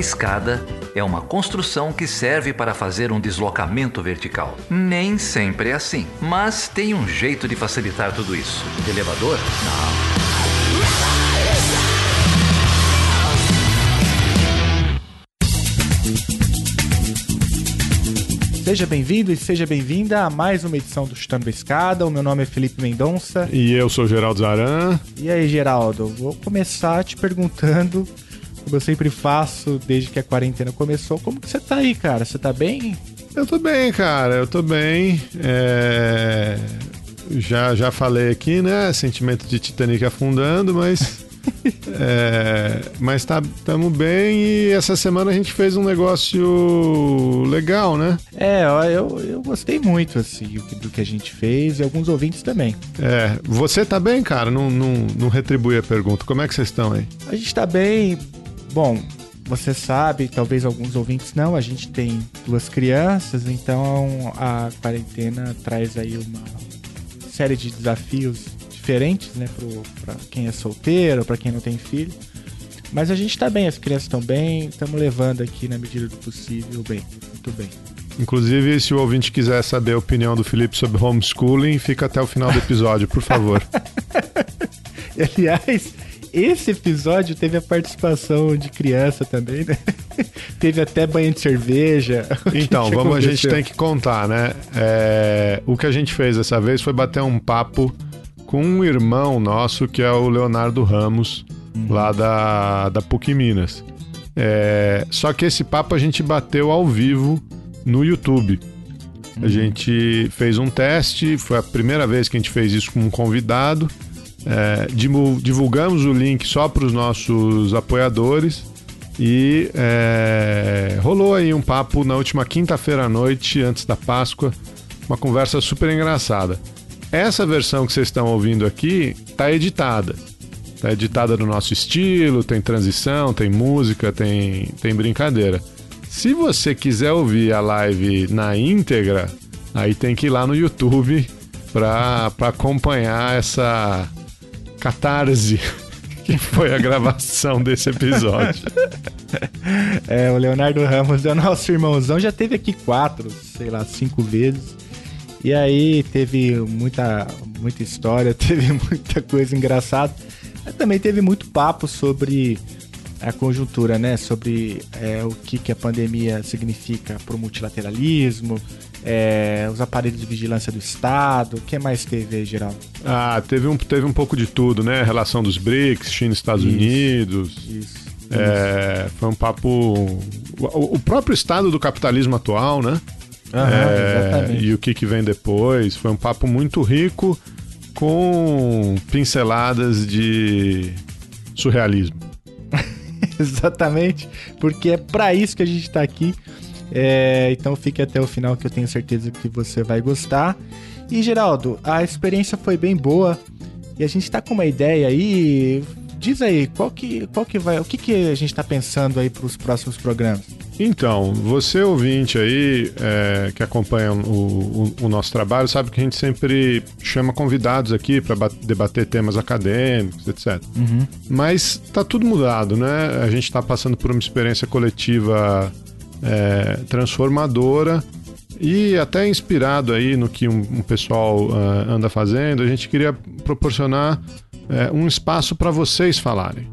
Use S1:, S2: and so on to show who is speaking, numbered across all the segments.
S1: escada é uma construção que serve para fazer um deslocamento vertical. Nem sempre é assim, mas tem um jeito de facilitar tudo isso. Elevador? Não.
S2: Seja bem-vindo e seja bem-vinda a mais uma edição do Chutando a Escada. O meu nome é Felipe Mendonça.
S3: E eu sou Geraldo Zaran.
S2: E aí, Geraldo, vou começar te perguntando, como eu sempre faço desde que a quarentena começou, como que você tá aí, cara? Você tá bem?
S3: Eu tô bem, cara, eu tô bem. É... Já, já falei aqui, né? Sentimento de Titanic afundando, mas é, mas estamos tá, bem e essa semana a gente fez um negócio legal, né?
S2: É, eu, eu gostei muito assim do que a gente fez e alguns ouvintes também.
S3: É, você tá bem, cara? Não, não, não retribui a pergunta. Como é que vocês estão aí?
S2: A gente tá bem. Bom, você sabe, talvez alguns ouvintes não, a gente tem duas crianças, então a quarentena traz aí uma série de desafios diferentes, né, para quem é solteiro, para quem não tem filho. Mas a gente está bem, as crianças estão bem, estamos levando aqui na medida do possível bem, muito bem.
S3: Inclusive, se o ouvinte quiser saber a opinião do Felipe sobre homeschooling, fica até o final do episódio, por favor.
S2: Aliás, esse episódio teve a participação de criança também, né? teve até banho de cerveja.
S3: Então, vamos, a gente tem que contar, né? É, o que a gente fez dessa vez foi bater um papo com um irmão nosso que é o Leonardo Ramos, uhum. lá da, da PUC Minas. É, só que esse papo a gente bateu ao vivo no YouTube. Uhum. A gente fez um teste, foi a primeira vez que a gente fez isso com um convidado. É, divulgamos o link só para os nossos apoiadores e é, rolou aí um papo na última quinta-feira à noite, antes da Páscoa, uma conversa super engraçada. Essa versão que vocês estão ouvindo aqui está editada. Está editada no nosso estilo, tem transição, tem música, tem, tem brincadeira. Se você quiser ouvir a live na íntegra, aí tem que ir lá no YouTube para acompanhar essa catarse que foi a gravação desse episódio.
S2: É, o Leonardo Ramos é o nosso irmãozão, já teve aqui quatro, sei lá, cinco vezes. E aí teve muita, muita história, teve muita coisa engraçada. Mas também teve muito papo sobre a conjuntura, né? Sobre é, o que, que a pandemia significa para o multilateralismo, é, os aparelhos de vigilância do Estado. O que mais teve aí, Geraldo?
S3: Ah, teve um, teve um pouco de tudo, né? A relação dos BRICS, China e Estados isso, Unidos. Isso. É, foi um papo. O, o próprio estado do capitalismo atual, né?
S2: Uhum,
S3: é, e o que, que vem depois. Foi um papo muito rico com pinceladas de surrealismo.
S2: exatamente, porque é para isso que a gente está aqui. É, então fique até o final que eu tenho certeza que você vai gostar. E Geraldo, a experiência foi bem boa e a gente está com uma ideia aí. Diz aí, qual que, qual que vai, o que, que a gente está pensando aí para os próximos programas?
S3: Então, você ouvinte aí é, que acompanha o, o, o, nosso trabalho, sabe que a gente sempre chama convidados aqui para debater temas acadêmicos, etc. Uhum. Mas tá tudo mudado, né? A gente está passando por uma experiência coletiva é, transformadora e até inspirado aí no que um, um pessoal uh, anda fazendo, a gente queria proporcionar uh, um espaço para vocês falarem.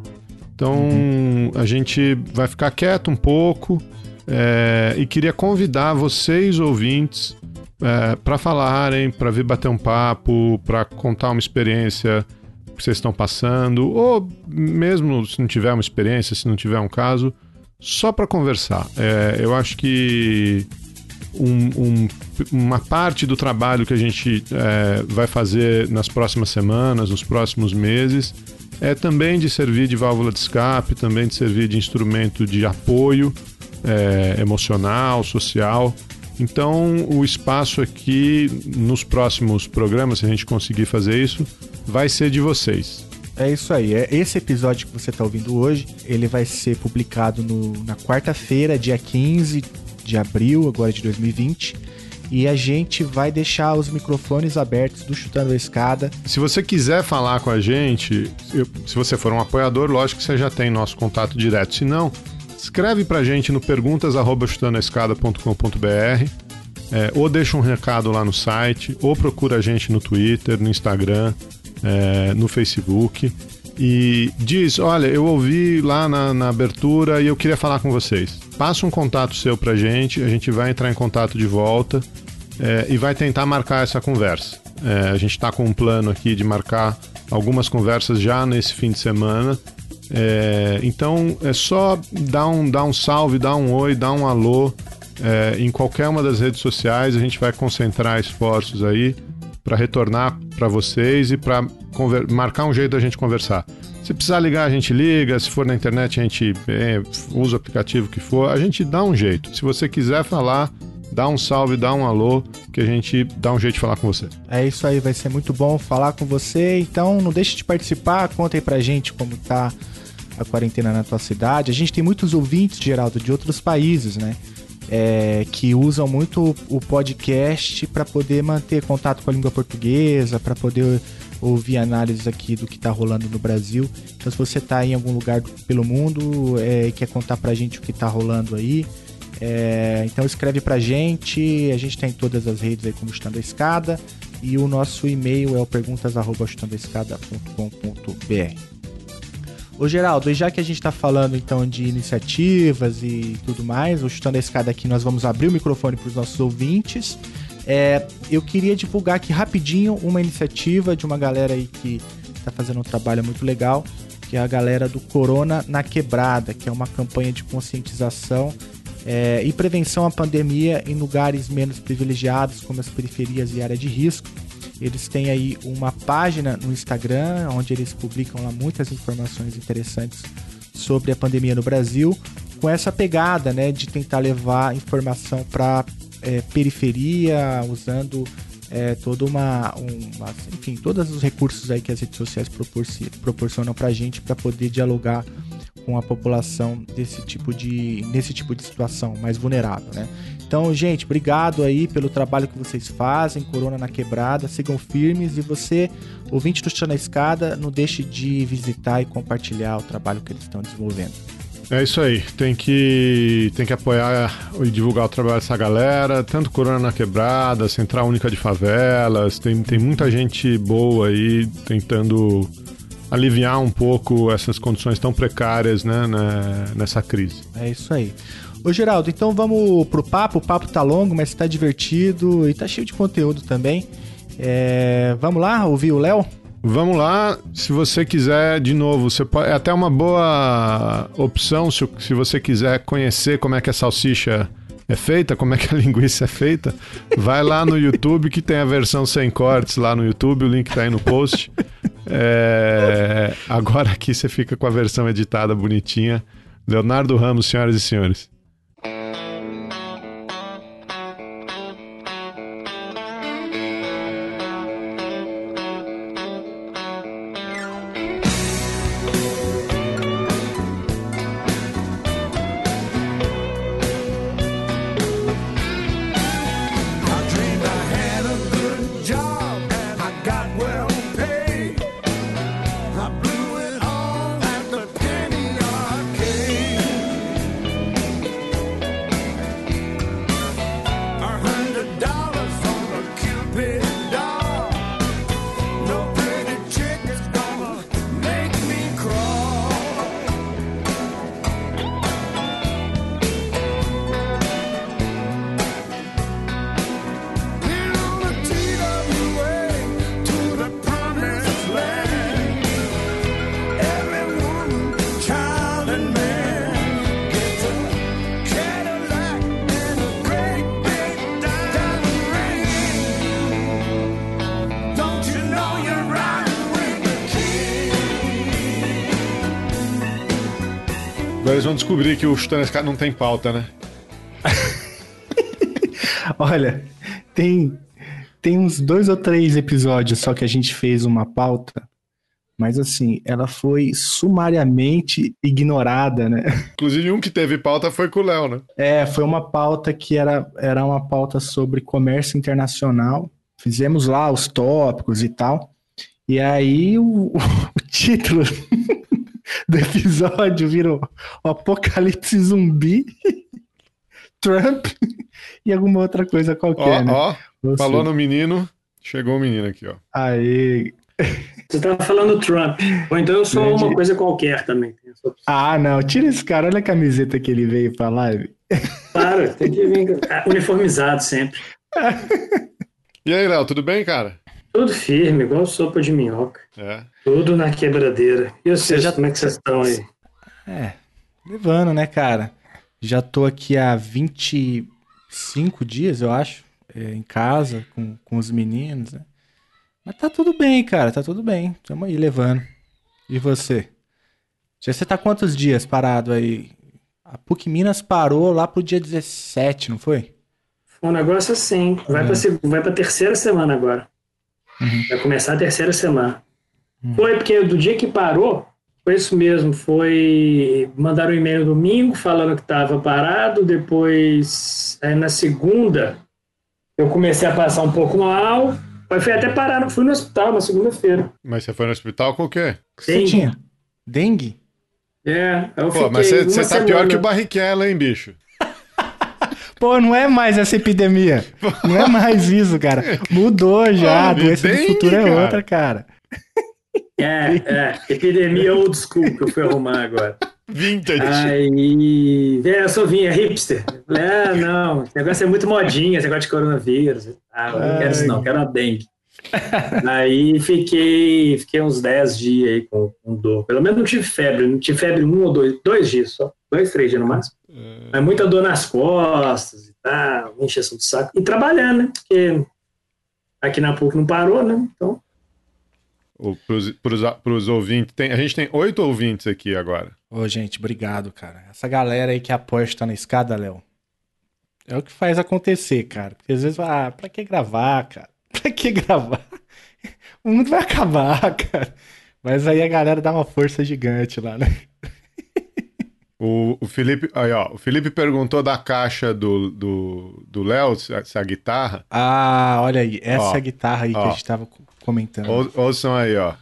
S3: Então uhum. a gente vai ficar quieto um pouco é, e queria convidar vocês, ouvintes, é, para falarem, para vir bater um papo, para contar uma experiência que vocês estão passando, ou mesmo se não tiver uma experiência, se não tiver um caso, só para conversar. É, eu acho que um, um, uma parte do trabalho que a gente é, vai fazer nas próximas semanas, nos próximos meses, é também de servir de válvula de escape, também de servir de instrumento de apoio é, emocional, social. Então, o espaço aqui nos próximos programas, se a gente conseguir fazer isso, vai ser de vocês.
S2: É isso aí. É esse episódio que você está ouvindo hoje, ele vai ser publicado no, na quarta-feira, dia 15 de abril, agora de 2020. E a gente vai deixar os microfones abertos do Chutando a Escada.
S3: Se você quiser falar com a gente, se você for um apoiador, lógico que você já tem nosso contato direto. Se não, escreve pra gente no perguntas@chutandoaescada.com.br é, ou deixa um recado lá no site, ou procura a gente no Twitter, no Instagram, é, no Facebook e diz: Olha, eu ouvi lá na, na, abertura e eu queria falar com vocês. Passa um contato seu pra gente, a gente vai entrar em contato de volta é, e vai tentar marcar essa conversa. É, a gente está com um plano aqui de marcar algumas conversas já nesse fim de semana. É, então é só dar um, dar um salve, dar um oi, dar um alô é, em qualquer uma das redes sociais. A gente vai concentrar esforços aí para retornar para vocês e para marcar um jeito da gente conversar. Se precisar ligar, a gente liga. Se for na internet, a gente é, usa o aplicativo que for. A gente dá um jeito. Se você quiser falar, dá um salve, dá um alô, que a gente dá um jeito de falar com você.
S2: É isso aí, vai ser muito bom falar com você. Então, não deixe de participar. Conta aí pra gente como tá a quarentena na tua cidade. A gente tem muitos ouvintes, Geraldo, de outros países, né? É, que usam muito o podcast para poder manter contato com a língua portuguesa, para poder ouvir análises aqui do que está rolando no Brasil. Então, se você está em algum lugar pelo mundo é, e quer contar para a gente o que está rolando aí, é, então escreve para a gente. A gente está em todas as redes aí como Chutando a Escada e o nosso e-mail é o perguntas@chutandoescada.com.br. Ô Geraldo, e já que a gente está falando então de iniciativas e tudo mais, o Chutando a Escada aqui nós vamos abrir o microfone para os nossos ouvintes. É, eu queria divulgar aqui rapidinho uma iniciativa de uma galera aí que está fazendo um trabalho muito legal, que é a galera do Corona na Quebrada, que é uma campanha de conscientização é, e prevenção à pandemia em lugares menos privilegiados, como as periferias e área de risco. Eles têm aí uma página no Instagram, onde eles publicam lá muitas informações interessantes sobre a pandemia no Brasil, com essa pegada, né, de tentar levar informação para é, periferia, usando é, toda uma, uma, enfim, todos os recursos aí que as redes sociais proporcionam para a gente para poder dialogar com a população desse tipo de, nesse tipo de situação mais vulnerável, né? Então, gente, obrigado aí pelo trabalho que vocês fazem, Corona na Quebrada, sigam firmes e você, ouvinte do Chá na Escada, não deixe de visitar e compartilhar o trabalho que eles estão desenvolvendo.
S3: É isso aí, tem que, tem que apoiar e divulgar o trabalho dessa galera, tanto Corona na Quebrada, Central Única de Favelas, tem, tem muita gente boa aí tentando aliviar um pouco essas condições tão precárias né, né nessa crise.
S2: É isso aí. Ô Geraldo, então vamos pro papo. O papo tá longo, mas tá divertido e tá cheio de conteúdo também. É... Vamos lá ouvir o Léo?
S3: Vamos lá, se você quiser, de novo, pode, é até uma boa opção se, se você quiser conhecer como é que a salsicha é feita, como é que a linguiça é feita, vai lá no YouTube que tem a versão sem cortes lá no YouTube, o link tá aí no post. É, agora aqui você fica com a versão editada bonitinha. Leonardo Ramos, senhoras e senhores. Que o Chutando Escada não tem pauta, né?
S2: Olha, tem, tem uns dois ou três episódios só que a gente fez uma pauta, mas assim, ela foi sumariamente ignorada, né?
S3: Inclusive, um que teve pauta foi com o Léo, né?
S2: É, foi uma pauta que era, era uma pauta sobre comércio internacional. Fizemos lá os tópicos e tal. E aí o, o título do episódio virou o apocalipse zumbi, Trump e alguma outra coisa qualquer,
S3: ó,
S2: né?
S3: ó,
S2: Você.
S3: falou no menino, chegou o menino aqui, ó.
S2: Aí.
S4: Você tava falando Trump. Ou então eu sou
S2: Grande.
S4: uma coisa qualquer também.
S2: Ah, não, tira esse cara, olha a camiseta que ele veio pra live.
S4: Claro, tem que vir uniformizado sempre.
S3: E aí, Léo, tudo bem, cara?
S4: Tudo firme, igual sopa de minhoca.
S3: É.
S4: Tudo na quebradeira. E vocês,
S2: já-
S4: como é que vocês estão aí?
S2: É, levando, né, cara? Já tô aqui há 25 dias, eu acho, é, em casa, com, com os meninos, né? Mas tá tudo bem, cara, tá tudo bem. Tamo aí levando. E você? Já você tá quantos dias parado aí? A PUC Minas parou lá pro dia 17, não foi?
S4: Foi um negócio assim. Vai
S2: Uhum.
S4: pra para vai pra terceira semana agora.
S2: Uhum.
S4: Vai começar a terceira semana.
S2: Uhum.
S4: Foi porque do dia que parou, foi isso mesmo. Foi. Mandaram um e-mail domingo falando que estava parado. Depois, aí na segunda, eu comecei a passar um pouco mal. Mas fui até parar. Fui no hospital na segunda-feira.
S3: Mas você foi no hospital com o quê?
S2: Que você
S4: Dengue.
S2: tinha? Dengue?
S4: É, eu
S3: Pô,
S4: fiquei
S3: mas você, tá
S4: semana.
S3: pior que o Barrichello, hein, bicho?
S2: Pô, não é mais essa epidemia. Não é mais isso, cara. Mudou já. A
S3: Pô,
S2: doença do futuro é
S3: cara.
S2: outra, cara.
S4: É, é. Epidemia old school que eu fui arrumar agora.
S3: Vintage.
S4: Aí, é, eu sou vinha hipster. Falei, ah, não, esse negócio é muito modinha, esse negócio de coronavírus. Ah, eu não quero isso não, quero a dengue. aí fiquei, fiquei uns 10 dias aí com, com dor. Pelo menos não tive febre, não tive febre um ou dois, dois dias só. Dois, três dias no máximo. Mas muita dor nas costas e tal, encheção de saco. E trabalhando, né? Porque aqui na PUC não parou, né? Então,
S3: O, pros, pros, pros ouvintes, tem, a gente tem oito ouvintes aqui agora.
S2: Ô, gente, obrigado, cara. Essa galera aí que apoia tá na escada, Léo. É o que faz acontecer, cara. Porque às vezes, ah, pra que gravar, cara? Pra que gravar? O mundo vai acabar, cara. Mas aí a galera dá uma força gigante lá, né?
S3: O, o Felipe, aí, ó, o Felipe perguntou da caixa do do do Léo, se, a- guitarra.
S2: Ah, olha aí. Essa
S3: Ó,
S2: é a guitarra aí que
S3: ó.
S2: a gente tava co- comentando.
S3: Ou, ouçam aí, ó.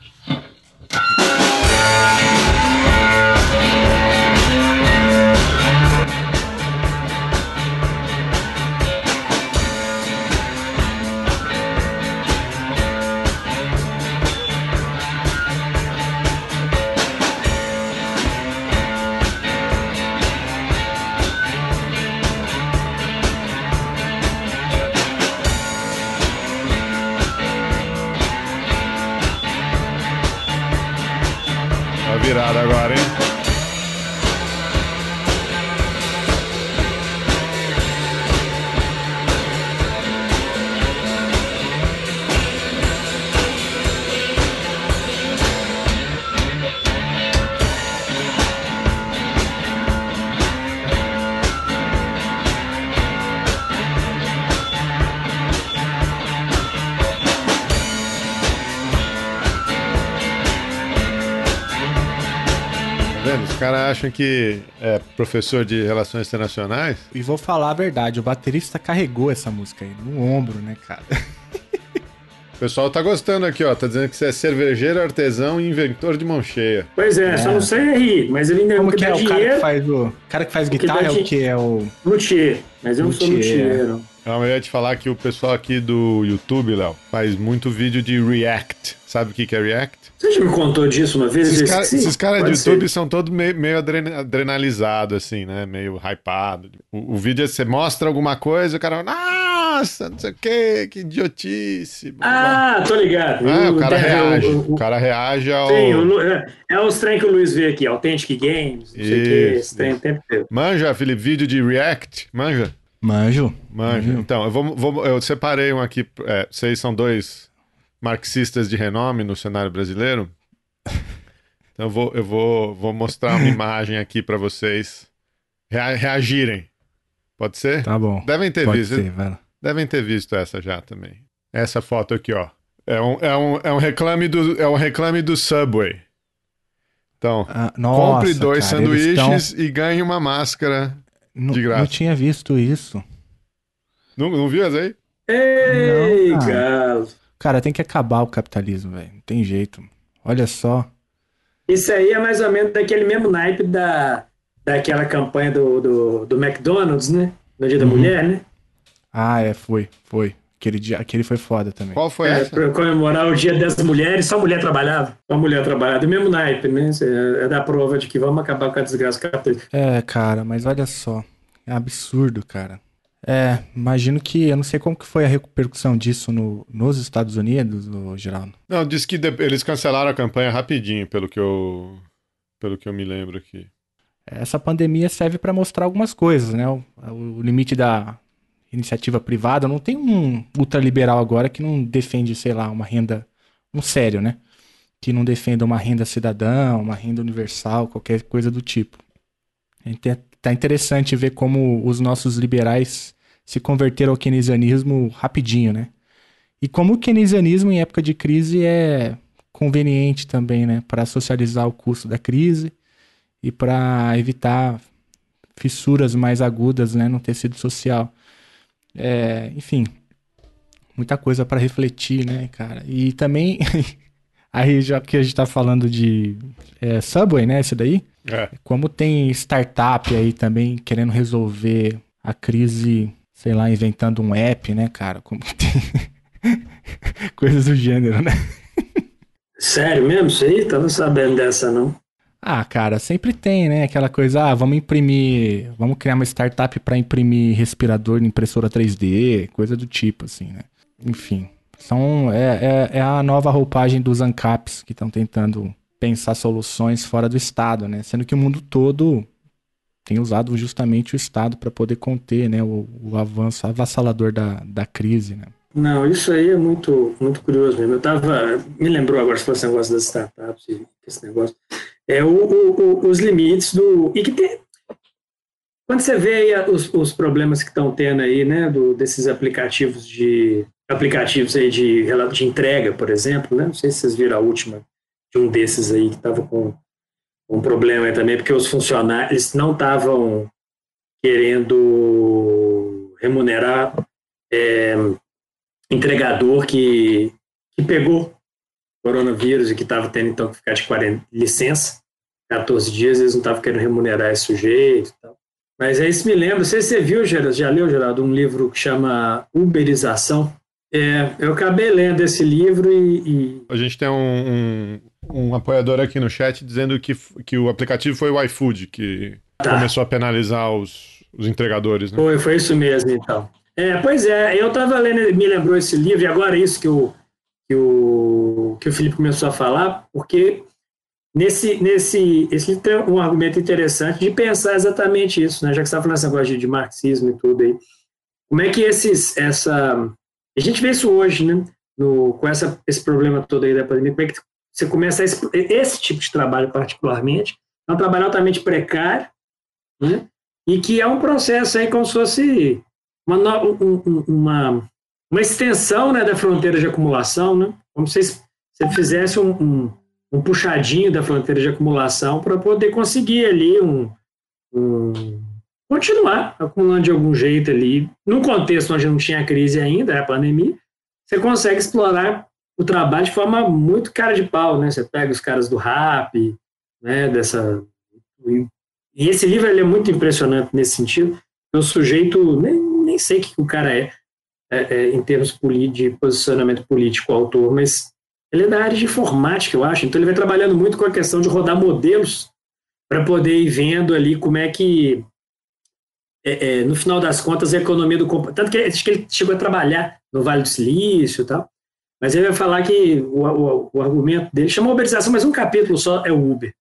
S3: Acham que é professor de relações internacionais.
S2: E vou falar a verdade, o baterista carregou essa música aí no ombro, né, cara?
S3: O pessoal tá gostando aqui, ó. Tá dizendo que você é cervejeiro, artesão e inventor de mão cheia.
S4: pois é, só não sei rir, mas ele ainda
S2: Como
S4: que
S2: que é o cara que
S4: dinheiro,
S2: faz o. Cara que faz
S4: que
S2: guitarra
S4: dá
S2: é o que? É o.
S4: luthier, mas eu não sou
S2: Luthier.
S4: luthier, não.
S3: Eu ia te falar que o pessoal aqui do YouTube, Léo, faz muito vídeo de React. Sabe o que, que é React?
S4: Você já me contou disso uma vez?
S3: Esses,
S4: Eu
S3: cara- caras do
S4: Pode ser.
S3: YouTube são todos meio, meio adren- adrenalizados, assim, né? Meio hypado. O, o vídeo é você mostra alguma coisa, o cara fala, nossa, não sei o que, que idiotice. blá, blá.
S4: Ah, tô ligado.
S3: Ah, o cara reage.
S4: o- o-
S3: O cara reage ao.
S4: Sim, é, é os trem que o Luiz vê aqui, Authentic Games, não sei o que, esse trem o tempo inteiro.
S3: Manja, Felipe, vídeo de React? Manja?
S2: Manjo.
S3: Manja. Então, eu, vou, vou- eu separei um aqui. É, vocês são dois marxistas de renome no cenário brasileiro. Então, eu vou, eu vou, vou mostrar uma imagem aqui para vocês rea- reagirem. Pode ser?
S2: Tá bom.
S3: Devem ter
S2: Pode
S3: visto.
S2: ser.
S3: Devem ter visto essa já também. Essa foto aqui, ó. É um, é um, é um, reclame, do, é um reclame do Subway. Então,
S2: Ah, nossa,
S3: compre dois
S2: cara,
S3: sanduíches e ganhe uma máscara.
S2: Não,
S3: de graça.
S2: não tinha visto isso.
S3: Não, não viu essa aí?
S4: Ei,
S2: Não, cara.
S4: galo.
S2: Cara, tem que acabar o capitalismo, velho. Não tem jeito. Olha só.
S4: Isso aí é mais ou menos daquele mesmo naipe da, daquela campanha do, do, do McDonald's, né? No Dia da uhum. Mulher, né?
S2: Ah, é, foi, foi. Aquele, dia, aquele foi foda também.
S3: Qual foi
S4: é,
S3: essa?
S4: Pra comemorar o Dia das Mulheres, só mulher trabalhava. Só mulher trabalhava. Do mesmo naipe, né? É da prova de que vamos acabar com a desgraça capitalista.
S2: É, cara, mas olha só. É absurdo, cara. É, imagino que, eu não sei como que foi a repercussão disso no, nos Estados Unidos, no Geraldo.
S3: Não, disse que de, eles cancelaram a campanha rapidinho, pelo que eu, pelo que eu me lembro aqui.
S2: Essa pandemia serve para mostrar algumas coisas, né? O, o, limite da iniciativa privada, não tem um ultraliberal agora que não defende, sei lá, uma renda, um sério, né? Que não defenda uma renda cidadã, uma renda universal, qualquer coisa do tipo. É, tá interessante ver como os nossos liberais se converteram ao keynesianismo rapidinho, né? E como o keynesianismo em época de crise é conveniente também, né, para socializar o custo da crise e para evitar fissuras mais agudas, né, no tecido social. É, enfim, muita coisa para refletir, né, cara? E também, aí já que a gente tá falando de é, Subway, né, esse daí, é. como tem startup aí também querendo resolver a crise sei lá, inventando um app, né, cara? Como tem... Coisas do gênero, né?
S4: Sério mesmo? Isso aí? Tava sabendo dessa, não.
S2: Ah, cara, sempre tem, né? Aquela coisa, ah, vamos imprimir, vamos criar uma startup para imprimir respirador de impressora 3D, coisa do tipo, assim, né? Enfim, são, é, é, é a nova roupagem dos ANCAPs que estão tentando pensar soluções fora do Estado, né? Sendo que o mundo todo tem usado justamente o Estado para poder conter né, o, o, avanço avassalador da, da crise. Né?
S4: Não, isso aí é muito, muito curioso mesmo. Eu tava, me lembrou agora se fosse negócio das startups, esse negócio. É o, o, os limites do. E que tem. Quando você vê aí os, os problemas que estão tendo aí, né, do, desses aplicativos de aplicativos aí de, de entrega, por exemplo, né? Não sei se vocês viram a última de um desses aí que estava com um problema também, porque os funcionários não estavam querendo remunerar é, entregador que, que pegou coronavírus e que estava tendo então que ficar de quarenta, licença, 14 dias, eles não estavam querendo remunerar esse sujeito tal. Mas aí isso me lembra, você viu, Geraldo, já leu, Geraldo, um livro que chama Uberização. É, eu acabei lendo esse livro e. e...
S3: A gente tem um, um, um apoiador aqui no chat dizendo que, que o aplicativo foi o iFood que tá. começou a penalizar os, os entregadores, né?
S4: Foi, foi isso mesmo, então. É, pois é, eu estava lendo, me lembrou esse livro, e agora é isso que o, que o, que o Felipe começou a falar, porque nesse, nesse esse livro tem um argumento interessante de pensar exatamente isso, né? Já que você está falando esse negócio de, de marxismo e tudo aí. Como é que esses, essa... A gente vê isso hoje, né? No, com essa, esse problema todo aí da pandemia, como é que você começa esse, esse tipo de trabalho particularmente, é um trabalho altamente precário, né? e que é um processo aí como se fosse uma, uma, uma extensão né, da fronteira de acumulação, né? como se você fizesse um, um, um puxadinho da fronteira de acumulação para poder conseguir ali um, um, continuar acumulando de algum jeito ali, num contexto onde não tinha crise ainda, a pandemia, você consegue explorar o trabalho de forma muito cara de pau, né? Você pega os caras do rap, né? Dessa e esse livro ele é muito impressionante nesse sentido. O sujeito nem, nem sei o que o cara é, é, é em termos de posicionamento político, autor, mas ele é da área de informática, eu acho. Então ele vai trabalhando muito com a questão de rodar modelos para poder ir vendo ali como é que é, é, no final das contas, a economia do tanto que acho que ele chegou a trabalhar no Vale do Silício e tal, mas ele vai falar que o, o, o argumento dele chama uberização, mas um capítulo só é o Uber.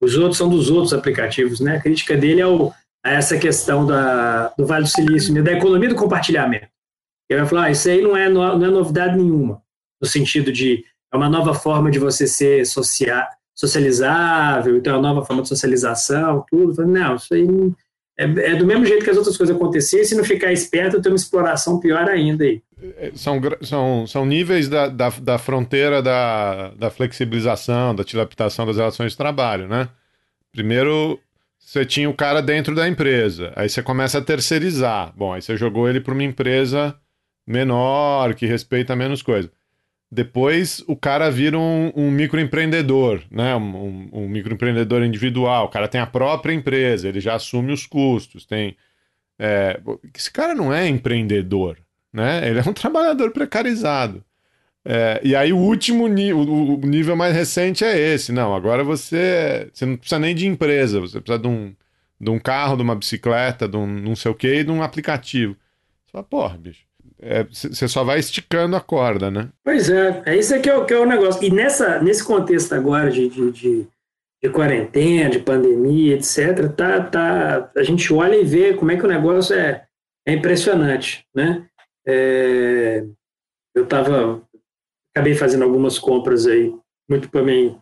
S4: Os outros são dos outros aplicativos, né? A crítica dele é o, a essa questão da, do Vale do Silício, né? da economia do compartilhamento. Ele vai falar, ah, isso aí não é, não é novidade nenhuma, no sentido de é uma nova forma de você ser social, socializável, então é uma nova forma de socialização, tudo. Não, isso aí é, é, do mesmo jeito que as outras coisas aconteciam, se não ficar esperto, tem uma exploração pior ainda aí.
S3: É, são, são, são níveis da, da, da fronteira da, da flexibilização, da tilaptação das relações de trabalho, né? Primeiro, você tinha o cara dentro da empresa, aí você começa a terceirizar. Bom, aí você jogou ele para uma empresa menor, que respeita menos coisa. Depois o cara vira um, um microempreendedor, né? Um, um, microempreendedor individual. O cara tem a própria empresa, ele já assume os custos. Tem. É... Esse cara não é empreendedor, né? Ele é um trabalhador precarizado. É, e aí o último nível, o nível mais recente é esse. Não, agora você, você não precisa nem de empresa, você precisa de um, de um carro, de uma bicicleta, de um não sei o que, de um aplicativo. Fala, porra, bicho. Você é, só vai esticando a corda, né?
S4: Pois é, é isso que é, que é o negócio. E nessa, nesse contexto agora de, de, de, de, quarentena, de pandemia, etc., tá, tá, a gente olha e vê como é que o negócio é, é impressionante, né? É, eu estava acabei fazendo algumas compras aí, muito também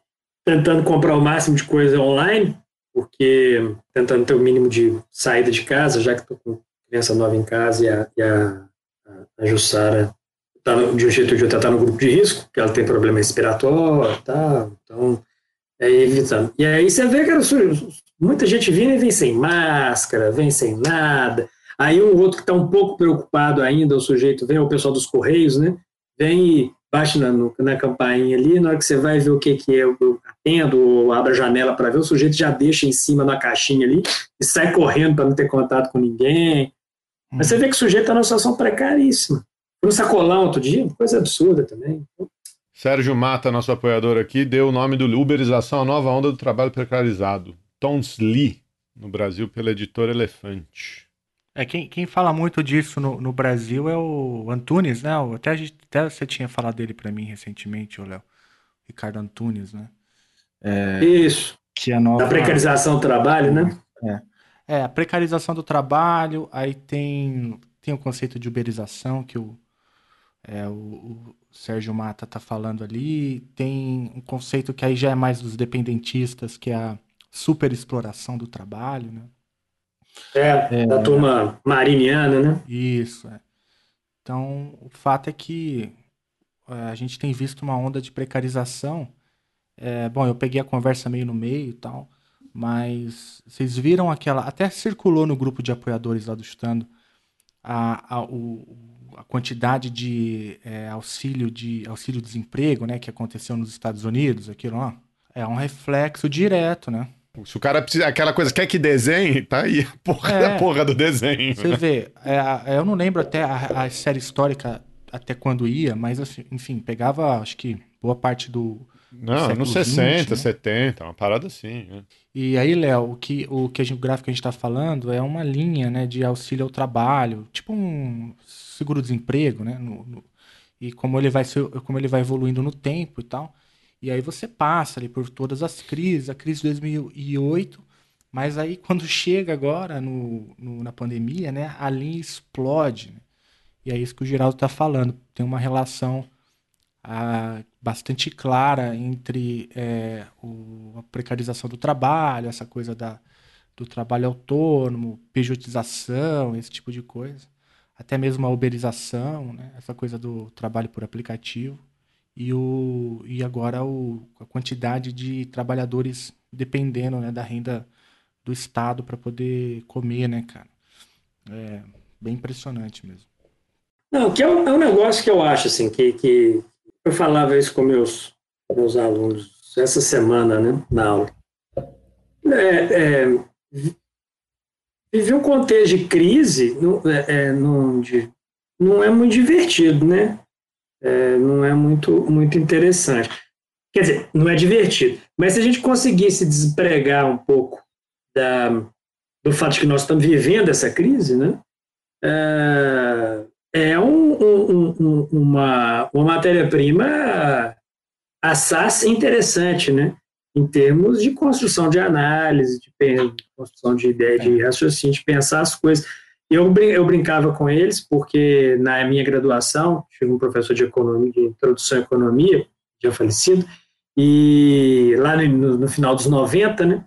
S4: tentando comprar o máximo de coisa online, porque tentando ter o mínimo de saída de casa, já que estou com criança nova em casa e a, e a, a Jussara tá no, de um jeito ou de outro, está no grupo de risco, que ela tem problema respiratório tá, então é evitando. E aí você vê, cara, muita gente vindo e vem sem máscara, vem sem nada. Aí um outro que está um pouco preocupado ainda, o sujeito vem, o pessoal dos Correios, né? Vem e bate na, na campainha ali, na hora que você vai ver o que, que é, eu atendo ou abre a janela para ver, o sujeito já deixa em cima da caixinha ali e sai correndo para não ter contato com ninguém. Mas você vê que o sujeito está numa situação precaríssima. Um sacolão outro dia, coisa absurda também.
S3: Sérgio Mata, nosso apoiador aqui, deu o nome do Uberização, a nova onda do trabalho precarizado. Tons Lee, no Brasil, pela editora Elefante.
S2: É, quem, quem fala muito disso no, no Brasil é o Antunes, né? Até, até você tinha falado dele para mim recentemente, o Léo. Ricardo Antunes, né?
S4: É, Isso. Que é nova... Da precarização do trabalho, né?
S2: É. é, a precarização do trabalho, aí tem, tem o conceito de uberização que o, é, o, o Sérgio Mata tá falando ali, tem um conceito que aí já é mais dos dependentistas, que é a superexploração do trabalho, né?
S4: É, é, da turma mariniana, né?
S2: Isso. É. Então, o fato é que é, a gente tem visto uma onda de precarização. É, bom, eu peguei a conversa meio no meio e tal, mas vocês viram aquela. Até circulou no grupo de apoiadores lá do Estando a, a, o, a quantidade de é, auxílio de auxílio desemprego, né, que aconteceu nos Estados Unidos, aquilo lá. É um reflexo direto, né?
S3: Se o cara precisa. Aquela coisa, quer que desenhe? Tá aí a porra é, da porra do desenho.
S2: Você né? vê, é, eu não lembro até a, a, série histórica até quando ia, mas assim, enfim, pegava, acho que, boa parte do.
S3: Não, nos 60, 20, né? 70, uma parada assim. Né?
S2: E aí, Léo, o que, o que a gente, o gráfico que a gente está falando é uma linha né, de auxílio ao trabalho, tipo um seguro-desemprego, né? No, no, e como ele, vai ser, como ele vai evoluindo no tempo e tal. E aí você passa ali por todas as crises, a crise de 2008, mas aí quando chega agora no, no na pandemia, né, a linha explode. Né? E é isso que o Geraldo está falando. Tem uma relação ah, bastante clara entre é, o, a precarização do trabalho, essa coisa da, do trabalho autônomo, pejotização, esse tipo de coisa. Até mesmo a uberização, né? essa coisa do trabalho por aplicativo e, o, e agora o, a quantidade de trabalhadores dependendo né, da renda do Estado para poder comer, né, cara? É bem impressionante mesmo.
S4: Não, que é um, é um negócio que eu acho, assim, que, que eu falava isso com meus, meus alunos essa semana, né, na aula. É, é, viver um contexto de crise não é, é, não, de, não é muito divertido, né? É, não é muito, muito interessante. Quer dizer, não é divertido. Mas se a gente conseguisse despregar um pouco da, do fato de que nós estamos vivendo essa crise, né? É, é um, um, um, uma, uma matéria-prima assaz interessante, né? Em termos de construção de análise, de construção de ideia, de raciocínio, de pensar as coisas. Eu, eu brincava com eles, porque na minha graduação, chegou um professor de economia, de introdução à economia, já falecido, e lá no, no final dos 90, né?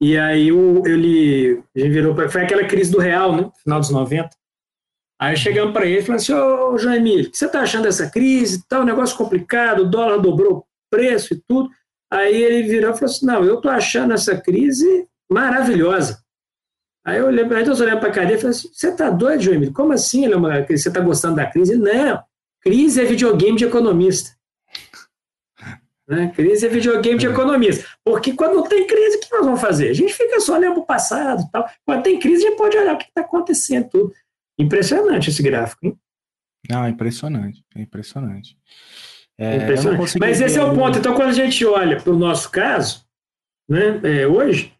S4: E aí o, ele, ele virou foi aquela crise do real, né? Final dos 90. Aí chegamos para ele e falamos assim: Ô João Emílio, o que você está achando dessa crise? Tá um negócio complicado, o dólar dobrou o preço e tudo. Aí ele virou e falou assim: Não, eu estou achando essa crise maravilhosa. Aí eu olhei, aí eu olhei para a cadeia e falei assim, você está doido, João Emílio? Como assim? Ele é uma, você está gostando da crise? Não, crise é videogame de economista. Né? Crise é videogame de economias. Porque quando tem crise, o que nós vamos fazer? A gente fica só olhando o passado tal. Quando tem crise, a gente pode olhar o que está acontecendo. Tudo. Impressionante esse gráfico, hein?
S2: Não, impressionante. É impressionante.
S4: É, impressionante. Mas esse é o ponto. Então, quando a gente olha para o nosso caso, né, é, hoje,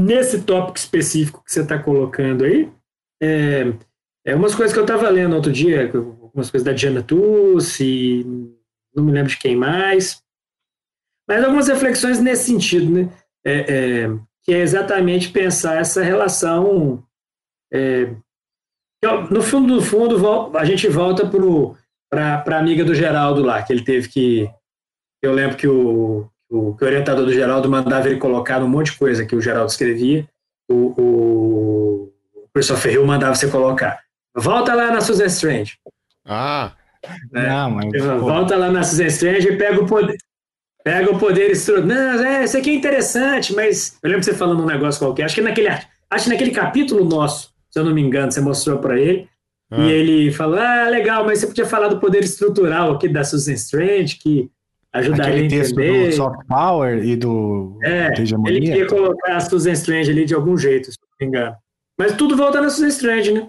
S4: nesse tópico específico que você está colocando aí, é, é umas coisas que eu estava lendo outro dia, algumas coisas da Diana Tussi, não me lembro de quem mais, mas algumas reflexões nesse sentido, né? É, é, que é exatamente pensar essa relação. É, no fundo, no fundo, a gente volta para a amiga do Geraldo lá, que ele teve que. Eu lembro que o, o, que o orientador do Geraldo mandava ele colocar um monte de coisa que o Geraldo escrevia, o, o, o professor Ferril mandava você colocar. Volta lá na Susan Strange.
S3: Ah!
S4: Né? Não, mas, Volta lá na Susan Strange e pega o poder. Pega o poder estrutural. Não, é, isso aqui é interessante, mas eu lembro você falando um negócio qualquer. Acho que naquele, acho que naquele capítulo nosso, se eu não me engano, você mostrou para ele. Ah. E ele falou: Ah, legal, mas você podia falar do poder estrutural aqui da Susan Strange, que ajudaria Aquele a entender.
S2: texto do soft power e do
S4: é, ele queria colocar a Susan Strange ali de algum jeito, se não me engano. Mas tudo volta na Susan Strange, né?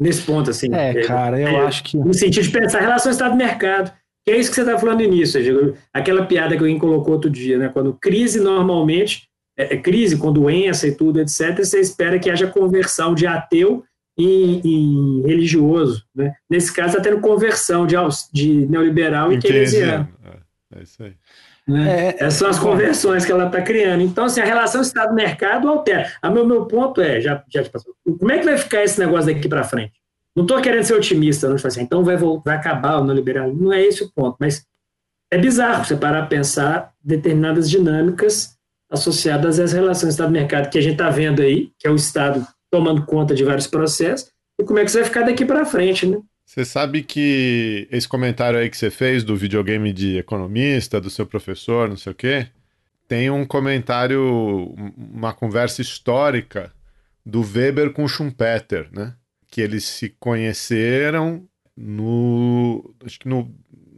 S4: nesse ponto, assim.
S2: É, é cara, eu é, acho que.
S4: No sentido de pensar relação Estado-mercado. Que é isso que você está falando no início, aquela piada que alguém colocou outro dia, né? Quando crise normalmente, é, é, crise com doença e tudo, etc., você espera que haja conversão de ateu em, em religioso. Né? Nesse caso, está tendo conversão de, de neoliberal e keynesiano.
S3: É, isso aí.
S4: Né? É, Essas são as conversões que ela está criando. Então, assim, a relação Estado-mercado altera. O meu, meu ponto é, já, já passou, como é que vai ficar esse negócio daqui para frente? Não estou querendo ser otimista, não, tipo assim, então vai, vai acabar o neoliberalismo, não é esse o ponto, mas é bizarro você parar a pensar determinadas dinâmicas associadas às relações Estado-mercado que a gente está vendo aí, que é o Estado tomando conta de vários processos, e como é que isso vai ficar daqui para frente, né?
S3: Você sabe que esse comentário aí que você fez do videogame de economista, do seu professor, não sei o quê, tem um comentário, uma conversa histórica do Weber com Schumpeter, né? Que eles se conheceram no. Acho que no,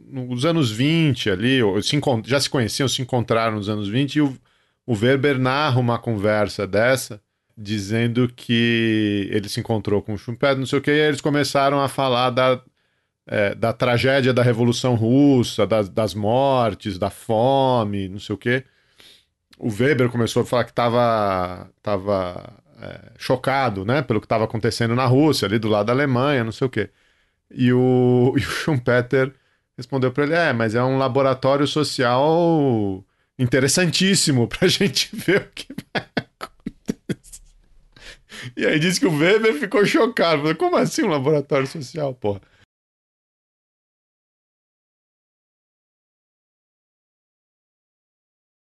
S3: nos anos 20 ali, ou se, já se conheciam, se encontraram nos anos 20, e o, o Weber narra uma conversa dessa dizendo que ele se encontrou com o Schumpeter, não sei o que, e aí eles começaram a falar da, é, da tragédia da Revolução Russa, das, das mortes, da fome, não sei o que. O Weber começou a falar que estava tava, é, chocado né, pelo que estava acontecendo na Rússia, ali do lado da Alemanha, não sei o que. E o, e o Schumpeter respondeu para ele: é, mas é um laboratório social interessantíssimo para a gente ver o que vai e aí disse que o Weber ficou chocado. Falei, como assim um laboratório social, porra?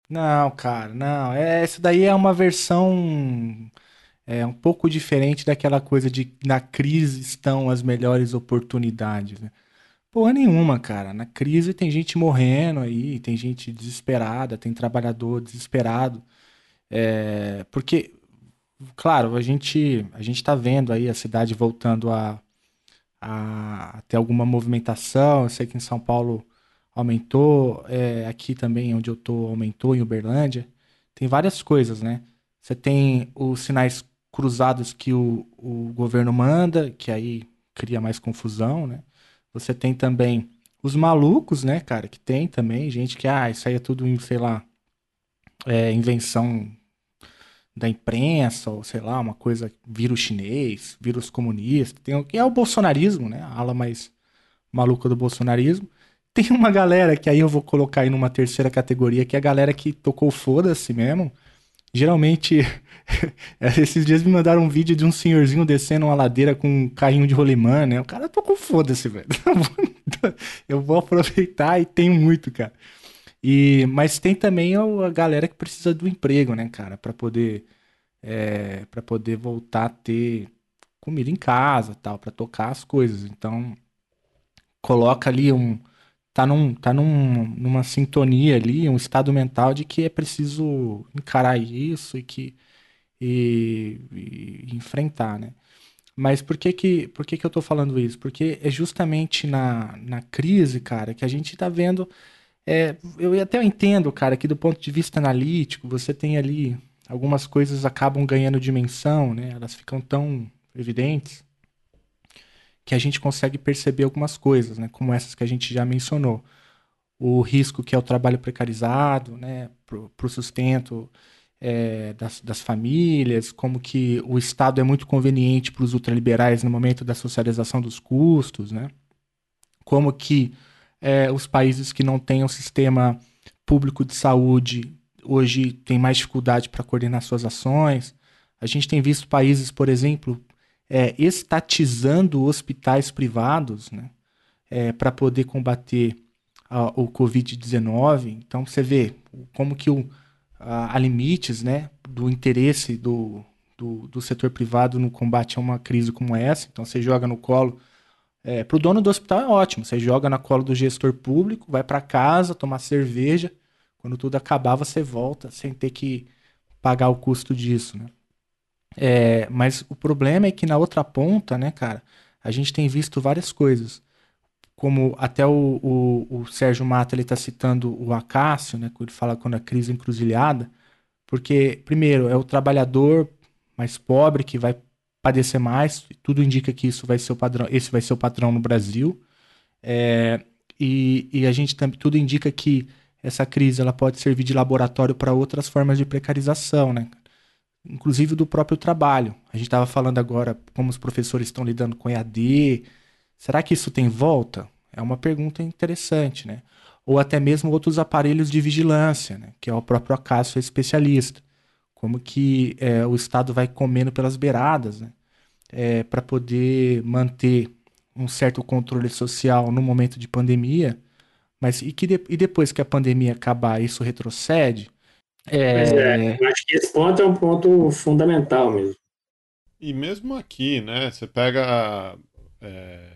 S2: Não, cara, não. É, essa daí é uma versão é um pouco diferente daquela coisa de na crise estão as melhores oportunidades, né? Porra nenhuma, cara. Na crise tem gente morrendo aí, tem gente desesperada, tem trabalhador desesperado. É, porque claro, a gente a gente está vendo aí a cidade voltando a, a, a, ter alguma movimentação. Eu sei que em São Paulo aumentou, é, aqui também onde eu tô aumentou em Uberlândia. Tem várias coisas, né? Você tem os sinais cruzados que o, o governo manda, que aí cria mais confusão, né? Você tem também os malucos, né, cara, que tem também gente que, ah, isso aí é tudo, sei lá, é, invenção da imprensa, ou sei lá, uma coisa, vírus chinês, vírus comunista, tem que é o bolsonarismo, né? A ala mais maluca do bolsonarismo. Tem uma galera que aí eu vou colocar aí numa terceira categoria, que é a galera que tocou foda-se mesmo. Geralmente, esses dias me mandaram um vídeo de um senhorzinho descendo uma ladeira com um carrinho de rolimã, né? O cara tocou foda-se, velho. Eu vou aproveitar e tenho muito, cara. E, mas tem também a galera que precisa do emprego, né, cara, para poder é, para poder voltar a ter comida em casa, tal, para tocar as coisas. Então, coloca ali um tá num tá num, numa sintonia ali, um estado mental de que é preciso encarar isso e que e, e enfrentar, né? Mas por que que, por que que eu tô falando isso? Porque é justamente na, na crise, cara, que a gente tá vendo. É, eu até entendo, cara, que do ponto de vista analítico, você tem ali algumas coisas acabam ganhando dimensão, né? Elas ficam tão evidentes que a gente consegue perceber algumas coisas, né? Como essas que a gente já mencionou. O risco que é o trabalho precarizado, né? Para o sustento é, das, das, famílias, como que o Estado é muito conveniente para os ultraliberais no momento da socialização dos custos, né? Como que é, os países que não têm um sistema público de saúde hoje têm mais dificuldade para coordenar suas ações. A gente tem visto países, por exemplo, é, estatizando hospitais privados, né? É, para poder combater a, o Covid-19. Então você vê como que o há limites né, do interesse do, do, do, setor privado no combate a uma crise como essa. Então você joga no colo. É, para o dono do hospital é ótimo. Você joga na colo do gestor público, vai para casa tomar cerveja. Quando tudo acabar, você volta sem ter que pagar o custo disso. Né? É, mas o problema é que na outra ponta, né, cara, a gente tem visto várias coisas como até o, o, o Sérgio Mata ele está citando o Acácio, né, quando ele fala quando a crise é encruzilhada, porque primeiro é o trabalhador mais pobre que vai padecer mais, tudo indica que isso vai ser o padrão, esse vai ser o padrão no Brasil, é, e, e a gente também tudo indica que essa crise ela pode servir de laboratório para outras formas de precarização, né? Inclusive do próprio trabalho. A gente estava falando agora como os professores estão lidando com EAD, Será que isso tem volta? É uma pergunta interessante, né? Ou até mesmo outros aparelhos de vigilância, né? que é o próprio Acácio é especialista. Como que é, o Estado vai comendo pelas beiradas, né? É, para poder manter um certo controle social no momento de pandemia, mas e, que de, e depois que a pandemia acabar, isso retrocede?
S4: É... Pois é, eu acho que esse ponto é um ponto fundamental mesmo.
S3: E mesmo aqui, né? Você pega é,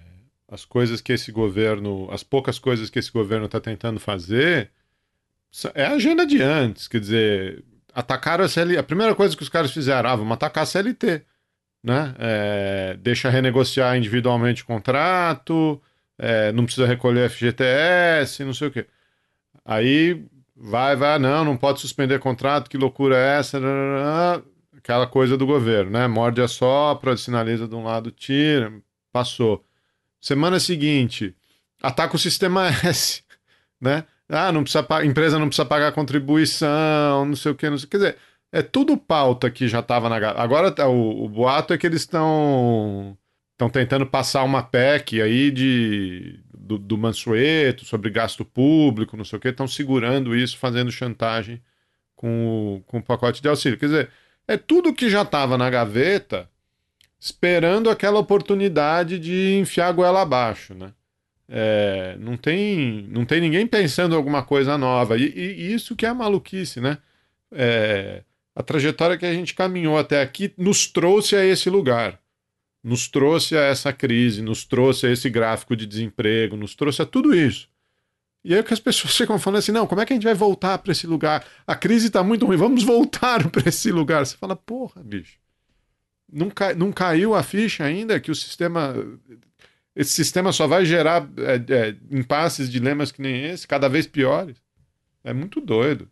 S3: as coisas que esse governo, as poucas coisas que esse governo está tentando fazer, é a agenda de antes. Quer dizer, atacaram a CLT. A primeira coisa que os caras fizeram, ah, vamos atacar a CLT. Né? É, deixa renegociar individualmente o contrato, é, não precisa recolher FGTS, não sei o quê. Aí vai, vai, não, não pode suspender contrato, que loucura é essa? Aquela coisa do governo, né? Morde a sopra, sinaliza de um lado, tira, passou. Semana seguinte, ataca o sistema S, né? Ah, não precisa empresa não precisa pagar contribuição, não sei o que, não sei. Quer dizer, é tudo pauta que já estava na. Agora tá, o, o boato é que eles estão estão tentando passar uma PEC aí de do, do Mansueto sobre gasto público, não sei o que, estão segurando isso, fazendo chantagem com o, com o pacote de auxílio. Quer dizer, é tudo que já estava na gaveta esperando aquela oportunidade de enfiar a goela abaixo, né? É, não, tem, não tem ninguém pensando em alguma coisa nova. E, e isso que é maluquice, né? É, a trajetória que a gente caminhou até aqui nos trouxe a esse lugar. Nos trouxe a essa crise, nos trouxe a esse gráfico de desemprego, nos trouxe a tudo isso. E aí que as pessoas ficam falando assim: não, como é que a gente vai voltar para esse lugar? A crise está muito ruim, vamos voltar para esse lugar. Você fala, porra, bicho não, cai, não caiu a ficha ainda que o sistema. Esse sistema só vai gerar é, é, impasses, dilemas que nem esse, cada vez piores. É muito doido.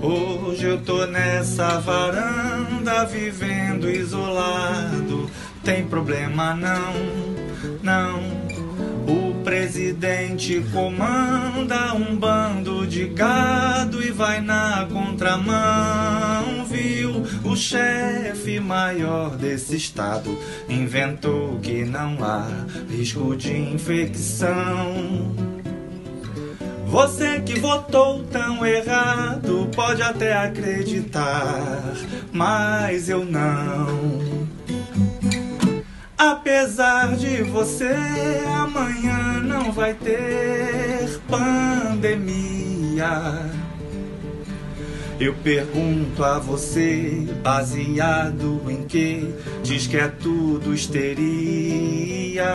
S5: Hoje eu tô nessa varanda vivendo isolado. Tem problema não, não presidente comanda um bando de gado e vai na contramão. Viu o chefe maior desse estado inventou que não há risco de infecção. Você que votou tão errado pode até acreditar, mas eu não. Apesar de você, amanhã não vai ter pandemia. Eu pergunto a você, baseado em que diz que é tudo histeria.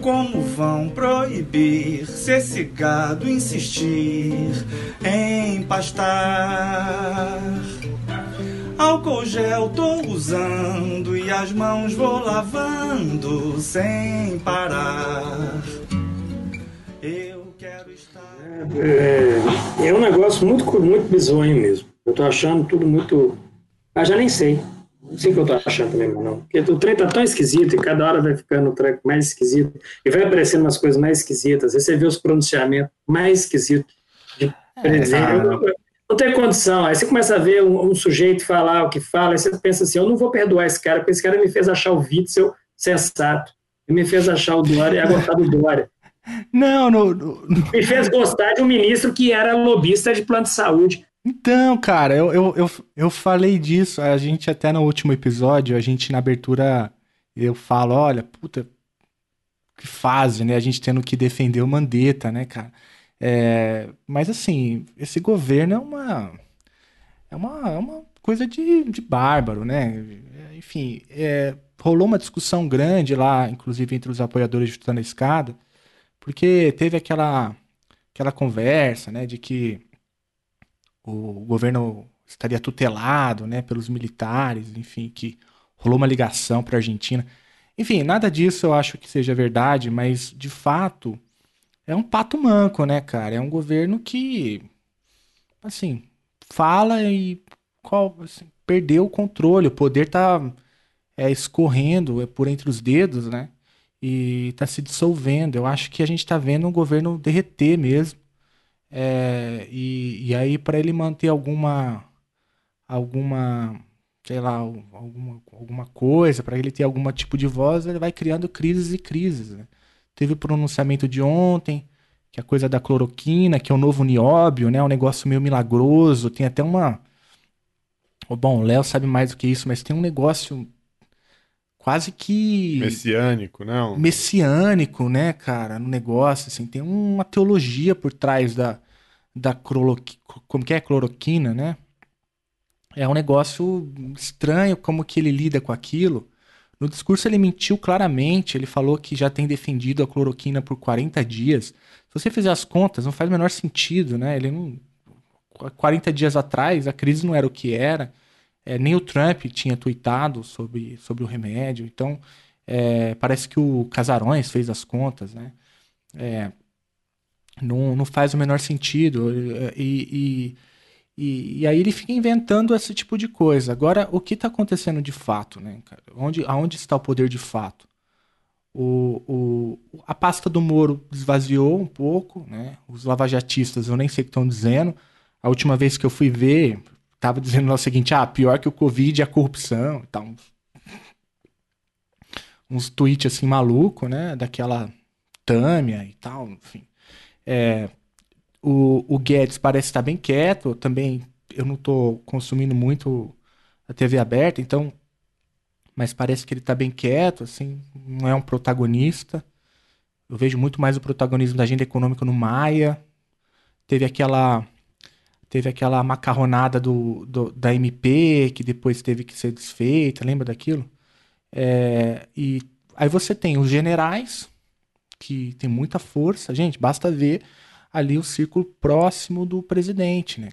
S5: Como vão proibir se esse gado insistir em pastar? Álcool gel tô usando e as mãos vou lavando sem parar. Eu quero estar.
S4: É, é um negócio muito, muito bizonho mesmo. Eu tô achando tudo muito. Ah, já nem sei. Não sei o que eu tô achando também, não. Porque o trem tá tão esquisito e cada hora vai ficando mais esquisito. E vai aparecendo umas coisas mais esquisitas. Aí você vê os pronunciamentos mais esquisitos de presidente. É, não, não tem condição. Aí você começa a ver um, um, sujeito falar o que fala, aí você pensa assim: eu não vou perdoar esse cara, porque esse cara me fez achar o Witzel sensato. Ele me fez achar o Dória e gostar do Dória.
S2: Não, no, no,
S4: Me fez gostar de um ministro que era lobista de plano de saúde.
S2: Então, cara, eu, eu, eu, eu falei disso. A gente até no último episódio, a gente na abertura, eu falo, olha, puta, que fase, né? A gente tendo que defender o Mandetta, né, cara? É, mas assim, esse governo é uma. É uma, é uma coisa de, de bárbaro, né? Enfim, é, rolou uma discussão grande lá, inclusive entre os apoiadores de Chutando Escada, porque teve aquela, aquela conversa, né, de que o governo estaria tutelado, né, pelos militares, enfim, que rolou uma ligação para a Argentina. Enfim, nada disso eu acho que seja verdade, mas de fato é um pato manco, né, cara? É um governo que, assim, fala e qual, assim, perdeu o controle, o poder tá é, escorrendo é, por entre os dedos, né? E tá se dissolvendo. Eu acho que a gente tá vendo o governo derreter mesmo. É, e, e aí, para ele manter alguma, alguma, sei lá, alguma, alguma coisa, para ele ter algum tipo de voz, ele vai criando crises e crises. Né? Teve o pronunciamento de ontem, que é a coisa da cloroquina, que é o novo nióbio, né? Um negócio meio milagroso. Tem até uma. Bom, o Léo sabe mais do que isso, mas tem um negócio quase que.
S3: Messiânico, não?
S2: Messiânico, né, cara, no negócio, assim, tem uma teologia por trás da, da cloroquina, como que é cloroquina, né? É um negócio estranho como que ele lida com aquilo. No discurso ele mentiu claramente, ele falou que já tem defendido a cloroquina por 40 dias. Se você fizer as contas, não faz o menor sentido, né? Ele não 40 dias atrás a crise não era o que era. É, nem o Trump tinha tweetado sobre, sobre o remédio. Então, é, parece que o Casarões fez as contas, né? É, não, não faz o menor sentido. E, e, e, e, aí ele fica inventando esse tipo de coisa. Agora, o que está acontecendo de fato, né? Onde, aonde está o poder de fato? O, o, a pasta do Moro esvaziou um pouco, né? Os lavajatistas, eu nem sei o que estão dizendo. A última vez que eu fui ver, tava dizendo o seguinte: ah, pior que o Covid é a corrupção tal. Uns, uns tweets assim maluco, né? Daquela Tâmia e tal, enfim. É, o, o Guedes parece estar bem quieto, também eu não estou consumindo muito a TV aberta, então. Mas parece que ele está bem quieto, assim, não é um protagonista. Eu vejo muito mais o protagonismo da agenda econômica no Maia. Teve aquela teve aquela macarronada do, do, da MP, que depois teve que ser desfeita, lembra daquilo? É, e aí você tem os generais, que tem muita força. Gente, basta ver ali o círculo próximo do presidente, né?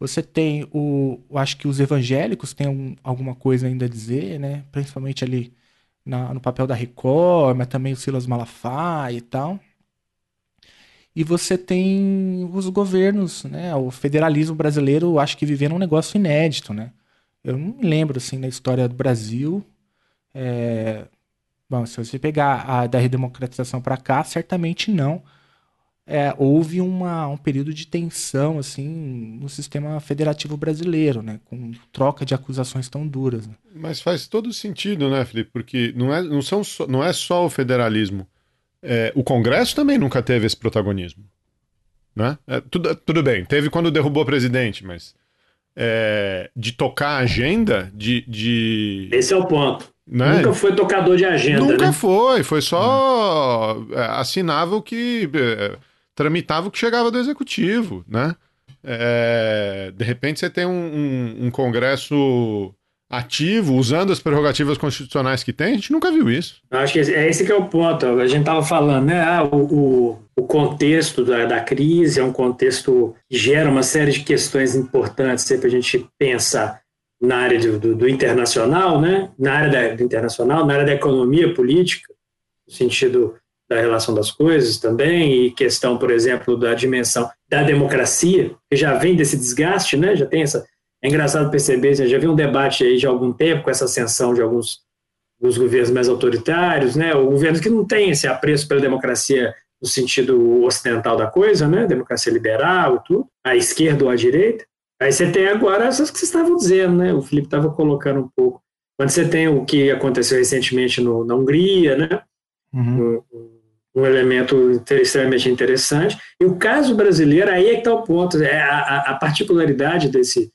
S2: Você tem o. Acho que os evangélicos têm um, alguma coisa ainda a dizer, né? Principalmente ali na, no papel da Record, mas também o Silas Malafaia e tal. E você tem os governos, né? O federalismo brasileiro, acho que vivendo um negócio inédito, né? Eu não me lembro, assim, na história do Brasil. É... Bom, se você pegar a da redemocratização para cá, certamente não. É, houve uma, um período de tensão, assim, no sistema federativo brasileiro, né? Com troca de acusações tão duras. Né?
S3: Mas faz todo sentido, né, Felipe? Porque não é, não são só, não é só o federalismo é, o Congresso também nunca teve esse protagonismo. Né? É, tudo, tudo bem, teve quando derrubou o presidente, mas é, de tocar a agenda, de, de...
S4: Esse é o ponto. Né? Nunca foi tocador de agenda.
S3: Nunca
S4: né?
S3: foi, foi só hum. assinava o que. Tramitava o que chegava do executivo, né? É, de repente você tem um, um, um Congresso ativo, usando as prerrogativas constitucionais que tem, a gente nunca viu isso.
S4: Acho que é esse que é o ponto. A gente estava falando, né? Ah, o, o, contexto da, da, crise é um contexto que gera uma série de questões importantes para a gente pensar. na área do, do, do internacional, né? na área da, do internacional, na área da economia política, no sentido da relação das coisas também, e questão, por exemplo, da dimensão da democracia, que já vem desse desgaste, né? já tem essa. É engraçado perceber, já havia um debate aí de algum tempo com essa ascensão de alguns dos governos mais autoritários, né? Ou governos que não têm esse apreço pela democracia no sentido ocidental da coisa, né? Democracia liberal tudo, a esquerda ou a direita. Aí você tem agora essas que vocês estavam dizendo, né? O Felipe estava colocando um pouco. Quando você tem o que aconteceu recentemente no, na Hungria, né? Uhum. Um, um, elemento extremamente interessante. E o caso brasileiro, aí é que está o ponto. É a, a particularidade desse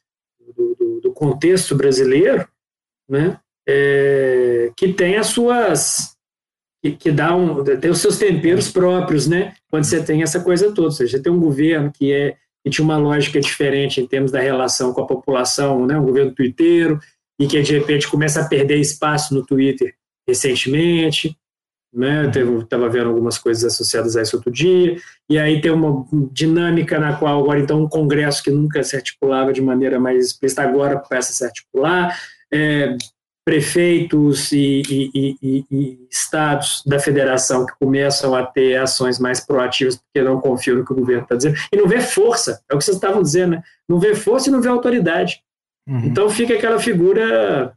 S4: do, do, do, contexto brasileiro, né? É, que tem as suas que, que dá um, tem os seus temperos próprios, né? Quando você tem essa coisa toda, ou seja, você tem um governo que é que tinha uma lógica diferente em termos da relação com a população, né? Um governo twitteiro e que de repente começa a perder espaço no Twitter recentemente, né? Estava vendo algumas coisas associadas a isso outro dia, e aí tem uma dinâmica na qual agora então um congresso que nunca se articulava de maneira mais explícita agora começa a se articular, é, prefeitos e, e, e, e, estados da federação que começam a ter ações mais proativas porque não confiam no que o governo está dizendo e não vê força, é o que vocês estavam dizendo, né? não vê força e não vê autoridade. Uhum. Então fica aquela figura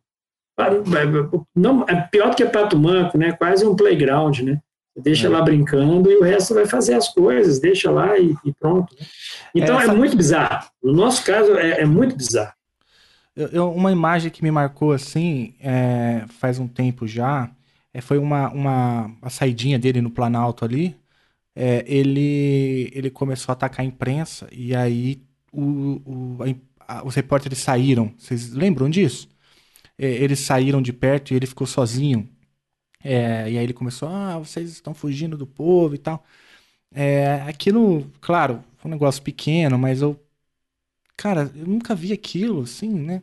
S4: não, é pior do que pato manco, né? quase um playground, né? Deixa é. lá brincando e o resto vai fazer as coisas, deixa lá e, e pronto. Né? Então é Essa... é muito bizarro. No nosso caso, é, é muito bizarro.
S2: Eu, eu, uma imagem que me marcou assim, é, faz um tempo já, é, foi uma, uma, uma saidinha dele no Planalto ali. É, ele, ele começou a atacar a imprensa e aí o, o, a, os repórteres saíram. Vocês lembram disso? É, eles saíram de perto e ele ficou sozinho. É, e aí ele começou, ah, vocês estão fugindo do povo e tal. É, aquilo, claro, foi um negócio pequeno, mas eu cara, eu nunca vi aquilo, assim, né?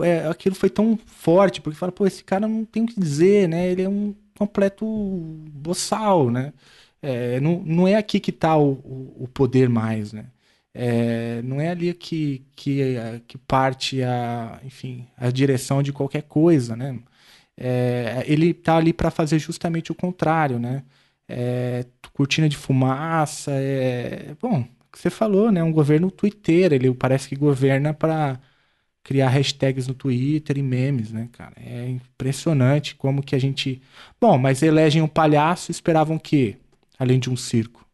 S2: É, aquilo foi tão forte, porque fala, pô, esse cara não tem o que dizer, né? Ele é um completo boçal, né? É, não, não é aqui que está o, o, poder mais, né? É, não é ali que, que, que parte a, enfim, a direção de qualquer coisa, né? É, ele está ali para fazer justamente o contrário, né? É, cortina de fumaça, é, bom, que você falou, né? Um governo Twitter, ele parece que governa para criar hashtags no Twitter e memes, né, cara? É impressionante como que a gente. Bom, mas elegem um palhaço, esperavam que, além de um circo?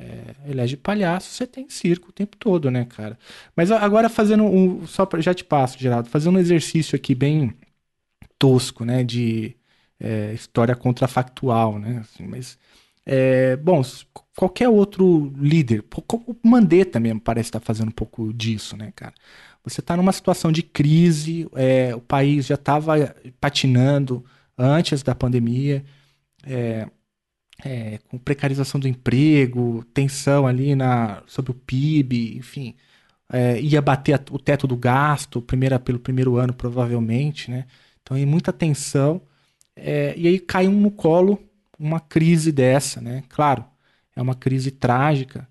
S2: É, elege palhaço, você tem circo o tempo todo, né, cara? Mas agora fazendo um. Só pra, já te passo, Geraldo, fazendo um exercício aqui bem tosco, né? De é, história contrafactual, né? Assim, mas é, bom, qualquer outro líder, o Mandetta mesmo parece estar fazendo um pouco disso, né, cara? Você está numa situação de crise, é, o país já estava patinando antes da pandemia, é, é, com precarização do emprego, tensão ali na, sobre o PIB, enfim, é, ia bater a, o teto do gasto primeira, pelo primeiro ano, provavelmente, né? Então, aí muita tensão, é, e aí cai um no colo uma crise dessa, né? Claro, é uma crise trágica.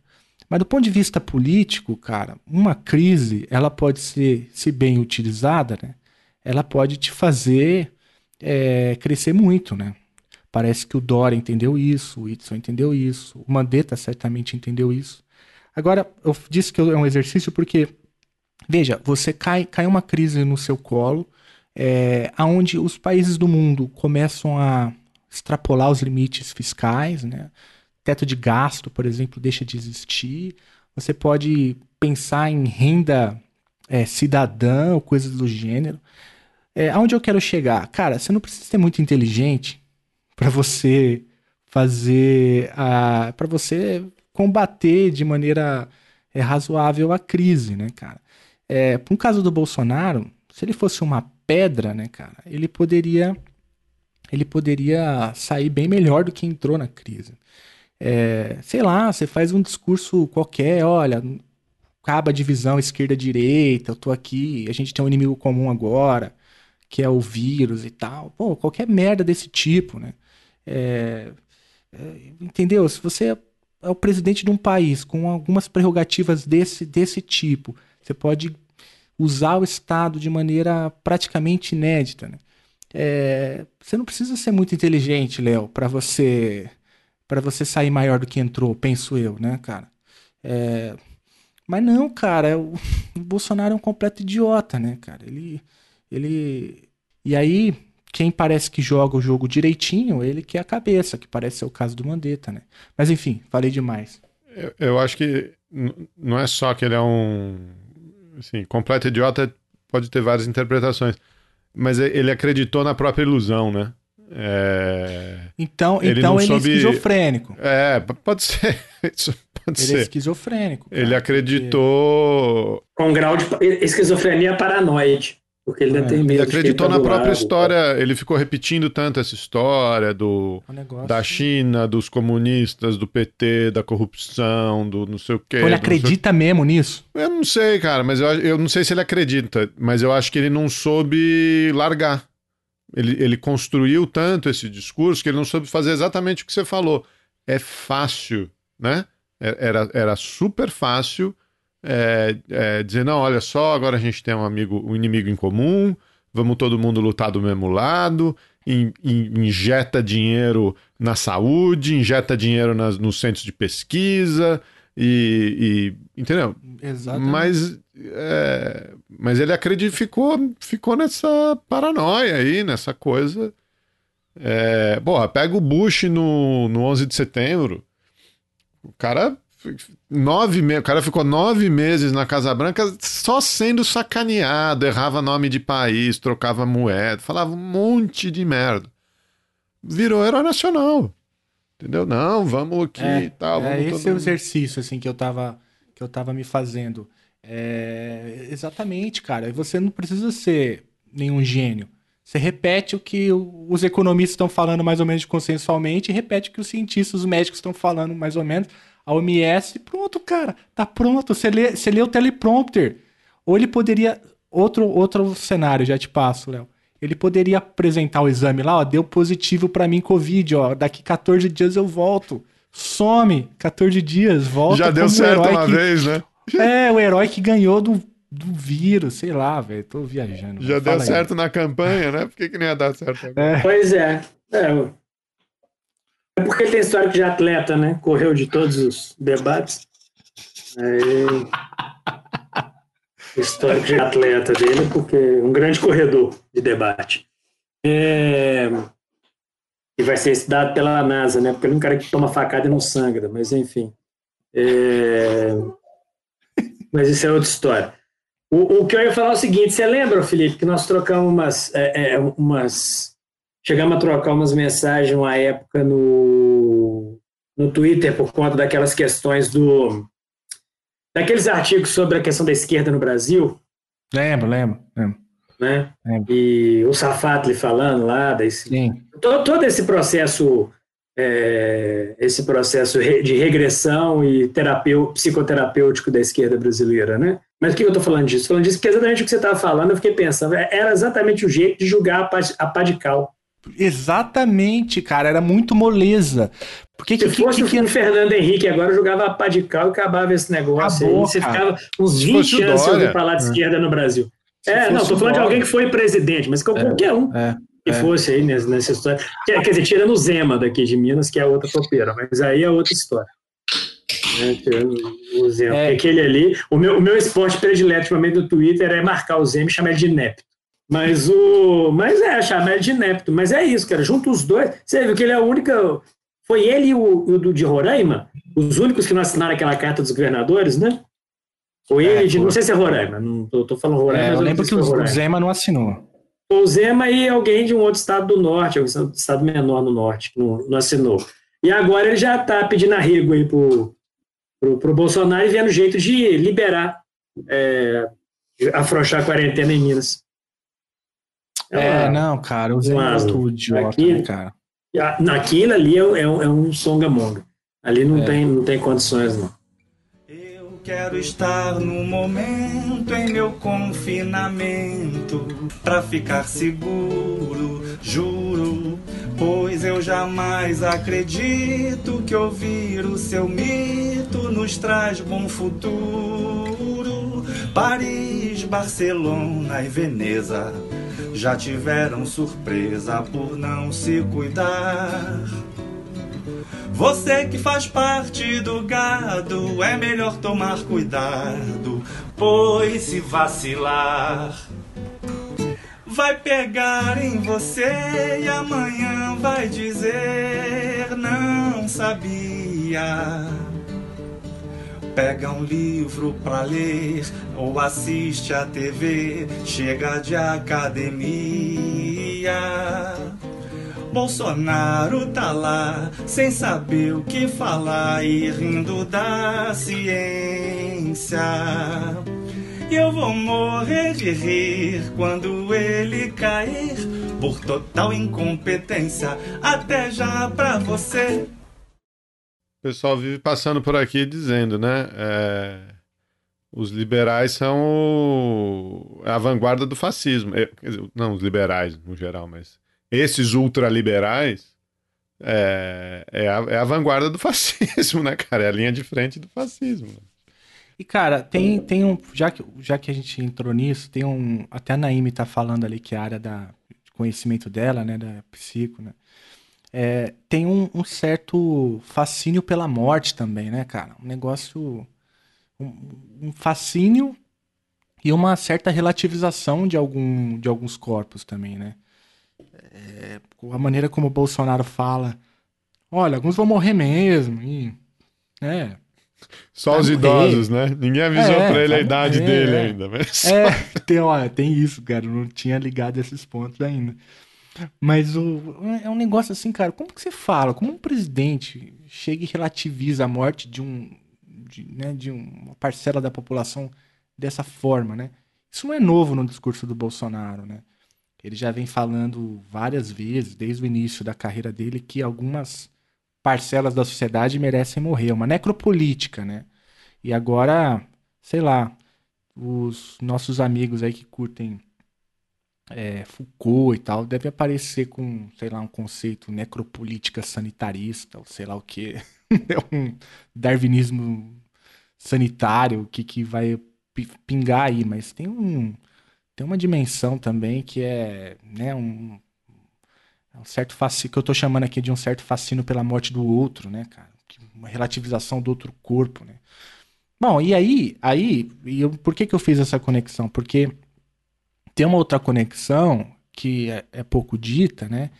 S2: Mas do ponto de vista político, cara, uma crise, ela pode ser, se bem utilizada, né? Ela pode te fazer é, crescer muito, né? Parece que o Dória entendeu isso, o Whitson entendeu isso, o Mandetta certamente entendeu isso. Agora, eu disse que é um exercício porque, veja, você cai, cai uma crise no seu colo, é, onde os países do mundo começam a extrapolar os limites fiscais, né? Teto de gasto, por exemplo, deixa de existir. Você pode pensar em renda é, cidadã ou coisas do gênero. É, aonde eu quero chegar? Cara, você não precisa ser muito inteligente para você fazer a. para você combater de maneira é, razoável a crise, né, cara? É, no caso do Bolsonaro, se ele fosse uma pedra, né, cara, ele poderia ele poderia sair bem melhor do que entrou na crise. É, sei lá, você faz um discurso qualquer, olha, acaba a divisão esquerda-direita, eu tô aqui, a gente tem um inimigo comum agora, que é o vírus e tal. Pô, qualquer merda desse tipo, né? É, é, entendeu? Se você é o presidente de um país com algumas prerrogativas desse, desse tipo, você pode usar o Estado de maneira praticamente inédita. Né? É, você não precisa ser muito inteligente, Léo, para você para você sair maior do que entrou, penso eu, né, cara? É, mas não, cara, o, o Bolsonaro é um completo idiota, né, cara? Ele, ele, e aí quem parece que joga o jogo direitinho, ele que é a cabeça, que parece ser o caso do Mandetta, né? Mas enfim, falei demais.
S3: Eu, eu acho que não é só que ele é um assim, completo idiota, pode ter várias interpretações, mas ele acreditou na própria ilusão, né? É...
S2: Então, ele, então ele soube... é esquizofrênico.
S3: É, pode ser. Isso pode
S2: ele
S3: ser.
S2: é esquizofrênico.
S3: Cara, ele acreditou.
S4: Com grau de esquizofrenia paranoide. Porque ele é. tem medo.
S3: Ele acreditou na própria história. Ele ficou repetindo tanto essa história do da China, dos comunistas, do PT, da corrupção, do não sei o quê.
S2: Ele acredita sei... mesmo nisso?
S3: Eu não sei, cara, mas eu, eu não sei se ele acredita. Mas eu acho que ele não soube largar. Ele, ele construiu tanto esse discurso que ele não soube fazer exatamente o que você falou. É fácil, né? É, era, era super fácil é, é, dizer, não, olha só, agora a gente tem um amigo, um inimigo em comum, vamos todo mundo lutar do mesmo lado, in, in, injeta dinheiro na saúde, injeta dinheiro nas, nos centros de pesquisa, e, e entendeu?
S2: Exatamente.
S3: Mas, é, mas ele acredita, ficou, ficou nessa paranoia aí, nessa coisa. É, porra, pega o Bush no, no 11 de setembro, o cara nove meses, o cara ficou nove meses na Casa Branca só sendo sacaneado, errava nome de país, trocava moeda, falava um monte de merda. Virou herói nacional. Entendeu? Não, vamos aqui
S2: é,
S3: e tal.
S2: É esse é o exercício assim que eu tava que eu tava me fazendo. É, exatamente, cara. Você não precisa ser nenhum gênio. Você repete o que os economistas estão falando mais ou menos consensualmente e repete o que os cientistas, os médicos estão falando mais ou menos a OMS, pronto, cara, tá pronto. Você lê, você lê o teleprompter. Ou ele poderia. Outro, outro cenário, já te passo, Léo. Ele poderia apresentar o exame lá, ó, deu positivo para mim Covid, ó, daqui 14 dias eu volto. Some, 14 dias, volta.
S3: Já deu certo uma que, vez, né?
S2: É, o herói que ganhou do, do vírus, sei lá, velho, tô viajando.
S3: Já deu certo aí. na campanha, né? Por que, que não ia dar certo
S4: agora? É. Pois é. é. É porque tem histórico de atleta, né? Correu de todos os debates. Aí... histórico de atleta dele, porque um grande corredor de debate. É... E vai ser estudado pela NASA, né? Porque ele é um cara que toma facada e não sangra, mas enfim. É... Mas isso é outra história. O, o, que eu ia falar é o seguinte: você lembra, Felipe, que nós trocamos umas, é, é, umas Chegamos a trocar umas mensagens uma época no, no Twitter por conta daquelas questões do. daqueles artigos sobre a questão da esquerda no Brasil.
S2: Lembro, lembro, lembro.
S4: Né? Lembro. E o Safatli falando lá. Desse, Sim. Todo, todo esse processo. É, esse processo de regressão e terapeu, psicoterapêutico da esquerda brasileira, né? Mas por que eu estou falando disso? Falando disso porque exatamente o que você estava falando, eu fiquei pensando, era exatamente o jeito de julgar a, pá, a pá de cal.
S2: Exatamente, cara, era muito moleza. Porque
S4: Se que, fosse que, que, o Fernando Henrique agora jogava a pá de cal e acabava esse negócio. Acabou, aí, você cara. ficava uns 20 anos sem ouvir falar de esquerda no Brasil. Se é, não, tô falando de alguém que foi presidente, mas é, qualquer um é, que é. fosse aí nessa, nessa história. Quer, quer dizer, tirando o Zema daqui de Minas, que é outra topeira, mas aí é outra história. É, o Zema, é. aquele ali, o meu, o meu esporte predileto ultimamente do Twitter é marcar o Zema e chamar ele de Nep. Mas o. Mas é, chamar ele de inepto. Mas é isso, cara. Junto os dois. Você viu que ele é a única. Foi ele e o, o do de Roraima, os únicos que não assinaram aquela carta dos governadores, né? Foi é, ele, de, não sei se é Roraima, não tô, tô falando Roraima. É,
S2: eu lembro que o Zema não assinou.
S4: O Zema e alguém de um outro estado do norte, um estado menor no norte, que não, não assinou. E agora ele já está pedindo arrego aí pro, pro, pro Bolsonaro e vendo jeito de liberar, é, afrouxar a quarentena em Minas.
S2: É, é não, cara, o Zé é muito idiota, aqui, né, cara?
S4: Naquilo ali é, é, um, é um songamonga. Ali não, é. tem, não tem condições, não.
S5: Eu quero estar no momento em meu confinamento pra ficar seguro, juro. Pois eu jamais acredito que ouvir o seu mito nos traz bom futuro. Paris, Barcelona e Veneza já tiveram surpresa por não se cuidar. Você que faz parte do gado, é melhor tomar cuidado, pois se vacilar, vai pegar em você e amanhã vai dizer não sabia. Pega um livro pra ler ou assiste a TV, chega de academia. Bolsonaro tá lá, sem saber o que falar e rindo da ciência. Eu vou morrer de rir quando ele cair por total incompetência. Até já pra você.
S3: O pessoal vive passando por aqui dizendo, né? É, os liberais são o, a vanguarda do fascismo. É, dizer, não os liberais no geral, mas esses ultraliberais é, é, a, é a vanguarda do fascismo, né, cara? É a linha de frente do fascismo.
S2: E, cara, tem, tem um. Já que, já que a gente entrou nisso, tem um. Até a Naime tá falando ali que é a área da conhecimento dela, né? Da psico, né? É, tem um, um, certo fascínio pela morte também, né, cara? Um negócio. Um, um fascínio e uma certa relativização de, algum, de alguns corpos também, né? É, a maneira como o Bolsonaro fala. Olha, alguns vão morrer mesmo. E, é,
S3: só os idosos, né? Ninguém avisou é, pra ele a idade morrer, dele é. ainda. Mas...
S2: É, tem, olha, tem isso, cara. Eu não tinha ligado esses pontos ainda. Mas o, é um negócio assim, cara. Como que você fala? Como um presidente chega e relativiza a morte de um, de, né, de uma parcela da população dessa forma, né? Isso não é novo no discurso do Bolsonaro, né? Ele já vem falando várias vezes, desde o início da carreira dele, que algumas parcelas da sociedade merecem morrer. É uma necropolítica, né? E agora, sei lá, os nossos amigos aí que curtem é, Foucault e tal, deve aparecer com, sei lá, um conceito necropolítica sanitarista, ou sei lá o que. é um darwinismo sanitário que, que vai pingar aí, mas tem um tem uma dimensão também que é, né, um, um certo fascínio, que eu tô chamando aqui de um certo fascínio pela morte do outro, né, cara? Uma relativização do outro corpo, né? Bom, e aí, aí eu, por que, que eu fiz essa conexão? Porque tem uma outra conexão que é, é pouco dita, né?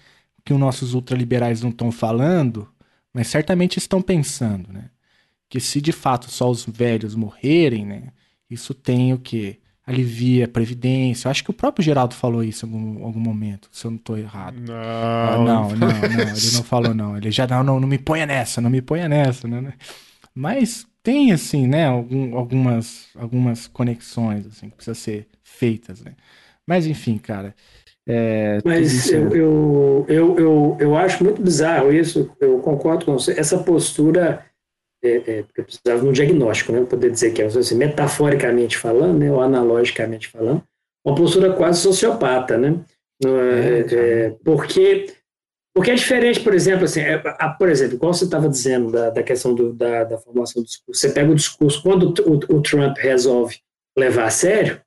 S2: Que os nossos ultraliberais não estão falando, mas certamente estão pensando, né? Que se de fato só os velhos morrerem, né? Isso tem o quê? Alivia a previdência. Eu acho que o próprio Geraldo falou isso em algum, algum momento, se eu não estou errado.
S3: Não.
S2: Ah, não, não, não, ele não falou não. Ele já não, não, não me ponha nessa, não me ponha nessa, né? Mas tem assim, né, algum, algumas algumas conexões assim que precisam ser feitas, né? Mas enfim, cara. É,
S4: Mas eu, eu, eu, eu, eu acho muito bizarro isso, eu concordo com você. Essa postura é, é, porque eu precisava de um diagnóstico, né, poder dizer que é, assim, metaforicamente falando, né, ou analogicamente falando, uma postura quase sociopata, né, é, é, é, porque porque é diferente, por exemplo, assim, a, por exemplo, como você estava dizendo da, da questão do, da, da formação do discurso, você pega o discurso, quando o, o, o Trump resolve levar a sério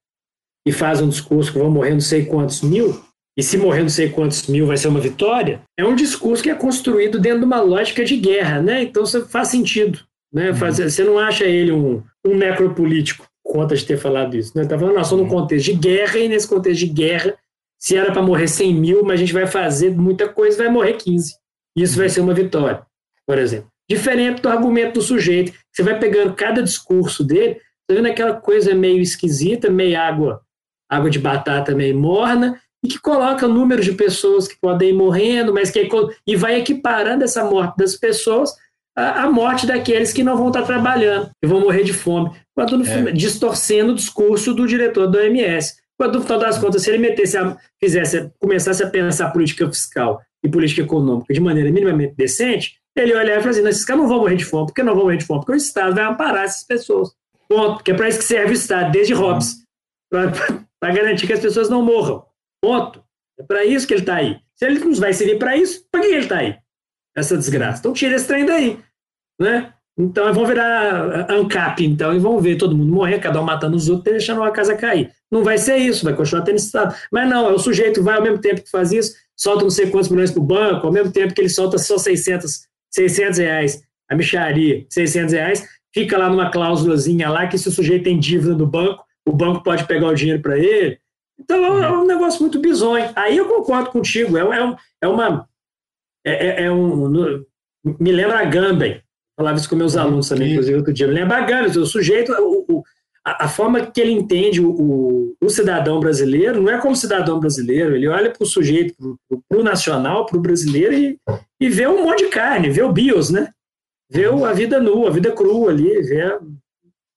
S4: e faz um discurso que vão morrer não sei quantos mil, e se morrer não sei quantos mil vai ser uma vitória, é um discurso que é construído dentro de uma lógica de guerra, né? Então faz sentido. Né? Uhum. Faz, você não acha ele um, um necropolítico, conta de ter falado isso. Né? Tá falando, nós somos uhum. num contexto de guerra, e nesse contexto de guerra, se era para morrer 100 mil, mas a gente vai fazer muita coisa, vai morrer 15. Isso uhum. vai ser uma vitória, por exemplo. Diferente do argumento do sujeito. Você vai pegando cada discurso dele, você vendo aquela coisa meio esquisita, meio água, água de batata meio morna, e que coloca números de pessoas que podem ir morrendo, mas que e vai equiparando essa morte das pessoas à, morte daqueles que não vão estar trabalhando e vão morrer de fome, quando no, é. distorcendo o discurso do diretor do OMS. Quando no final das contas, se ele metesse a, fizesse, começasse a pensar política fiscal e política econômica de maneira minimamente decente, ele olhar e falar assim: esses caras não vão morrer de fome, por que não vão morrer de fome? Porque o Estado vai amparar essas pessoas. Ponto. Que é para isso que serve o Estado, desde Hobbes, para garantir que as pessoas não morram. Ponto. É para isso que ele está aí. Se ele não vai servir para isso, para que ele está aí? Essa desgraça. Então tira esse trem daí. Né? Então vão virar ANCAP, então, e vão ver todo mundo morrer, cada um matando os outros, deixando a casa cair. Não vai ser isso, vai continuar tendo Estado. Mas não, é o sujeito vai ao mesmo tempo que faz isso, solta não sei quantos milhões para o banco, ao mesmo tempo que ele solta só 600, 600 reais, a micharia, 600 reais, fica lá numa cláusulazinha lá que se o sujeito tem dívida do banco, o banco pode pegar o dinheiro para ele. Então é um uhum. negócio muito bizonho. Aí eu concordo contigo, é, é, é uma. É, é, é um, me lembra a Gamben, falava isso com meus alunos também, inclusive outro dia. Me lembra a Gamben, o sujeito, o, o, a, a, forma que ele entende o, o, cidadão brasileiro não é como cidadão brasileiro, ele olha para o sujeito, para o nacional, para o brasileiro e, e vê um monte de carne, vê o bios, né? Vê a vida nua, a vida crua ali, vê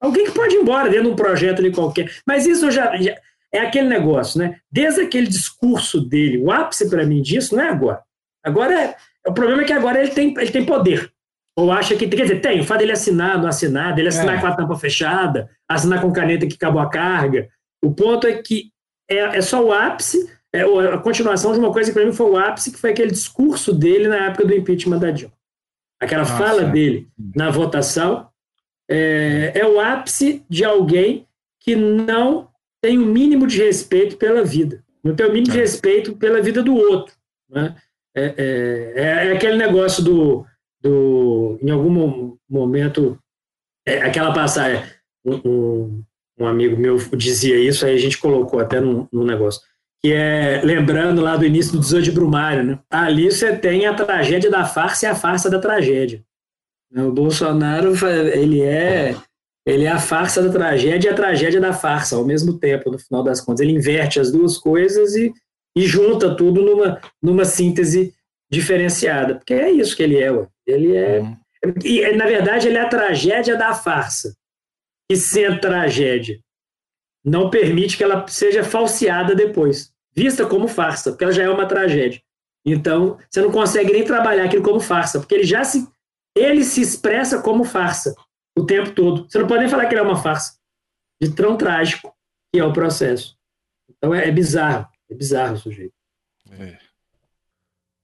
S4: alguém que pode ir embora dentro de um projeto ali qualquer. Mas isso já, já é aquele negócio, né? Desde aquele discurso dele, o ápice para mim disso não é agora. Agora, é, o problema é que agora ele tem, ele tem poder. Ou acha que, quer dizer, tem, o fato dele assinar, não assinar, dele assinar é. com a tampa fechada, assinar com caneta que acabou a carga. O ponto é que é, é só o ápice, é a continuação de uma coisa que para mim foi o ápice, que foi aquele discurso dele na época do impeachment da Dilma. Aquela Nossa. fala dele na votação é, é o ápice de alguém que não tem o um mínimo de respeito pela vida, não tem o um mínimo de é. respeito pela vida do outro. Né? É, é, é, é, aquele negócio do, do em algum momento, é, aquela passagem, um, um, amigo meu dizia isso, aí a gente colocou até no, no negócio, que é lembrando lá do início do 18 de Brumário, né? ali você tem a tragédia da farsa e a farsa da tragédia. O Bolsonaro, ele é ele é a farsa da tragédia e a tragédia da farsa ao mesmo tempo, no final das contas. Ele inverte as duas coisas e, e junta tudo numa, numa síntese diferenciada. Porque é isso que ele é. Ué. Ele é. Uhum. E, na verdade, ele é a tragédia da farsa. E sendo tragédia, não permite que ela seja falseada depois, vista como farsa, porque ela já é uma tragédia. Então, você não consegue nem trabalhar aquilo como farsa, porque ele já se ele se expressa como farsa o tempo todo. Você não pode nem falar que ele é uma farsa, de tão trágico que é o processo. Então é, é bizarro, é bizarro o sujeito. É.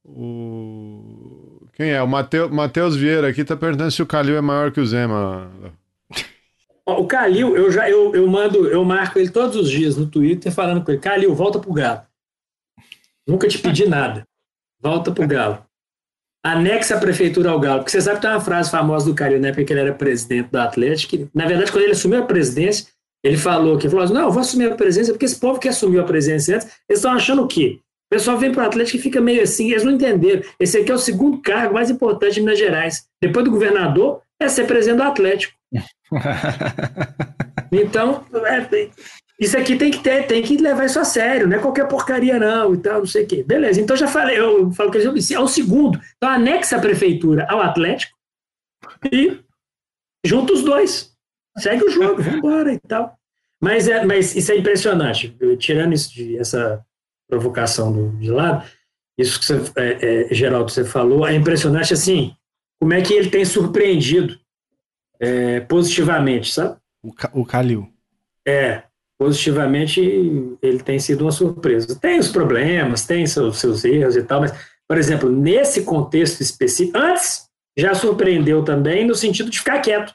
S3: O... Quem é? O Matheus Vieira aqui está perguntando se o Calil é maior que o Zema.
S4: O Calil, eu já eu, eu mando, eu marco ele todos os dias no Twitter falando com ele, Calil, volta pro Galo. Nunca te pedi nada. Volta pro Galo anexa a prefeitura ao Galo. Porque você sabe que tem uma frase famosa do Calil, né, porque ele era presidente do Atlético, que, na verdade, quando ele assumiu a presidência, ele falou que falou assim, não, eu vou assumir a presidência, porque esse povo que assumiu a presidência antes, eles estão achando o quê? O pessoal vem para o Atlético e fica meio assim, eles não entenderam. Esse aqui é o segundo cargo mais importante de Minas Gerais. Depois do governador, é ser presidente do Atlético. então, é, isso aqui tem que ter, tem que levar isso a sério, não é qualquer porcaria não e tal, não sei o quê. Beleza, então já falei, eu falo que é o segundo. Então anexa a prefeitura ao Atlético e junta os dois. Segue o jogo, vamos embora e tal. Mas, é, mas isso é impressionante. Tirando isso de, essa provocação do, de lado, isso que você, é, é, Geraldo, você falou, é impressionante assim, como é que ele tem surpreendido é, positivamente, sabe?
S2: O, o Calil.
S4: É, positivamente ele tem sido uma surpresa. Tem os problemas, tem seus, seus erros e tal, mas, por exemplo, nesse contexto específico, antes já surpreendeu também no sentido de ficar quieto.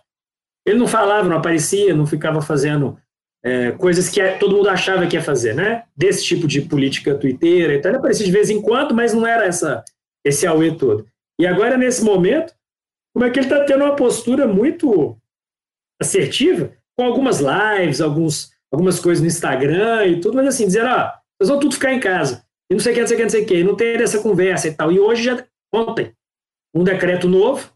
S4: Ele não falava, não aparecia, não ficava fazendo é, coisas que todo mundo achava que ia fazer, né? Desse tipo de política twitteira e tal. Ele aparecia de vez em quando, mas não era essa, esse auê todo. E agora, nesse momento, como é que ele está tendo uma postura muito assertiva, com algumas lives, alguns algumas coisas no Instagram e tudo, mas assim, dizendo, ó, vocês vão tudo ficar em casa. E não sei o que, não sei o que, não sei o que. Não ter essa conversa e tal. E hoje, já, ontem, um decreto novo,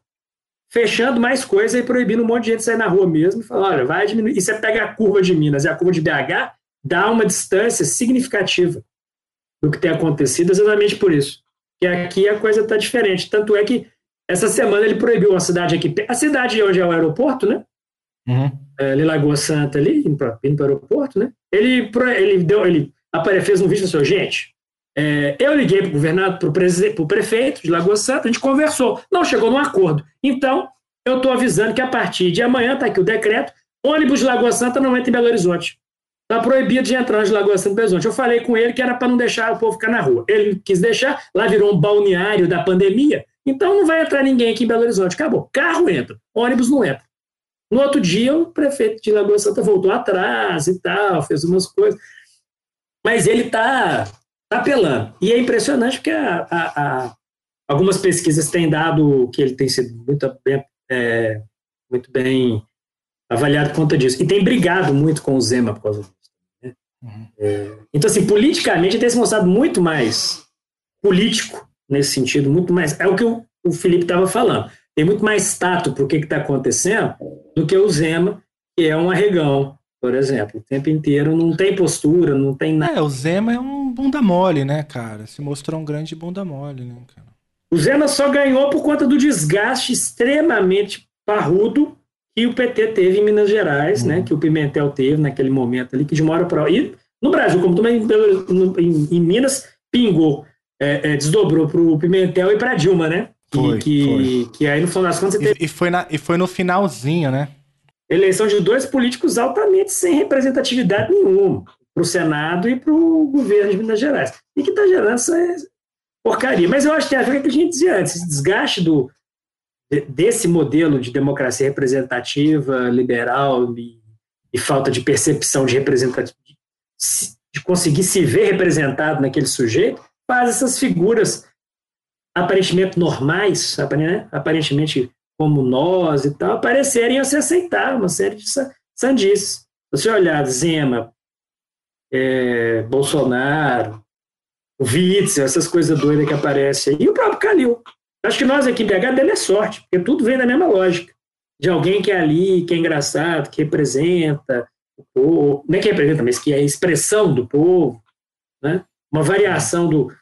S4: fechando mais coisa e proibindo um monte de gente sair na rua mesmo. E falar, olha, vai diminuir. E você pega a curva de Minas e a curva de BH, dá uma distância significativa do que tem acontecido exatamente por isso. Que aqui a coisa está diferente. Tanto é que essa semana ele proibiu uma cidade aqui, a cidade onde é o aeroporto, né? Uhum é, ali Lagoa Santa, ali, indo para o aeroporto, né? Ele, ele, deu, ele apareceu, fez um vídeo e falou assim, gente, é, eu liguei para o governador, para o prefeito de Lagoa Santa, a gente conversou, não chegou num acordo. Então, eu estou avisando que a partir de amanhã, está aqui o decreto, ônibus de Lagoa Santa não entra em Belo Horizonte. Está proibido de entrar de Lagoa Santa Belo Horizonte. Eu falei com ele que era para não deixar o povo ficar na rua. Ele quis deixar, lá virou um balneário da pandemia, Então não vai entrar ninguém aqui em Belo Horizonte. Acabou. Carro entra, ônibus não entra. No outro dia, o prefeito de Lagoa Santa voltou atrás e tal, fez umas coisas. Mas ele está tá apelando. E é impressionante porque a, a, a, algumas pesquisas têm dado que ele tem sido muito bem, é, muito bem avaliado por conta disso. E tem brigado muito com o Zema por causa disso. Né? Uhum. É, então, assim, politicamente, ele tem se mostrado muito mais político nesse sentido, muito mais. É o que o, o Felipe estava falando. Tem muito mais tato para o que está acontecendo do que o Zema, que é um arregão, por exemplo. O tempo inteiro não tem postura, não tem nada.
S2: É, o Zema é um bunda mole, né, cara? Se mostrou um grande bunda mole, né, cara?
S4: O Zema só ganhou por conta do desgaste extremamente parrudo que o PT teve em Minas Gerais, né? uhum. né? Que o Pimentel teve naquele momento ali, que de uma hora para E no Brasil, como também em, em Minas, pingou, é, é, desdobrou para o Pimentel e para Dilma, né?
S2: Foi,
S4: que,
S2: foi.
S4: que aí no final das contas você
S2: teve... e, foi na, e foi no finalzinho, né?
S4: Eleição de dois políticos altamente sem representatividade nenhuma para o Senado e para o governo de Minas Gerais. E que está gerando essa porcaria. Mas eu acho que tem a ver com o que a gente dizia antes, esse desgaste do, desse modelo de democracia representativa, liberal e, e falta de percepção de representatividade, de conseguir se ver representado naquele sujeito, faz essas figuras aparentemente normais, né? aparentemente como nós e tal, aparecerem a se aceitar uma série de sandices. Se você olhar Zema, é, Bolsonaro, o Witzel, essas coisas doidas que aparecem aí, e o próprio Calil. Acho que nós aqui em BH demos é sorte, porque tudo vem da mesma lógica. De alguém que é ali, que é engraçado, que representa o povo, não é que representa, mas que é a expressão do povo, né? Uma variação do,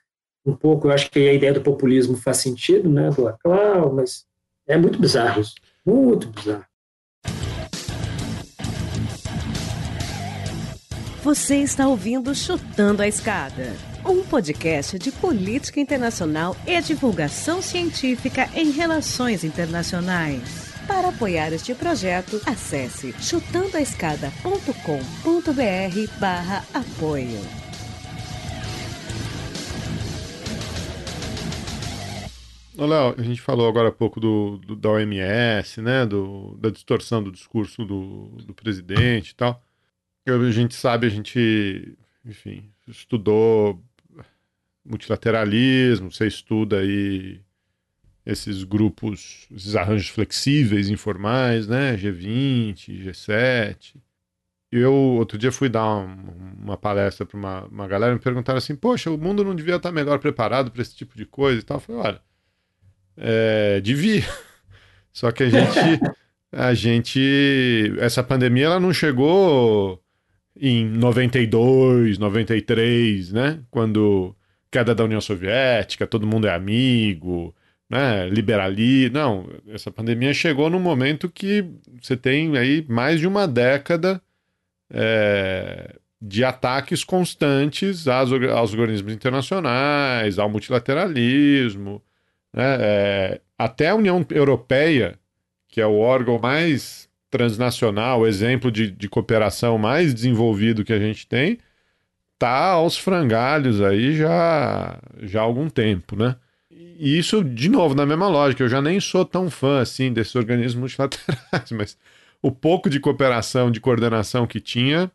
S4: um pouco, eu acho que a ideia do populismo faz sentido, né, do Aclau, mas é muito bizarro isso, muito bizarro.
S6: Você está ouvindo Chutando a Escada, um podcast de política internacional e divulgação científica em relações internacionais. Para apoiar este projeto, acesse chutandoaescada.com.br barra apoio.
S3: Léo, a gente falou agora há pouco do, do, da OMS, né? Do, da distorção do discurso do, do presidente e tal. A gente sabe, a gente, enfim, estudou multilateralismo, você estuda aí esses grupos, esses arranjos flexíveis, informais, né? G20, G7. Eu, outro dia, fui dar uma, palestra para uma, uma galera e me perguntaram assim: Poxa, o mundo não devia estar melhor preparado para esse tipo de coisa e tal. Eu falei: Olha, é, devia. Só que a gente, a gente, essa pandemia ela não chegou em 92, 93, né? Quando queda da União Soviética, todo mundo é amigo, né? Liberalismo. Não, essa pandemia chegou num momento que você tem aí mais de uma década é, de ataques constantes aos, aos organismos internacionais, ao multilateralismo, né? É, até a União Europeia, que é o órgão mais transnacional, exemplo de, de cooperação mais desenvolvido que a gente tem, tá aos frangalhos aí já, já há algum tempo, né? E isso, de novo, na mesma lógica, eu já nem sou tão fã assim desses organismos multilaterais, mas o pouco de cooperação, de coordenação que tinha,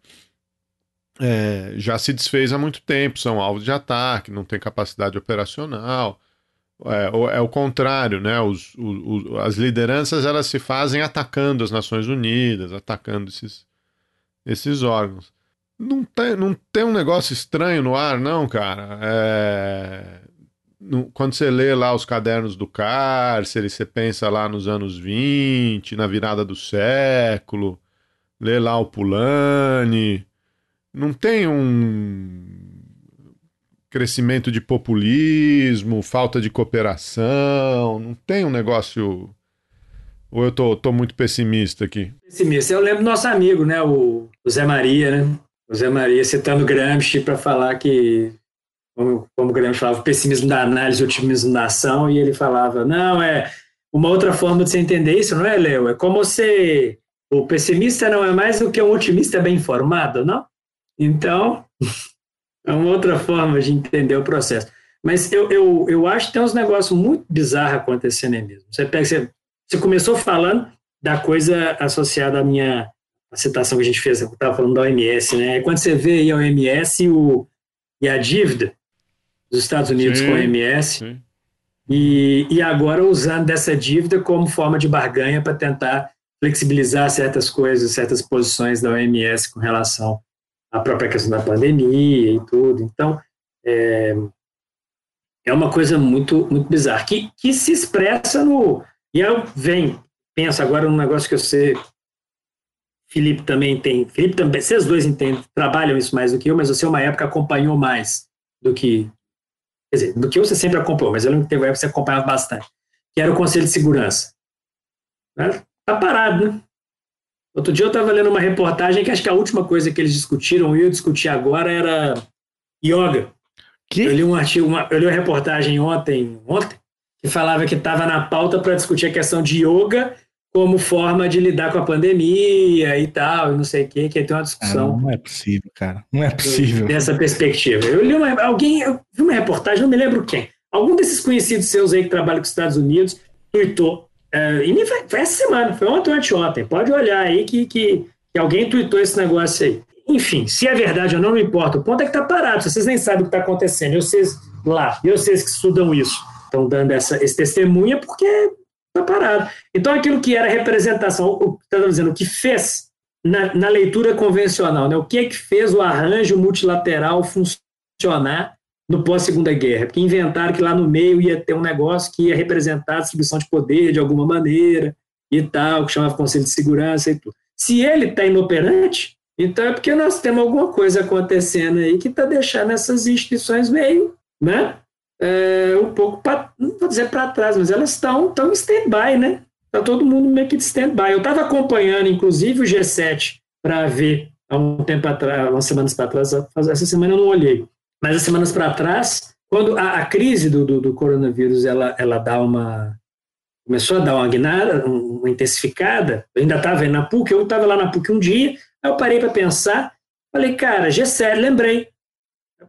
S3: é, já se desfez há muito tempo, são alvos de ataque, não tem capacidade operacional. É, é o contrário, né? Os, os, as lideranças elas se fazem atacando as Nações Unidas, atacando esses, esses órgãos. Não tem, não tem um negócio estranho no ar, não, cara. É... Quando você lê lá os cadernos do cárcere, você pensa lá nos anos 20, na virada do século, lê lá o Pulani. Não tem um crescimento de populismo, falta de cooperação, não tem um negócio. Ou eu tô, tô muito pessimista aqui?
S4: Pessimista. Eu lembro do nosso amigo, né? O, o Zé Maria, né? O Zé Maria citando Gramsci para falar que, como, como Gramsci falava, pessimismo da análise, otimismo da ação, e ele falava: não, é uma outra forma de você entender isso, não é, Léo? É como você. O pessimista não é mais do que um otimista bem informado, não? Então, é uma outra forma de entender o processo. Mas eu, eu, eu acho que tem uns negócios muito bizarros acontecendo aí mesmo. Você, pega, você, você começou falando da coisa associada à minha a citação que a gente fez, eu estava falando da OMS, né? Quando você vê aí a OMS e, o, e a dívida dos Estados Unidos sim, com a OMS, e, e agora usando dessa dívida como forma de barganha para tentar flexibilizar certas coisas, certas posições da OMS com relação à própria questão da pandemia e tudo. Então, é, é uma coisa muito, muito bizarra, que, que se expressa no. E eu venho, penso agora num negócio que sei. Felipe também tem. Felipe também, vocês dois entendem, trabalham isso mais do que eu, mas você, uma época, acompanhou mais do que. Quer dizer, do que você sempre acompanhou, mas eu lembro que teve uma época que você acompanhava bastante, que era o Conselho de Segurança. Né? Tá parado, né? Outro dia eu estava lendo uma reportagem que acho que a última coisa que eles discutiram, e eu discuti agora, era yoga. Que? Eu li um artigo, uma, eu li uma reportagem ontem, ontem que falava que estava na pauta para discutir a questão de yoga como forma de lidar com a pandemia e tal, e não sei o que aí tem uma discussão.
S2: Ah, não é possível, cara. Não é possível.
S4: Dessa perspectiva. Eu li uma, alguém, eu vi uma reportagem, não me lembro quem. Algum desses conhecidos seus aí que trabalham com os Estados Unidos tweetou é, e foi, essa semana, foi ontem ou anteontem. Pode olhar aí que, que, que alguém tweetou esse negócio aí. Enfim, se é verdade ou não, não importa. O ponto é que está parado. Vocês nem sabem o que está acontecendo. Eu vocês lá, eu vocês que estudam isso, estão dando essa, esse testemunha porque está parado. Então, aquilo que era representação, o que está dizendo, o que fez na, na, leitura convencional, né? o que é que fez o arranjo multilateral funcionar no pós-segunda guerra, porque inventaram que lá no meio ia ter um negócio que ia representar a distribuição de poder de alguma maneira e tal, que chamava Conselho de Segurança e tudo. Se ele está inoperante, então é porque nós temos alguma coisa acontecendo aí que está deixando essas instituições meio, né, é, um pouco, pra, não vou dizer para trás, mas elas estão tão em stand-by, né? Está todo mundo meio que de stand-by. Eu estava acompanhando, inclusive, o G7 para ver há um tempo atrás, umas semanas para trás, essa semana eu não olhei, mas as semanas para trás, quando a, a crise do, do, do, coronavírus ela, ela dá uma começou a dar uma guinada, uma intensificada, eu ainda estava na PUC, eu estava lá na PUC um dia, aí eu parei para pensar, falei, cara, G7, lembrei,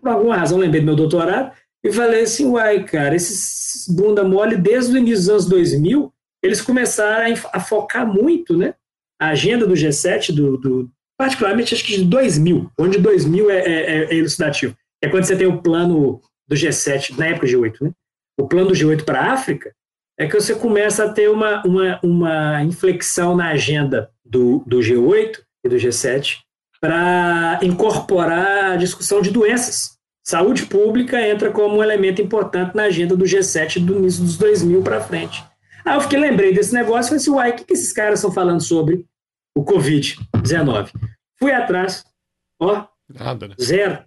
S4: por alguma razão lembrei do meu doutorado, e falei assim, uai, cara, esses bunda mole, desde o início dos anos 2000, eles começaram a, focar muito, né, a agenda do G7, do, do, particularmente acho que de 2000, onde 2000 é, é, é elucidativo é quando você tem o plano do G7, na época do G8, né? O plano do G8 para a África, é que você começa a ter uma, uma, uma inflexão na agenda do, do G8 e do G7 para incorporar a discussão de doenças. Saúde pública entra como um elemento importante na agenda do G7 do início dos 2000 para frente. Aí eu fiquei, lembrei desse negócio e falei assim, uai, o que, que esses caras estão falando sobre o Covid-19? Fui atrás, ó, Nada, né? zero.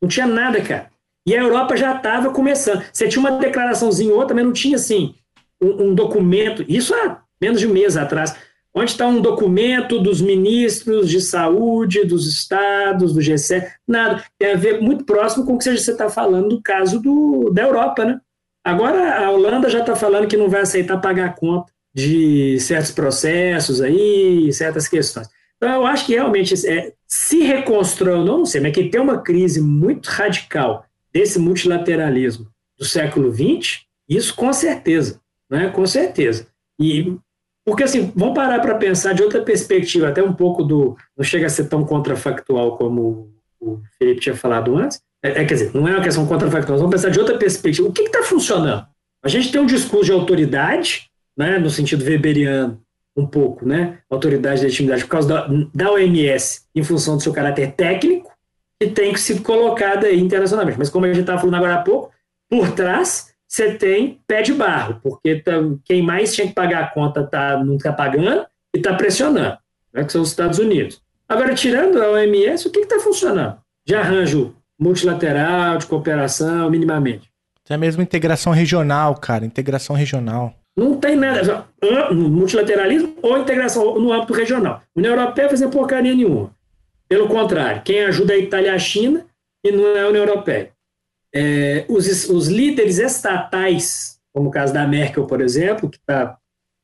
S4: Não tinha nada, cara. E a Europa já estava começando. Você tinha uma declaraçãozinha ou outra, mas não tinha, assim, um, um documento. Isso há menos de um mês atrás. Onde está um documento dos ministros de saúde, dos estados, do G7? Nada. Tem a ver muito próximo com o que você está falando do caso do, da Europa, né? Agora a Holanda já está falando que não vai aceitar pagar conta de certos processos aí, certas questões. Então, eu acho que realmente é, se reconstrói, não sei, mas que tem uma crise muito radical desse multilateralismo do século XX, isso com certeza, né? com certeza. E porque assim, vamos parar para pensar de outra perspectiva, até um pouco do. Não chega a ser tão contrafactual como o Felipe tinha falado antes. É, é quer dizer, não é uma questão contrafactual, vamos pensar de outra perspectiva. O que está funcionando? A gente tem um discurso de autoridade, né, no sentido weberiano, um pouco, né, autoridade da legitimidade por causa da, da OMS, em função do seu caráter técnico, que tem que ser colocada aí internacionalmente. Mas como a gente estava falando agora há pouco, por trás você tem pé de barro, porque tá, quem mais tinha que pagar a conta tá, não está pagando e está pressionando, né, que são os Estados Unidos. Agora, tirando a OMS, o que está funcionando? De arranjo multilateral, de cooperação, minimamente.
S2: Até mesmo integração regional, cara, integração regional.
S4: Não tem nada. Multilateralismo ou integração no âmbito regional. A União Europeia fazer porcaria nenhuma. Pelo contrário, quem ajuda é a Itália a China e não é a União Europeia. É, os, os líderes estatais, como o caso da Merkel, por exemplo, que está.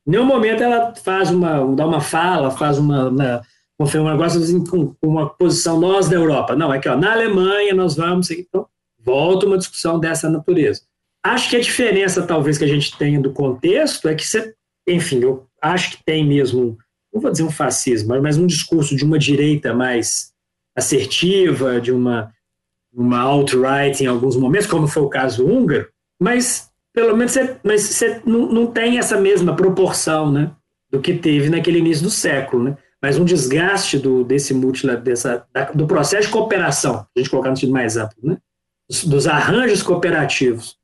S4: Em nenhum momento ela faz uma, dá uma fala, faz uma, uma, um negócio assim, com uma posição nós da Europa. Não, é que ó, na Alemanha nós vamos. Então, Volta uma discussão dessa natureza. Acho que a diferença, talvez, que a gente tenha do contexto é que você, enfim, eu acho que tem mesmo, não vou dizer um fascismo, mas um discurso de uma direita mais assertiva, de uma, uma alt-right em alguns momentos, como foi o caso húngaro, mas pelo menos você, mas você não, não tem essa mesma proporção né, do que teve naquele início do século. Né? Mas um desgaste do, desse multila, dessa, da, do processo de cooperação, a gente colocar no sentido mais amplo, né? dos, dos arranjos cooperativos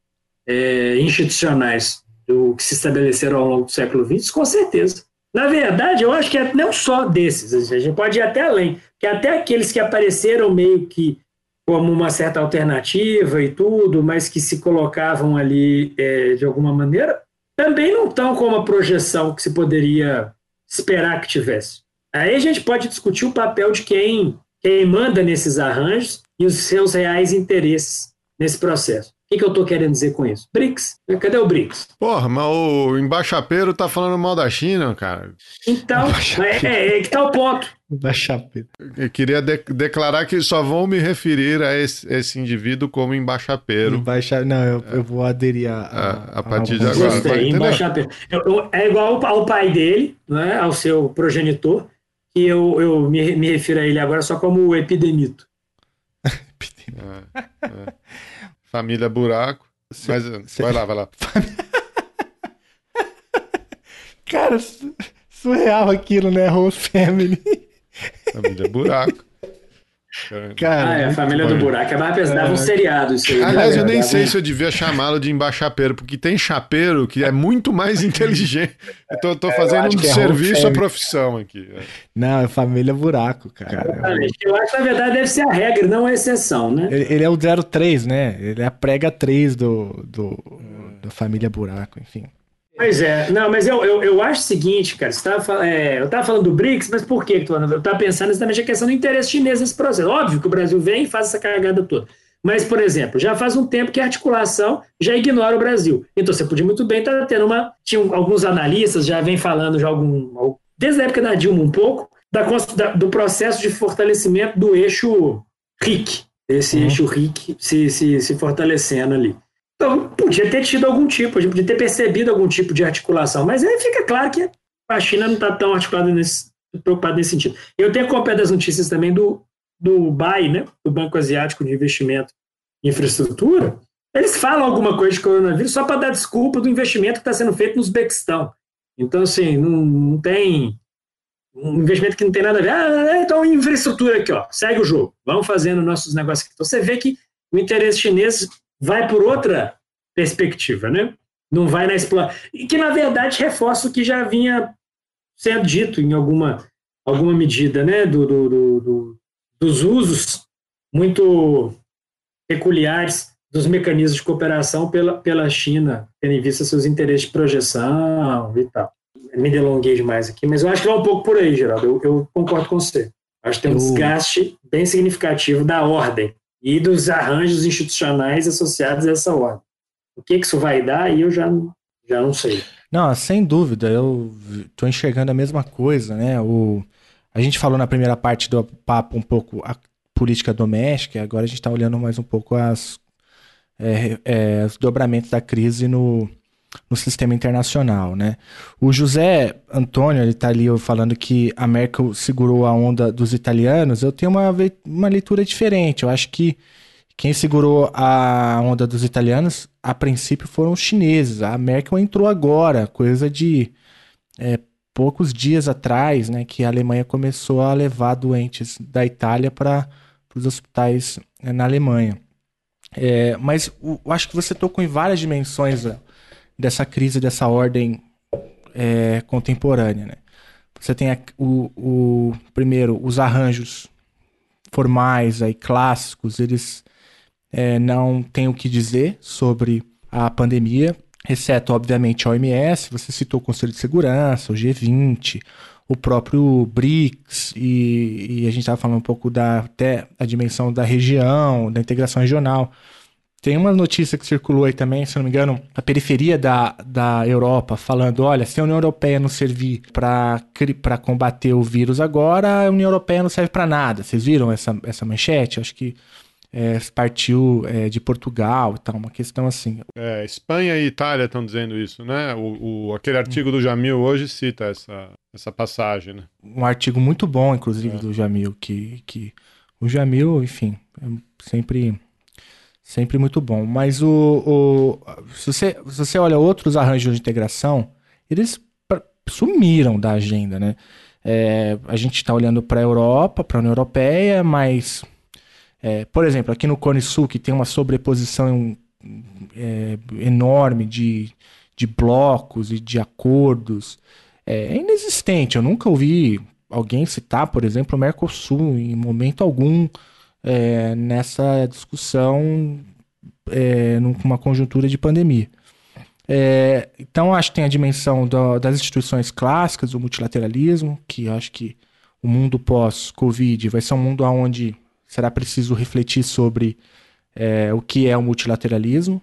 S4: é, institucionais do que se estabeleceram ao longo do século XX, com certeza. Na verdade, eu acho que é não só desses, a gente pode ir até além, que até aqueles que apareceram meio que como uma certa alternativa e tudo, mas que se colocavam ali é, de alguma maneira, também não estão com uma projeção que se poderia esperar que tivesse. Aí a gente pode discutir o papel de quem, quem manda nesses arranjos e os seus reais interesses nesse processo. O que, que eu estou querendo dizer com isso? BRICS. Cadê o BRICS?
S3: Porra, mas o embaixapeiro tá falando mal da China, cara.
S4: Então, é, é, é, que tá o ponto.
S2: Embaixapeiro.
S3: Eu queria de declarar que só vão me referir a esse, esse indivíduo como embaixapeiro.
S2: Embaixa... Não, eu, eu vou aderir a,
S3: a, a partir de agora.
S4: Gostei, embaixapeiro. É igual ao pai dele, né, ao seu progenitor, que eu, eu me, me refiro a ele agora só como o epidemito.
S3: é, é. Família Buraco. Cê, Mas cê... vai lá, vai lá.
S2: Cara, surreal aquilo, né? Whole Family.
S3: Família Buraco.
S4: Cara, ah, é, a família do buraco. É mais pesado, é. um seriado isso aí.
S3: Aliás, eu nem sei se eu devia chamá-lo de embaixapeiro, porque tem chapeiro que é muito mais inteligente. Eu tô, tô é, fazendo um é serviço à profissão aqui. É.
S2: Não, é família buraco, cara.
S4: Eu acho que na verdade deve ser a regra, não a exceção, né?
S2: Ele, ele é o 03, né? Ele é a prega 3 do, do, da família buraco, enfim.
S4: Pois é, não, mas eu, eu, eu acho o seguinte, cara, você tava, é, eu estava falando do BRICS, mas por que eu estava pensando exatamente a questão do interesse chinês nesse processo. Óbvio que o Brasil vem e faz essa cagada toda. Mas, por exemplo, já faz um tempo que a articulação já ignora o Brasil. Então você podia muito bem estar tendo uma. Tinha alguns analistas já vem falando já algum. Desde a época da Dilma um pouco, da, da, do processo de fortalecimento do eixo RIC. Esse uhum. eixo RIC se, se, se fortalecendo ali. Então, podia ter tido algum tipo, podia ter percebido algum tipo de articulação, mas aí fica claro que a China não está tão articulada nesse, preocupada nesse sentido. Eu tenho acompanhado as notícias também do, do BAI, né, do Banco Asiático de Investimento em Infraestrutura, eles falam alguma coisa de coronavírus só para dar desculpa do investimento que está sendo feito no Uzbequistão. Então, assim, não, não, tem um investimento que não tem nada a ver. Ah, é, então, infraestrutura aqui, ó, segue o jogo, vamos fazendo nossos negócios aqui. Então, você vê que o interesse chinês vai por outra perspectiva, né? Não vai na exploração. E que, na verdade, reforça o que já vinha sendo dito em alguma, alguma medida, né? Do, do, do, do dos usos muito peculiares dos mecanismos de cooperação pela, pela China, tendo em vista seus interesses de projeção e tal. Me delonguei demais aqui, mas eu acho que é um pouco por aí, Geraldo. Eu, eu concordo com você. Acho que tem um desgaste bem significativo da ordem e dos arranjos institucionais associados a essa ordem. O que, que isso vai dar, eu já, já não sei.
S2: Não, sem dúvida, eu estou enxergando a mesma coisa, né? O, a gente falou na primeira parte do papo um pouco a política doméstica, agora a gente está olhando mais um pouco as, é, é, os dobramentos da crise no, no sistema internacional, né? O José Antônio, ele tá ali falando que a Merkel segurou a onda dos italianos, eu tenho uma, uma leitura diferente, eu acho que quem segurou a onda dos italianos, a princípio, foram os chineses, a Merkel entrou agora, coisa de é, poucos dias atrás, né, que a Alemanha começou a levar doentes da Itália para os hospitais é, na Alemanha. É, mas eu acho que você tocou em várias dimensões dessa crise, dessa ordem é, contemporânea. Né? Você tem o, o, primeiro, os arranjos formais, aí, clássicos, eles é, não têm o que dizer sobre a pandemia, exceto, obviamente, a OMS, você citou o Conselho de Segurança, o G20, o próprio BRICS, e, e a gente estava falando um pouco da até a dimensão da região, da integração regional. Tem uma notícia que circulou aí também, se não me engano, a periferia da, da Europa, falando: olha, se a União Europeia não servir para combater o vírus agora, a União Europeia não serve para nada. Vocês viram essa, essa manchete? Acho que é, partiu é, de Portugal e tal, uma questão assim.
S3: É, Espanha e Itália estão dizendo isso, né? O, o, aquele artigo do Jamil hoje cita essa, essa passagem, né?
S2: Um artigo muito bom, inclusive, é. do Jamil, que, que o Jamil, enfim, é sempre sempre muito bom. Mas o, o se, você, se você olha outros arranjos de integração, eles sumiram da agenda, né? É, a gente está olhando para a Europa, para a União Europeia, mas é, por exemplo, aqui no Cone Sul, que tem uma sobreposição é, enorme de, de blocos e de acordos, é, é inexistente. Eu nunca ouvi alguém citar, por exemplo, o Mercosul em momento algum é, nessa discussão é, numa conjuntura de pandemia. É, então, acho que tem a dimensão do, das instituições clássicas, do multilateralismo, que acho que o mundo pós-Covid vai ser um mundo onde será preciso refletir sobre é, o que é o multilateralismo,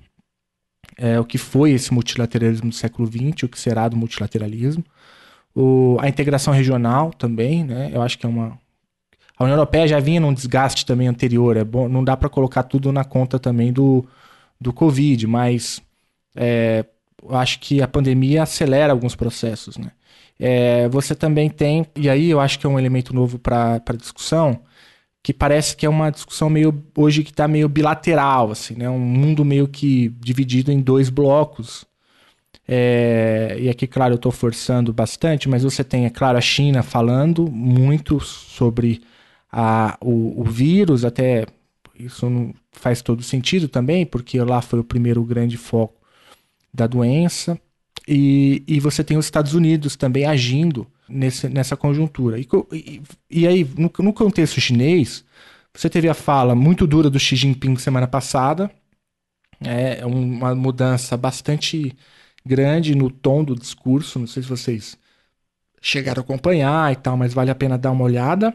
S2: é, o que foi esse multilateralismo do século XX, o que será do multilateralismo, o, a integração regional também, né? Eu acho que é uma a União Europeia já vinha num desgaste também anterior, é bom, não dá para colocar tudo na conta também do, do Covid, mas é, eu acho que a pandemia acelera alguns processos, né? É, você também tem, e aí eu acho que é um elemento novo para a discussão, que parece que é uma discussão meio hoje que está meio bilateral, assim, né? Um mundo meio que dividido em dois blocos. É, e aqui, claro, eu estou forçando bastante, mas você tem, é claro, a China falando muito sobre a, o, o vírus, até isso não faz todo sentido também, porque lá foi o primeiro grande foco da doença. E, e você tem os Estados Unidos também agindo nesse, nessa conjuntura. E, e, e aí, no, no, contexto chinês, você teve a fala muito dura do Xi Jinping semana passada, é uma mudança bastante grande no tom do discurso, não sei se vocês chegaram a acompanhar e tal, mas vale a pena dar uma olhada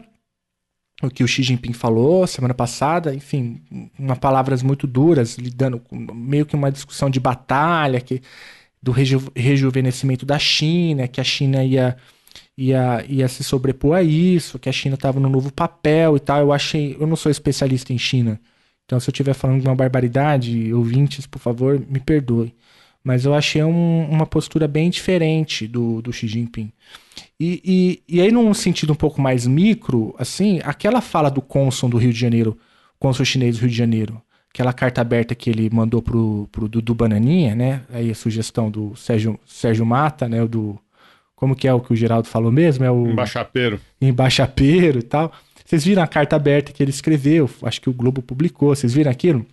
S2: o que o Xi Jinping falou semana passada, enfim, uma palavras muito duras, lidando com meio que uma discussão de batalha que do reju rejuvenescimento da China, que a China ia ia, ia se sobrepor a isso, que a China estava no novo papel e tal. Eu achei. Eu não sou especialista em China. Então, se eu estiver falando de uma barbaridade, ouvintes, por favor, me perdoe. Mas eu achei um, uma postura bem diferente do, do Xi Jinping. E, e, e, aí, num sentido um pouco mais micro, assim, aquela fala do cônsul do Rio de Janeiro, cônsul chinês do Rio de Janeiro, aquela carta aberta que ele mandou pro, pro Dudu Bananinha, né? Aí a sugestão do Sérgio, Sérgio Mata, né? O do como que é o que o Geraldo falou mesmo? É o
S3: Embaixapeiro.
S2: Embaixapeiro e tal. Vocês viram a carta aberta que ele escreveu? Acho que o Globo publicou. Vocês viram aquilo?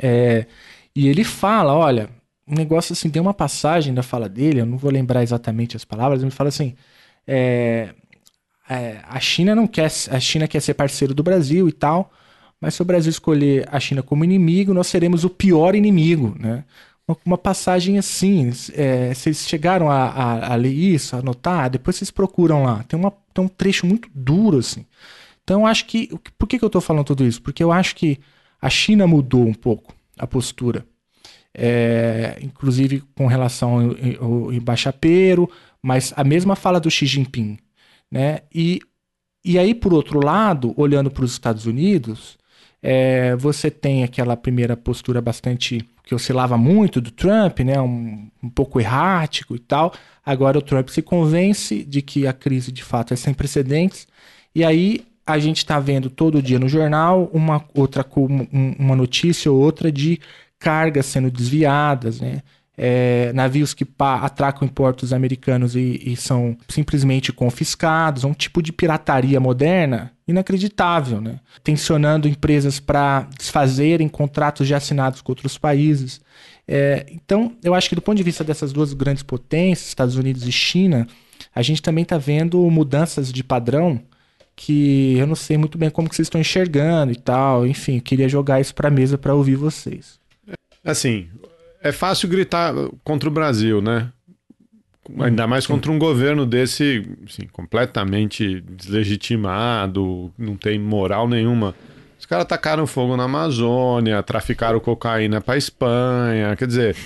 S2: É, e ele fala, olha, um negócio assim, tem uma passagem da fala dele, eu não vou lembrar exatamente as palavras, ele fala assim, é, é, a China não quer, a China quer ser parceiro do Brasil e tal, mas se o Brasil escolher a China como inimigo, nós seremos o pior inimigo, né? uma, passagem assim. É, vocês chegaram a, a, a, ler isso, a anotar? Depois vocês procuram lá. Tem, uma, tem um trecho muito duro, assim. Então eu acho que. Por que, que eu estou falando tudo isso? Porque eu acho que a China mudou um pouco a postura. É, inclusive com relação ao, ao embaixapeiro, mas a mesma fala do Xi Jinping. Né? E, e aí, por outro lado, olhando para os Estados Unidos, é, você tem aquela primeira postura bastante que oscilava muito do Trump, né, um, um pouco errático e tal. Agora o Trump se convence de que a crise de fato é sem precedentes. E aí a gente está vendo todo dia no jornal uma outra uma notícia ou outra de cargas sendo desviadas, né? É, navios que atracam em portos americanos e, e, são simplesmente confiscados, um tipo de pirataria moderna inacreditável, né? tensionando empresas para desfazerem contratos já assinados com outros países. É, então, eu acho que do ponto de vista dessas duas grandes potências, Estados Unidos e China, a gente também está vendo mudanças de padrão que eu não sei muito bem como que vocês estão enxergando e tal. Enfim, queria jogar isso para a mesa para ouvir vocês.
S3: Assim, é fácil gritar contra o Brasil, né? Ainda mais contra um governo desse, assim, completamente deslegitimado, não tem moral nenhuma. Os caras tacaram fogo na Amazônia, traficaram cocaína para Espanha, quer dizer,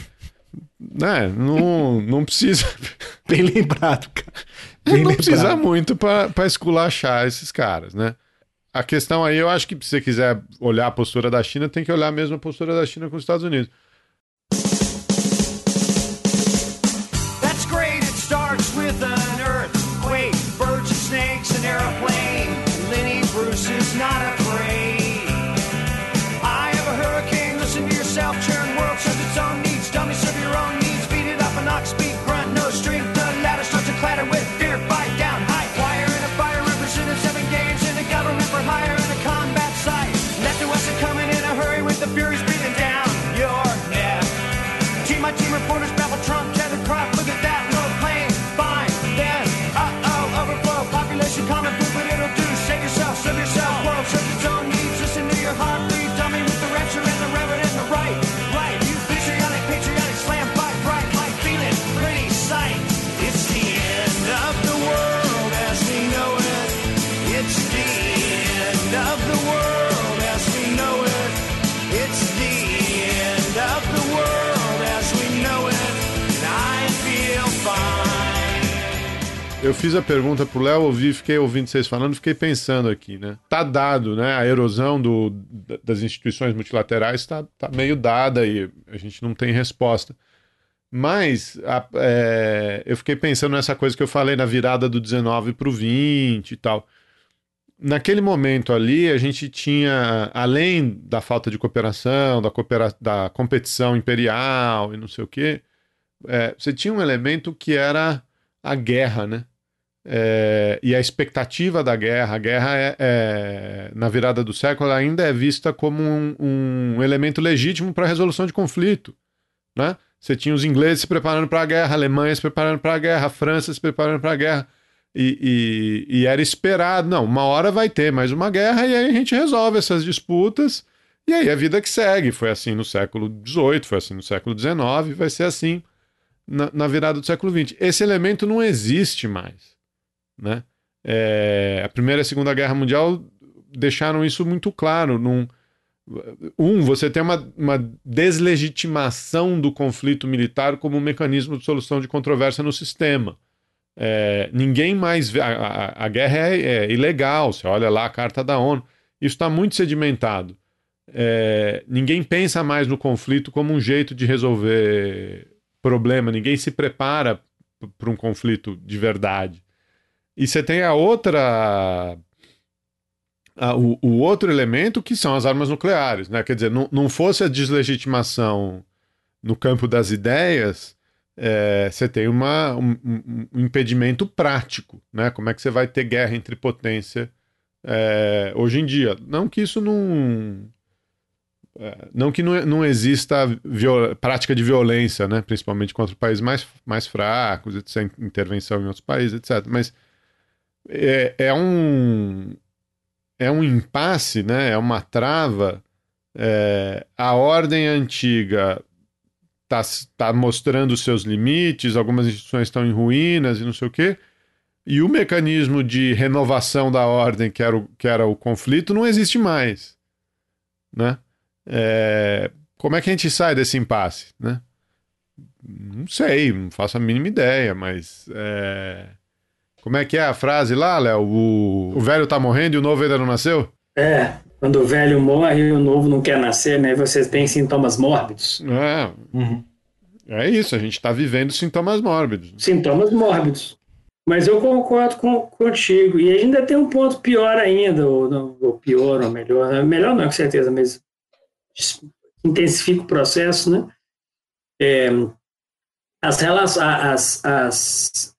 S3: né? Não, não precisa.
S2: Bem lembrado, cara.
S3: Bem não lembrado. precisa muito para esculachar esses caras, né? a questão aí, eu acho que se você quiser olhar a postura da China, tem que olhar mesmo a postura da China com os Estados Unidos. Eu fiz a pergunta pro Léo, ouvi, fiquei ouvindo vocês falando, fiquei pensando aqui, né? Tá dado, né? A erosão do, das instituições multilaterais tá, tá meio dada e a gente não tem resposta. Mas a- é, eu fiquei pensando nessa coisa que eu falei na virada do 19 para o 20 e tal. Naquele momento ali, a gente tinha, além da falta de cooperação, da, coopera- da competição imperial e não sei o quê, é, você tinha um elemento que era a guerra, né? É, e a expectativa da guerra. A guerra, é, é, na virada do século, ainda é vista como um, um elemento legítimo para a resolução de conflito. Né? Você tinha os ingleses se preparando para a guerra, a Alemanha se preparando para a guerra, a França se preparando para a guerra. E, e- e era esperado, não, uma hora vai ter mais uma guerra e aí a gente resolve essas disputas. E aí a vida que segue. Foi assim no século XVIII, foi assim no século XIX, vai ser assim na, na virada do século XX. Esse elemento não existe mais. Né? É, a Primeira e a Segunda Guerra Mundial deixaram isso muito claro. Num, um, você tem uma, uma deslegitimação do conflito militar como um mecanismo de solução de controvérsia no sistema. É, ninguém mais vê. A, a- a guerra é, é ilegal, você olha lá a carta da ONU. Isso está muito sedimentado. É, ninguém pensa mais no conflito como um jeito de resolver problema, ninguém se prepara para um conflito de verdade. E você tem a outra. a- o, o outro elemento que são as armas nucleares. Né? Quer dizer, não, não fosse a deslegitimação no campo das ideias, é, você tem uma, um, um- impedimento prático. Né? Como é que você vai ter guerra entre potência é, hoje em dia? Não que isso não. é, Não que não, não exista viol- prática de violência, né? principalmente contra países mais, mais fracos, intervenção em outros países, etc. Mas é, é um é um impasse, né? É uma trava. É, a ordem antiga está tá mostrando os seus limites, algumas instituições estão em ruínas e não sei o quê. E o mecanismo de renovação da ordem, que era o, que era o conflito, não existe mais. Né? É, como é que a gente sai desse impasse? Né? Não sei, não faço a mínima ideia, mas. é, Como é que é a frase lá, Léo? O... o velho tá morrendo e o novo ainda não nasceu?
S4: É, quando o velho morre e o novo não quer nascer, né? Você tem sintomas mórbidos.
S3: É,
S2: Uhum.
S3: é isso, a gente tá vivendo sintomas mórbidos.
S4: Sintomas mórbidos. Mas eu concordo com, contigo. E ainda tem um ponto pior ainda, ou, ou pior, ou melhor. né? Melhor não, com certeza, mas intensifica o processo, né? É, as relações, as, as,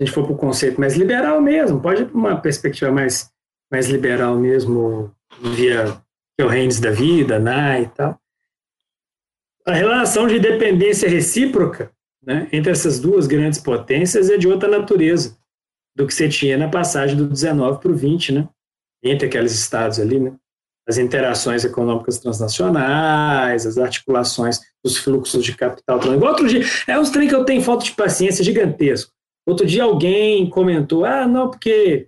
S4: a gente for para o conceito mais liberal mesmo, pode ir para uma perspectiva mais, mais liberal mesmo, via Reines da vida, Nye e tal. A relação de dependência recíproca né, entre essas duas grandes potências é de outra natureza do que você tinha na passagem do 19 para o 20, né, entre aqueles estados ali, né, as interações econômicas transnacionais, as articulações dos fluxos de capital. Igual outro dia, é uns trem que eu tenho falta de paciência gigantesco. Outro dia alguém comentou, ah, não, porque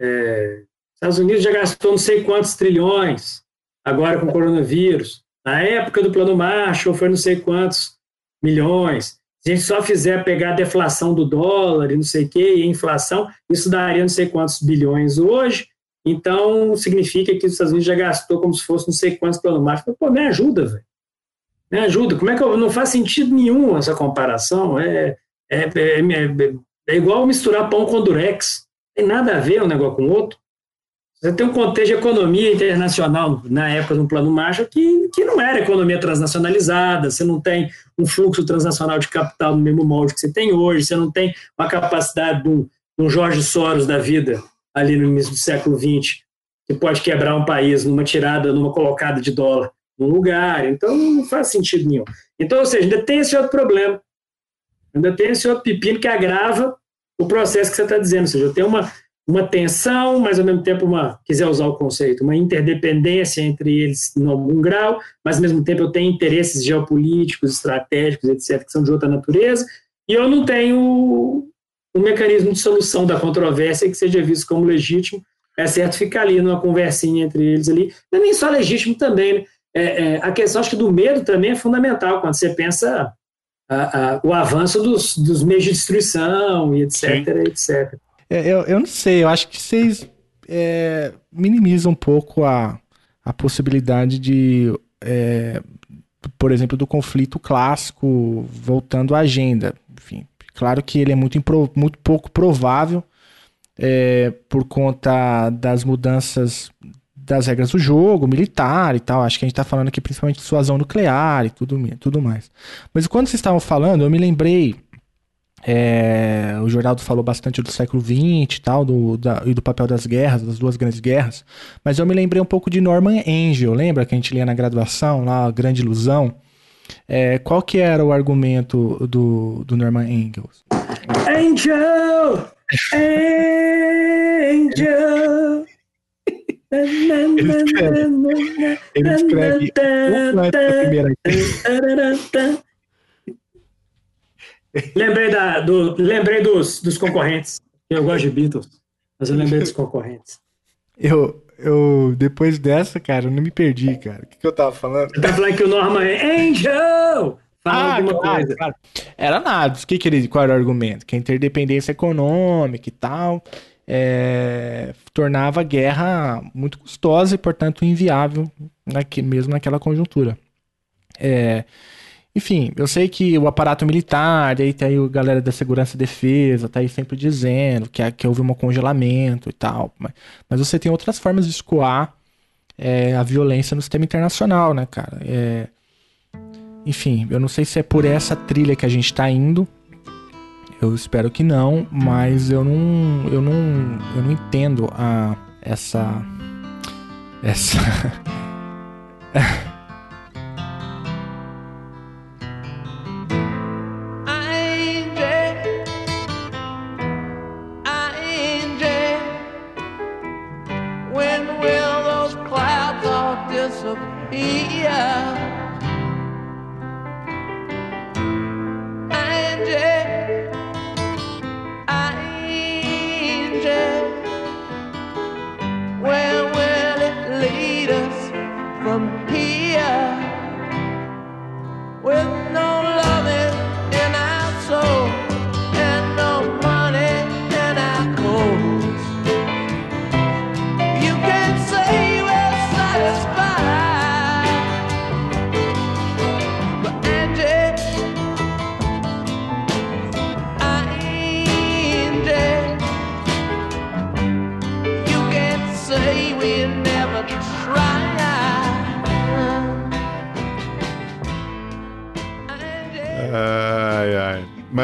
S4: é, Estados Unidos já gastou não sei quantos trilhões agora com o coronavírus. Na época do plano Marshall foi não sei quantos milhões. Se a gente só fizer pegar a deflação do dólar e não sei o quê, e a inflação, isso daria não sei quantos bilhões hoje, Então, significa que os Estados Unidos já gastou como se fosse não sei quantos planos Marshall. Pô, me ajuda, velho. Me ajuda. Como é que eu, não faz sentido nenhum essa comparação? É, é, é, é, é igual misturar pão com durex. Tem nada a ver um negócio com o outro. Você tem um contexto de economia internacional na época do Plano Marshall que, que não era economia transnacionalizada, você não tem um fluxo transnacional de capital no mesmo molde que você tem hoje, você não tem uma capacidade de um, de um Jorge Soros da vida ali no início do século XX, que pode quebrar um país numa tirada, numa colocada de dólar num lugar. Então não faz sentido nenhum. Então, ou seja, ainda tem esse outro problema. Ainda tem esse outro pepino que agrava o processo que você está dizendo. Ou seja, tenho uma, uma tensão, mas ao mesmo tempo uma, quiser usar o conceito, uma interdependência entre eles em algum grau, mas ao mesmo tempo eu tenho interesses geopolíticos, estratégicos, etc., que são de outra natureza, e eu não tenho um mecanismo de solução da controvérsia que seja visto como legítimo, é certo ficar ali numa conversinha entre eles ali, não é nem só legítimo também, né? é, é, a questão acho que do medo também é fundamental quando você pensa a, a, o avanço dos, dos meios de destruição e etc, Sim. etc.
S2: É, eu, eu não sei, eu acho que vocês é, minimizam um pouco a, a possibilidade de, é, por exemplo, do conflito clássico voltando à agenda. Enfim, claro que ele é muito, impro, muito pouco provável é, por conta das mudanças das regras do jogo, militar e tal. Acho que a gente está falando aqui principalmente de suasão nuclear e tudo, tudo mais. Mas quando vocês estavam falando, eu me lembrei. É, o Jornaldo falou bastante do século XX e tal, do, da, e do papel das guerras, das duas grandes guerras. Mas eu me lembrei um pouco de Norman Angel, lembra que a gente lia na graduação, lá, a Grande Ilusão? É, qual que era o argumento do, do Norman Angels?
S4: Angel! Angel!
S2: Ele escreve, ele escreve primeira
S4: lembrei, da, do, lembrei dos, dos concorrentes. Eu gosto de Beatles, mas eu lembrei dos concorrentes.
S2: Eu, eu, depois dessa, cara, eu não me perdi, cara. O que, que eu tava falando?
S4: Eu tava falando que o Norman é Angel! Fala ah, alguma claro, coisa. Claro.
S2: Era nada. O que, que ele, qual era o argumento? Que a interdependência econômica e tal é, tornava a guerra muito custosa e, portanto, inviável aqui, mesmo naquela conjuntura. É, enfim, eu sei que o aparato militar, aí tem a galera da segurança e defesa, tá aí sempre dizendo que, que houve um congelamento e tal, mas, mas você tem outras formas de escoar é, a violência no sistema internacional, né, cara? É, enfim, eu não sei se é por essa trilha que a gente está indo, eu espero que não, mas eu não, eu não, eu não entendo a essa essa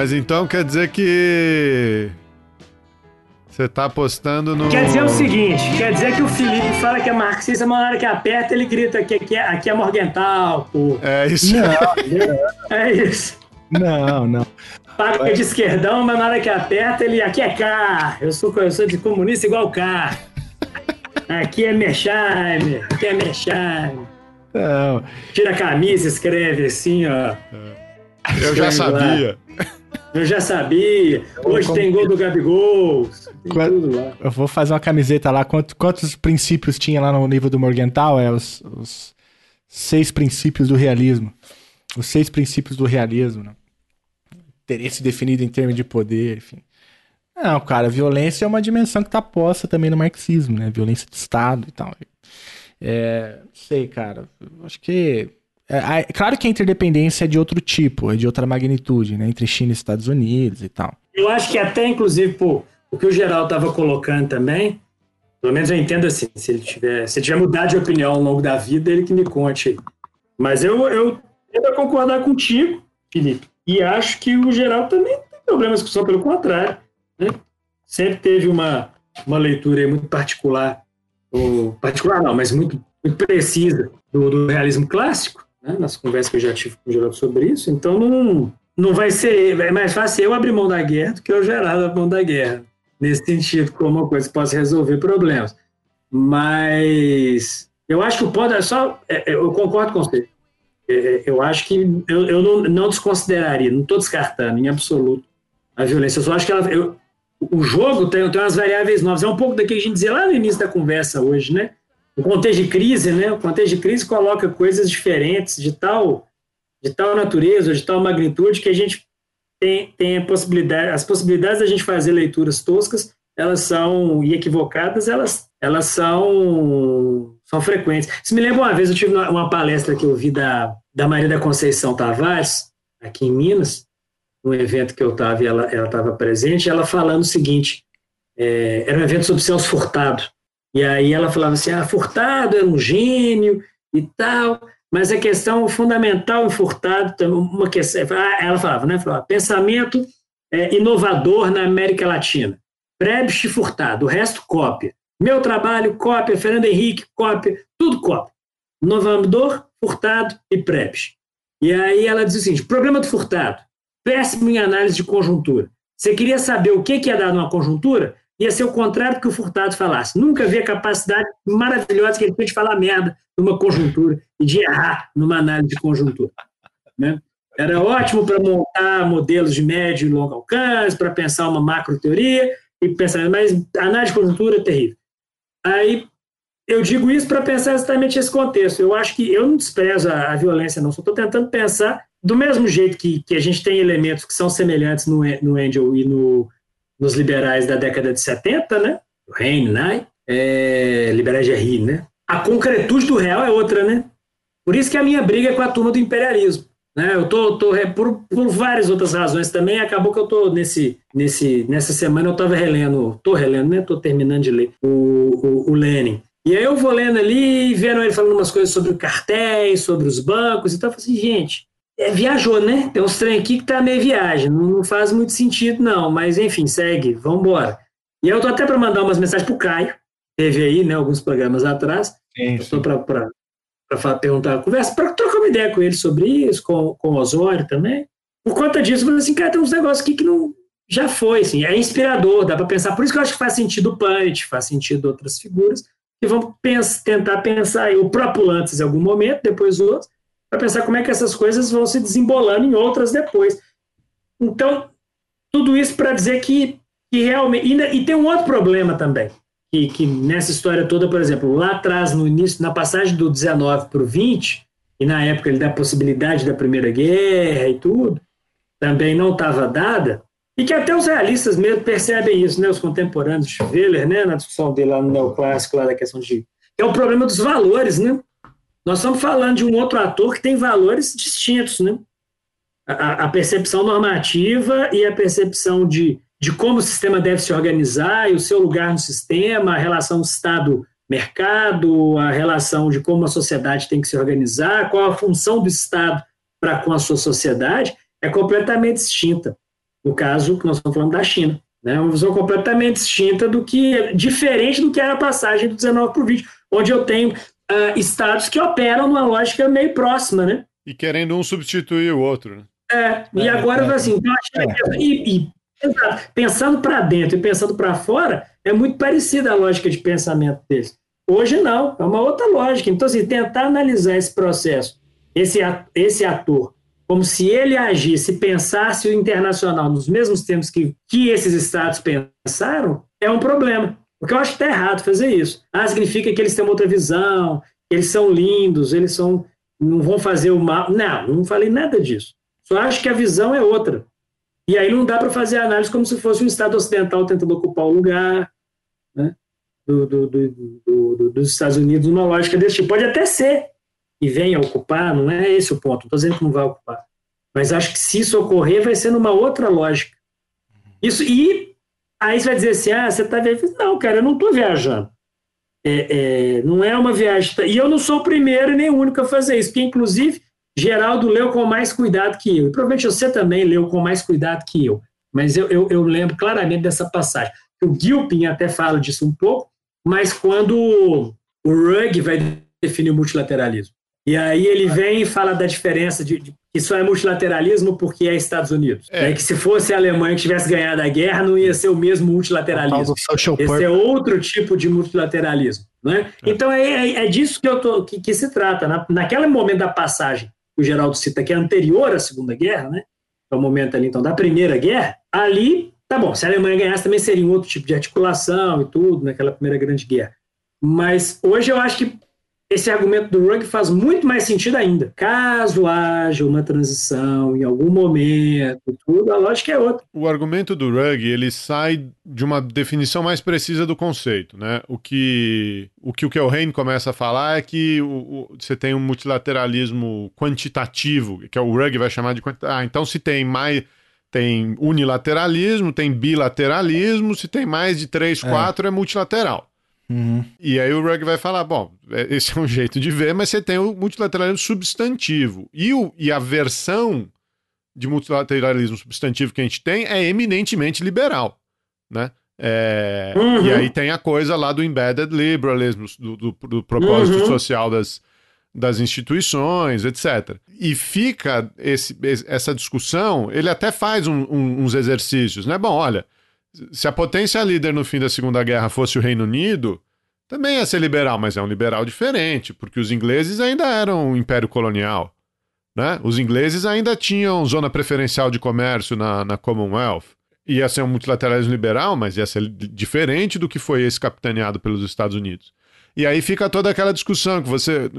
S3: Mas então quer dizer que. Você tá apostando no.
S4: Quer dizer o seguinte: quer dizer que o Felipe fala que é marxista, mas na hora que aperta, ele grita que aqui é, aqui é Morgental, pô.
S3: É isso.
S4: Não, é isso.
S2: Não, não.
S4: Paga de esquerdão, mas na hora que aperta, ele. Aqui é K. Eu sou, eu sou de comunista igual K. Aqui é Mersheimer. Aqui é Mersheimer.
S2: Não.
S4: Tira a camisa, escreve assim, ó.
S3: Eu já sabia.
S4: Eu já sabia. Hoje tem gol do Gabigol.
S2: Eu vou fazer uma camiseta lá. Quantos, quantos princípios tinha lá no nível do Morgental? É os, os seis princípios do realismo. Os seis princípios do realismo. Né? Interesse definido em termos de poder, enfim. Não, cara, violência é uma dimensão que tá posta também no marxismo, né? Violência de Estado e tal. É, sei, cara. Acho que. É, é, claro que a interdependência é de outro tipo, é de outra magnitude, né? Entre China e Estados Unidos e tal.
S4: Eu acho que até, inclusive, pô, o que o geral estava colocando também, pelo menos eu entendo assim, se ele tiver, se tiver mudado de opinião ao longo da vida, ele que me conte. Mas eu, eu tento concordar contigo, Felipe, e acho que o geral também tem problemas que são pelo contrário. Né? Sempre teve uma, uma leitura muito particular, ou particular não, mas muito, muito precisa do, do realismo clássico, né? nas conversas que eu já tive com o Geraldo sobre isso. Então não, não vai ser, é mais fácil eu abrir mão da guerra do que eu gerar a mão da guerra, nesse sentido, como uma coisa que possa resolver problemas. Mas eu acho que o ponto é só, é, é, eu concordo com você. Eu acho que eu, eu não, não desconsideraria, não estou descartando em absoluto a violência. Eu só acho que ela, eu, o jogo tem, tem umas variáveis novas. É um pouco daquilo que a gente dizia lá no início da conversa hoje, né? O contexto de crise, né? O contexto de crise coloca coisas diferentes de tal, de tal natureza, de tal magnitude que a gente tem, tem a possibilidade, as possibilidades da gente fazer leituras toscas, elas são e equivocadas, elas, elas são são frequentes. Se me lembra uma vez, eu tive uma palestra que eu vi da, da Maria da Conceição Tavares, aqui em Minas, num evento que eu estava e ela estava presente, ela falando o seguinte, é, era um evento sobre Celso Furtado, e aí ela falava assim, ah, Furtado era um gênio e tal, mas a questão fundamental em Furtado, uma questão, ah, ela falava, né, falava, pensamento é, inovador na América Latina, Prebisch Furtado, o resto cópia. Meu trabalho, cópia, Fernando Henrique, cópia, tudo cópia. Inovador, Furtado e Prebisch. E aí ela diz o seguinte, problema do Furtado, péssimo em análise de conjuntura. Você queria saber o que, ia dar numa conjuntura? Ia ser o contrário do que o Furtado falasse. Nunca vi a capacidade maravilhosa que ele tem de falar merda numa conjuntura e de errar numa análise de conjuntura. Né? Era ótimo para montar modelos de médio e longo alcance, para pensar uma macro teoria e pensar, mas análise de conjuntura é terrível. Aí eu digo isso para pensar exatamente esse contexto. Eu acho que eu não desprezo a, a violência, não. Só estou tentando pensar do mesmo jeito que, que a gente tem elementos que são semelhantes no, no Angel e no, nos liberais da década de 70, né? O Reine, né? É, liberais de Rio, né? A concretude do real é outra, né? Por isso que a minha briga é com a turma do imperialismo. Né? Eu tô, tô por, por várias outras razões também. Acabou que eu tô nesse, nesse, nessa semana eu estava relendo, tô relendo, né? Tô terminando de ler o, o, o Lenin. E aí eu vou lendo ali, vendo ele falando umas coisas sobre cartéis, sobre os bancos e tal. Eu falei assim, gente, é, viajou, né? Tem uns trem aqui que tá meio viagem, não, não faz muito sentido, não. Mas enfim, segue, vamos embora. E eu tô até para mandar umas mensagens pro Caio, teve aí, né, alguns programas atrás. Sim, sim. para perguntar, conversa, para trocar uma ideia com ele sobre isso, com, com o Osório também. Por conta disso, eu falei assim, cara, tem uns negócios aqui que não já foi, assim, é inspirador, dá para pensar. Por isso que eu acho que faz sentido o Punch, faz sentido outras figuras, que vão pensar, tentar pensar o próprio Lantes em algum momento, depois outros, para pensar como é que essas coisas vão se desembolando em outras depois. Então, tudo isso para dizer que, que realmente. E, e, tem um outro problema também, que, que nessa história toda, por exemplo, lá atrás, no início, na passagem do 19 para o 20, e na época ele dá a possibilidade da Primeira Guerra e tudo, também não estava dada, e que até os realistas mesmo percebem isso, né, os contemporâneos de Weller, né, na discussão dele lá no neoclássico, lá da questão de... É o problema dos valores, né? Nós estamos falando de um outro ator que tem valores distintos, né? A, a, percepção normativa e a percepção de, de como o sistema deve se organizar e o seu lugar no sistema, a relação Estado-mercado, a relação de como a sociedade tem que se organizar, qual a função do Estado para com a sua sociedade, é completamente distinta. No caso que nós estamos falando da China. Né? Uma visão completamente distinta do que, diferente do que era a passagem do 19 para o 20, onde eu tenho uh, estados que operam numa lógica meio próxima, né?
S3: E querendo um substituir o outro, né?
S4: É, e é, agora, é, assim, então, é. e, e, pensando para dentro e pensando para fora, é muito parecida a lógica de pensamento deles. Hoje não, é uma outra lógica. Então, assim, tentar analisar esse processo, esse, esse ator, como se ele agisse, pensasse o internacional nos mesmos termos que, que esses estados pensaram, é um problema. Porque eu acho que está errado fazer isso. Ah, significa que eles têm uma outra visão, eles são lindos, eles são não vão fazer o mal. Não, não falei nada disso. Só acho que a visão é outra. E aí não dá para fazer a análise como se fosse um Estado ocidental tentando ocupar o lugar né, do, do, do, dos Estados Unidos numa lógica desse tipo. Pode até ser e venha ocupar, não é esse o ponto, estou dizendo que não vai ocupar. Mas acho que se isso ocorrer, vai ser numa outra lógica. Isso, e aí você vai dizer assim: ah, você está viajando. Não, cara, eu não estou viajando. É, é, não é uma viagem. E eu não sou o primeiro nem o único a fazer isso, porque, inclusive, Geraldo leu com mais cuidado que eu. E provavelmente você também leu com mais cuidado que eu. Mas eu, eu, eu lembro claramente dessa passagem. O Gilpin até fala disso um pouco, mas quando o Rugg vai definir o multilateralismo. E aí ele vem e fala da diferença de, de que só é multilateralismo porque é Estados Unidos. É. é. que se fosse a Alemanha que tivesse ganhado a guerra, não ia ser o mesmo multilateralismo. Esse é outro tipo de multilateralismo. Né? É. Então é, é, é, disso que, eu tô, que, que se trata. Na, naquele momento da passagem que o Geraldo cita, que é anterior à Segunda Guerra, né? é o momento ali então da Primeira Guerra, ali, tá bom, se a Alemanha ganhasse também seria um outro tipo de articulação e tudo, naquela Primeira Grande Guerra. Mas hoje eu acho que esse argumento do Rugg faz muito mais sentido ainda. Caso haja uma transição em algum momento, tudo, a lógica é outra.
S3: O argumento do Rugg, ele sai de uma definição mais precisa do conceito, né? O que o que o Kelheim começa a falar é que o, o, você tem um multilateralismo quantitativo, que é o Rugg vai chamar de ah, então se tem mais tem unilateralismo, tem bilateralismo, se tem mais de três, é. quatro é multilateral. Uhum. E aí o Rugg vai falar: bom, é, esse é um jeito de ver, mas você tem o multilateralismo substantivo. E, o, e a versão de multilateralismo substantivo que a gente tem é eminentemente liberal, né? É, uhum. E aí tem a coisa lá do embedded liberalism, do, do, do propósito uhum. social das, das instituições, etc. E fica esse, essa discussão, ele até faz um, um, uns exercícios, né? Bom, olha, se a potência líder no fim da Segunda Guerra fosse o Reino Unido, também ia ser liberal, mas é um liberal diferente, porque os ingleses ainda eram um império colonial. Né? Os ingleses ainda tinham zona preferencial de comércio na, na Commonwealth. Ia ser um multilateralismo liberal, mas ia ser diferente do que foi esse capitaneado pelos Estados Unidos. E aí fica toda aquela discussão que você.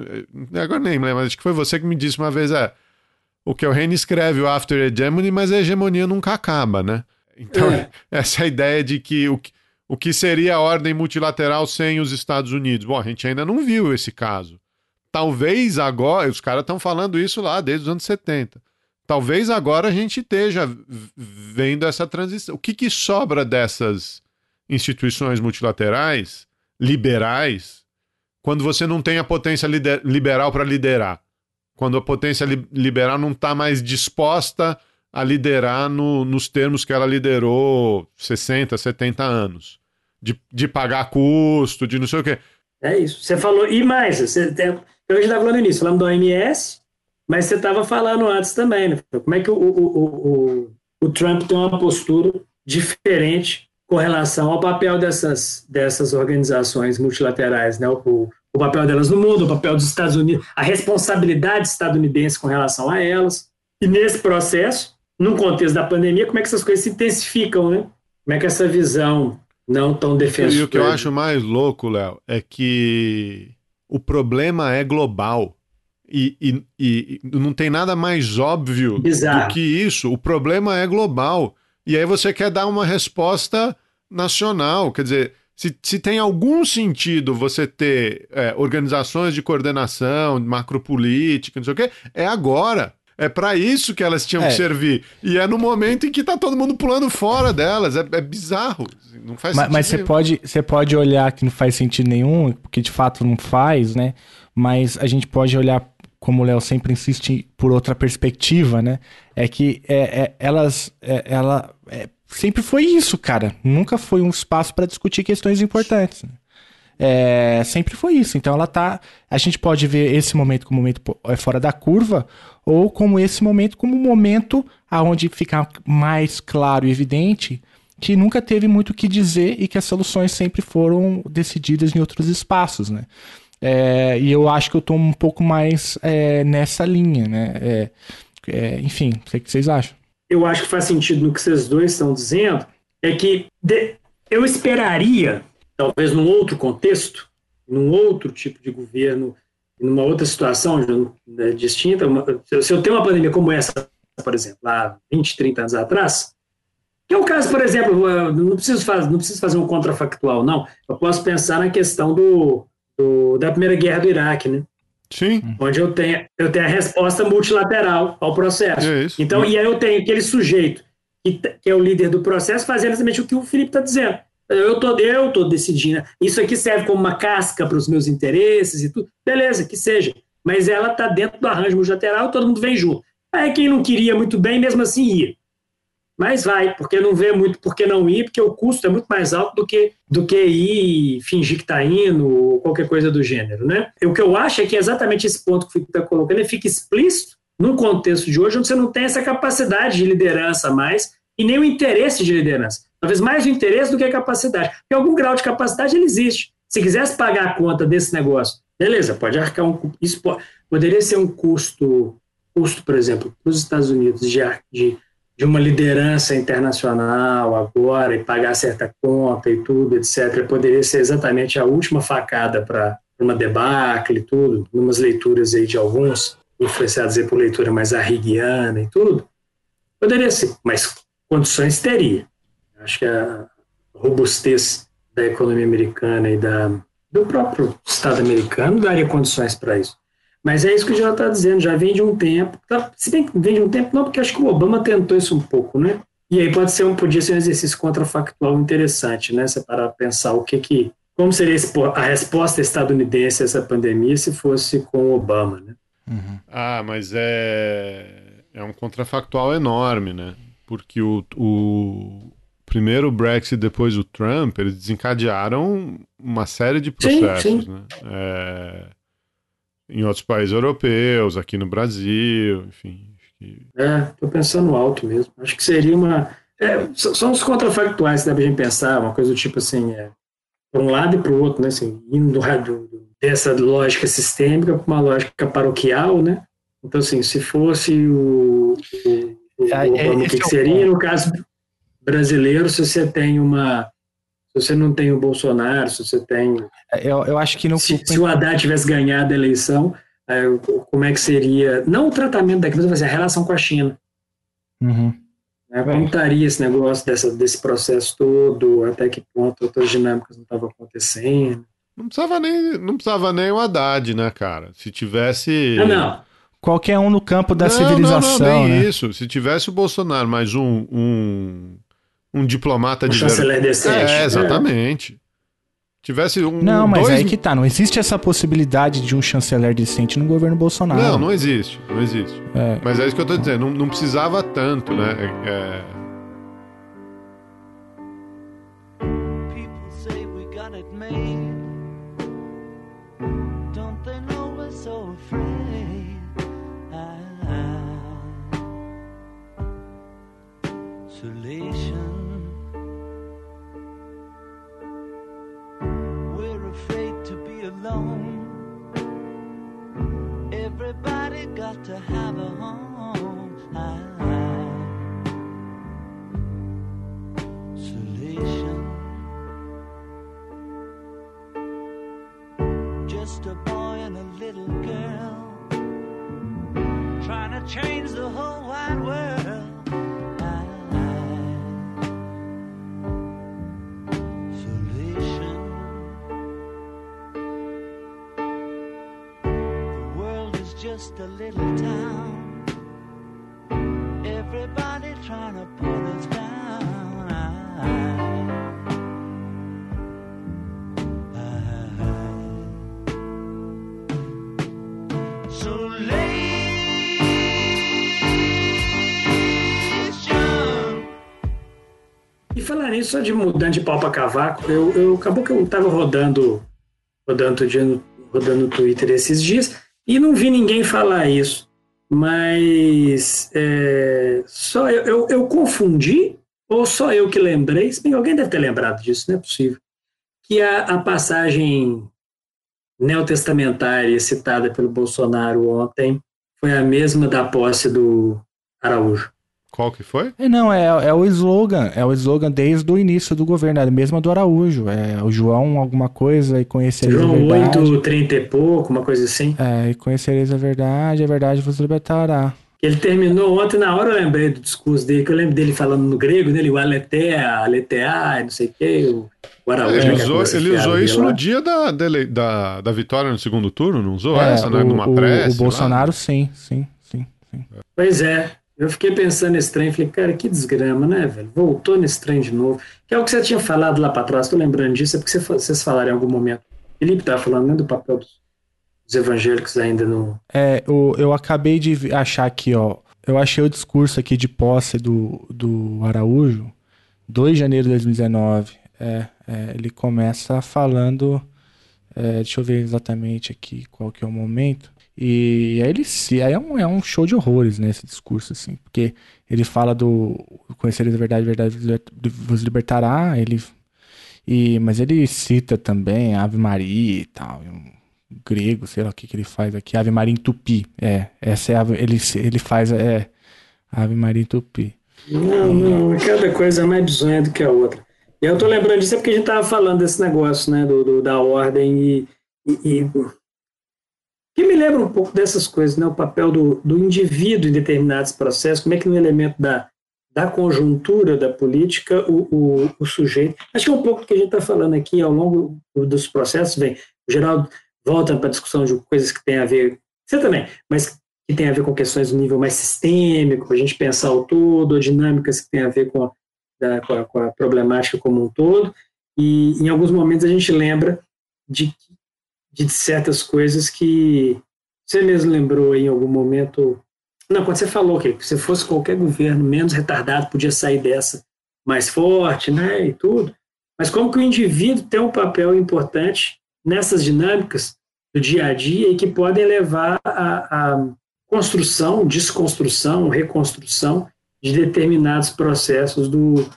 S3: Agora nem lembro, mas acho que foi você que me disse uma vez: é. O que o Reino escreve o After Hegemony, mas a hegemonia nunca acaba, né? Então, é. essa é ideia de que o, o que seria a ordem multilateral sem os Estados Unidos? Bom, a gente ainda não viu esse caso. Talvez agora, os caras estão falando isso lá desde os anos 70. Talvez agora a gente esteja vendo essa transição. O que, que sobra dessas instituições multilaterais, liberais, quando você não tem a potência liberal para liderar? Quando a potência li liberal não está mais disposta a liderar no, nos termos que ela liderou 60, 70 anos. De, de pagar custo, de não sei o quê.
S4: É isso. Você falou, e mais, você, eu já estava falando nisso, falando do OMS, mas você estava falando antes também, né? Como é que o, o, o, o, Trump tem uma postura diferente com relação ao papel dessas, dessas organizações multilaterais, né? O, o papel delas no mundo, o papel dos Estados Unidos, a responsabilidade estadunidense com relação a elas. E nesse processo, num contexto da pandemia, como é que essas coisas se intensificam, né? Como é que essa visão não tão defensiva.
S3: E o que eu acho mais louco, Léo, é que o problema é global. E, e, e, não tem nada mais óbvio do que isso. O problema é global. E aí você quer dar uma resposta nacional. Quer dizer, se, se tem algum sentido você ter é, organizações de coordenação, macropolítica, não sei o quê, é agora. É para isso que elas tinham é. que servir. E é no momento em que tá todo mundo pulando fora delas. É, é bizarro. Não faz
S2: mas, Mas você pode, você pode olhar que não faz sentido nenhum, porque de fato não faz, né? Mas a gente pode olhar, como o Léo sempre insiste, por outra perspectiva, né? É que é, é elas. É, ela é, sempre foi isso, cara. Nunca foi um espaço para discutir questões importantes. Né? É, sempre foi isso. Então ela tá. A gente pode ver esse momento como um momento é fora da curva, ou como esse momento como um momento aonde fica mais claro e evidente que nunca teve muito o que dizer e que as soluções sempre foram decididas em outros espaços, né? É, e eu acho que eu estou um pouco mais é, nessa linha, né? É, é, enfim, o que vocês acham?
S4: Eu acho que faz sentido no que vocês dois estão dizendo, é que de, eu esperaria talvez num outro contexto, num outro tipo de governo, numa outra situação né, distinta, uma, se eu tenho uma pandemia como essa, por exemplo, há 20, 30 anos atrás, Que é o caso, por exemplo, não preciso, fazer, não preciso fazer um contrafactual, não. Eu posso pensar na questão do, do da Primeira Guerra do Iraque, né?
S3: Sim.
S4: Onde eu tenho, eu tenho a resposta multilateral ao processo.
S3: É isso.
S4: Então, e aí eu tenho aquele sujeito que, que é o líder do processo fazendo exatamente o que o Felipe está dizendo. Eu tô, eu tô decidindo. Isso aqui serve como uma casca para os meus interesses e tudo. Beleza, que seja. Mas ela está dentro do arranjo multilateral, todo mundo vem junto. Aí quem não queria muito bem, mesmo assim ia. Mas vai, porque não vê muito por que não ir, porque o custo é muito mais alto do que, do que ir fingir que está indo, ou qualquer coisa do gênero. Né? O que eu acho é que é exatamente esse ponto que está colocando, ele fica explícito num contexto de hoje, onde você não tem essa capacidade de liderança mais, e nem o interesse de liderança. Talvez mais o interesse do que capacidade. Porque algum grau de capacidade ele existe. Se quisesse pagar a conta desse negócio, beleza, pode arcar um. Isso pode, poderia ser um custo, custo, por exemplo, para os Estados Unidos de, de de uma liderança internacional agora e pagar certa conta e tudo, etc., poderia ser exatamente a última facada para uma debacle e tudo, umas leituras aí de alguns, influenciados aí por leitura mais arriguiana e tudo, poderia ser, mas condições teria. Acho que a robustez da economia americana e da, do próprio Estado americano daria condições para isso. Mas é isso que o já está dizendo, já vem de um tempo. Tá, se bem que vem de um tempo, não, porque acho que o Obama tentou isso um pouco, né? E aí pode ser um, podia ser um exercício contrafactual interessante, né? Você para pensar o que que. Como seria a resposta estadunidense a essa pandemia se fosse com o Obama, né?
S3: Uhum. Ah, mas é, é um contrafactual enorme, né? Porque o, o primeiro o Brexit, depois o Trump, eles desencadearam uma série de processos, sim, sim. né? É em outros países europeus, aqui no Brasil, enfim.
S4: É, tô pensando alto mesmo. Acho que seria uma. É, são os contrafactuais que dá pra gente pensar, uma coisa do tipo assim, é, para um lado e para o outro, né? Assim, indo do, dessa lógica sistêmica para uma lógica paroquial, né? Então, assim, se fosse o, o, o, é, o, o que, que seria, no caso brasileiro, se você tem uma se você não tem o Bolsonaro, se você tem.
S2: É, eu, eu acho que não.
S4: Se, se o Haddad tivesse ganhado a eleição, como é que seria. Não o tratamento da crise, mas a relação com a China.
S2: Uhum.
S4: É, como estaria esse negócio dessa, desse processo todo, até que ponto outras dinâmicas não estavam acontecendo.
S3: Não precisava nem, não precisava nem o Haddad, né, cara? Se tivesse.
S4: Ah, não.
S2: Qualquer um no campo da não, civilização. Não, não, nem
S3: né? isso. Se tivesse o Bolsonaro mais um, um um diplomata
S4: um
S3: de
S4: chanceler decente.
S3: É, exatamente. É. Tivesse um.
S2: Não, mas dois... aí que tá. Não existe essa possibilidade de um chanceler decente no governo Bolsonaro.
S3: Não, não existe. Não existe. É. Mas é isso que eu tô dizendo. Não, não precisava tanto, né? É...
S7: change the whole wide world. Isolation. The world is just a little town. Everybody trying to pull us down. I,
S4: E falar nisso, só de mudando de pau para cavaco, eu, eu acabou que eu tava rodando, rodando, rodando no Twitter esses dias. E não vi ninguém falar isso, mas é, só eu, eu, eu, confundi, ou só eu que lembrei, se bem alguém deve ter lembrado disso, não é possível, que a, a passagem neotestamentária citada pelo Bolsonaro ontem foi a mesma da posse do Araújo.
S3: Qual que foi?
S2: É, não, é, é o slogan. É o slogan desde o início do governo, é a mesma do Araújo. É o João alguma coisa e conhecereis
S4: João
S2: a verdade.
S4: João 8, 30 e pouco, uma coisa assim.
S2: É, e conhecereis a verdade, a verdade vos libertará.
S4: Que Ele terminou ontem, na hora eu lembrei do discurso dele, que eu lembro dele falando no grego, né? O aletea, aletea, não sei o quê, o Araújo.
S3: Ele
S4: né, que é
S3: usou, ele usou isso
S4: lá.
S3: no dia da, dele- da, da vitória no segundo turno, não usou
S2: É,
S3: essa, né?
S2: o,
S3: Numa
S2: o-
S3: prece.
S2: o
S3: lá?
S2: Bolsonaro, sim, sim, sim, sim.
S4: Pois é. Eu fiquei pensando nesse trem, falei, cara, que desgrama, né, velho? Voltou nesse trem de novo. Que é o que você tinha falado lá pra trás, tô lembrando disso, é porque vocês falaram em algum momento. Felipe tava falando, né, do papel dos, dos evangélicos ainda no...
S2: É, o, eu acabei de achar aqui, ó. Eu achei o discurso aqui de posse do, do Araújo, 2 de janeiro de 2019. É, é, ele começa falando. é, deixa eu ver exatamente aqui qual que é o momento. E aí ele se. Aí é um, é um show de horrores, né? Esse discurso, assim. Porque ele fala do. Conhecereis a verdade, a verdade vos libertará. Ele, e, mas ele cita também Ave Maria e tal. um grego, sei lá o que, que ele faz aqui. Ave Maria em tupi. É, essa é a, ele, ele faz é, Ave Maria em tupi.
S4: Não, não, cada coisa é mais bizonha do que a outra. E eu tô lembrando disso é porque a gente tava falando desse negócio, né, do, do- da ordem e, e, e- que me lembra um pouco dessas coisas, né, o papel do, do indivíduo em determinados processos, como é que no elemento da, da conjuntura da política o, o, o sujeito, acho que é um pouco do que a gente está falando aqui ao longo dos processos, bem, o Geraldo volta para a discussão de coisas que tem a ver, você também, mas que tem a ver com questões do nível mais sistêmico, a gente pensar o todo, dinâmicas que tem a ver com a, da- com a- com a problemática como um todo, e em alguns momentos a gente lembra de, de certas coisas que você mesmo lembrou em algum momento. Não, quando você falou que se fosse qualquer governo menos retardado, podia sair dessa mais forte, né, e tudo. Mas como que o indivíduo tem um papel importante nessas dinâmicas do dia a dia e que podem levar à, construção, desconstrução, reconstrução de determinados processos do,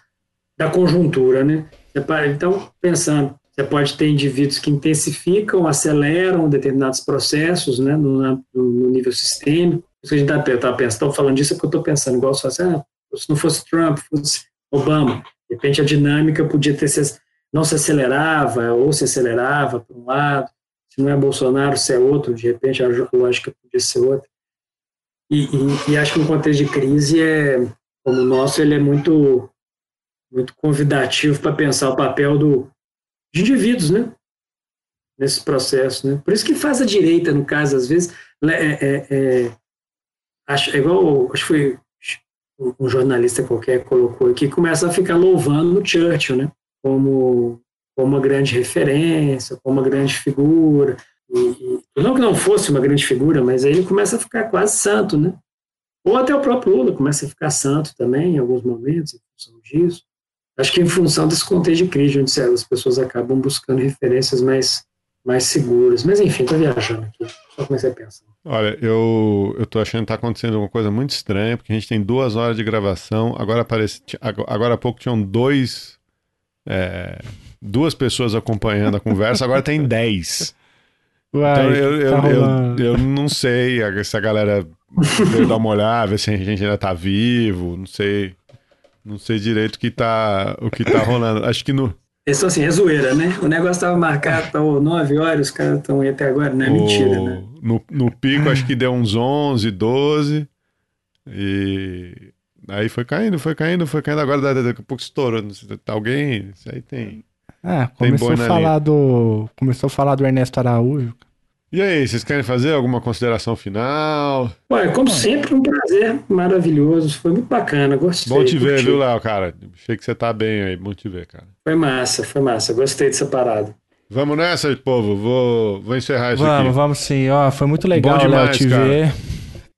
S4: da conjuntura, né? Então, pensando, você pode ter indivíduos que intensificam, aceleram determinados processos, né, no, no nível sistêmico. Isso a gente está pensando, estou falando disso é porque eu estou pensando, igual se fosse, ah, se não fosse Trump, fosse Obama, de repente a dinâmica podia ter se, não se acelerava ou se acelerava para um lado, se não é Bolsonaro, se é outro, de repente a lógica podia ser outra. E, e, e acho que um contexto de crise é, como o nosso, ele é muito, muito convidativo para pensar o papel do, de indivíduos, né? Nesse processo, né? Por isso que faz a direita, no caso, às vezes, é, é, é, acho, é igual, acho que foi um jornalista qualquer colocou aqui, começa a ficar louvando o Churchill, né? Como, como uma grande referência, como uma grande figura. E, e, não que não fosse uma grande figura, mas aí ele começa a ficar quase santo, né? Ou até o próprio Lula começa a ficar santo também, em alguns momentos, em função disso. Acho que em função desse contexto de crise, onde as pessoas acabam buscando referências mais, mais seguras. Mas enfim, estou viajando aqui, só comecei a pensar.
S3: Olha, eu, eu tô achando que tá acontecendo uma coisa muito estranha, porque a gente tem duas horas de gravação, agora aparece, agora há pouco tinham dois, é, duas pessoas acompanhando a conversa, agora tem dez.
S2: Uai,
S3: então eu, eu,
S2: tá
S3: eu,
S2: rolando.
S3: eu não sei se a galera veio dar uma olhada, ver se a gente ainda tá vivo, não sei. Não sei direito o que tá, o que tá rolando. Acho que no.
S4: Eles assim, é zoeira, né? O negócio estava marcado para 9 horas, os caras estão aí até agora, não é
S3: o-
S4: mentira, né?
S3: No, no pico, acho que deu uns 11, 12. E aí foi caindo, foi caindo, foi caindo. Agora daqui a pouco estourou. Tá alguém. Isso aí tem.
S2: Ah,
S3: Tem
S2: começou
S3: boi
S2: a falar do. Começou a falar do Ernesto Araújo.
S3: E aí, vocês querem fazer alguma consideração final?
S4: Olha, como sempre, um prazer maravilhoso, foi muito bacana, gostei.
S3: Bom te ver,
S4: curti.
S3: viu, Léo, cara? Achei que você tá bem aí. Bom te ver, cara.
S4: Foi massa, foi massa, gostei dessa parada.
S3: Vamos nessa, povo. Vou, vou encerrar isso
S2: Vamos,
S3: aqui.
S2: vamos sim. Ó, foi muito legal, Léo,
S3: demais,
S2: te
S3: cara.
S2: ver.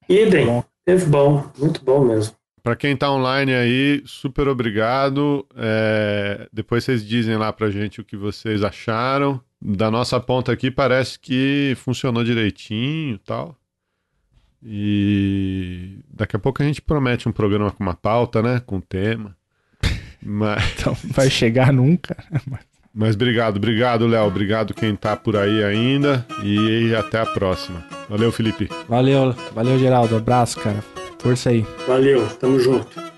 S4: Idem,
S2: Bom.
S4: teve bom, muito bom mesmo.
S3: Pra quem tá online aí, super obrigado. É, Depois vocês dizem lá pra gente o que vocês acharam. Da nossa ponta aqui parece que funcionou direitinho e tal. E daqui a pouco a gente promete um programa com uma pauta, né? Com tema. Mas,
S2: Então, vai chegar nunca.
S3: mas obrigado, obrigado, Léo. Obrigado quem tá por aí ainda. E até a próxima. Valeu, Felipe.
S2: Valeu, valeu, Geraldo. Abraço, cara. Força aí.
S4: Valeu, tamo junto.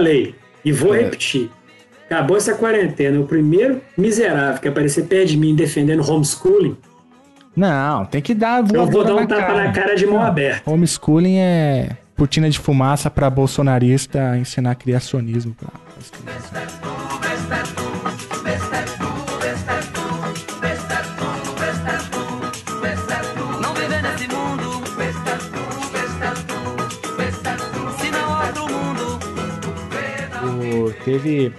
S4: Falei e vou
S2: É.
S4: repetir. Acabou essa quarentena. O primeiro miserável que aparecer perto de mim defendendo homeschooling,
S2: Não, tem que dar
S4: eu vou dar um tapa na cara de mão aberta.
S2: Homeschooling é cortina de fumaça pra bolsonarista ensinar criacionismo pra as crianças. Teve.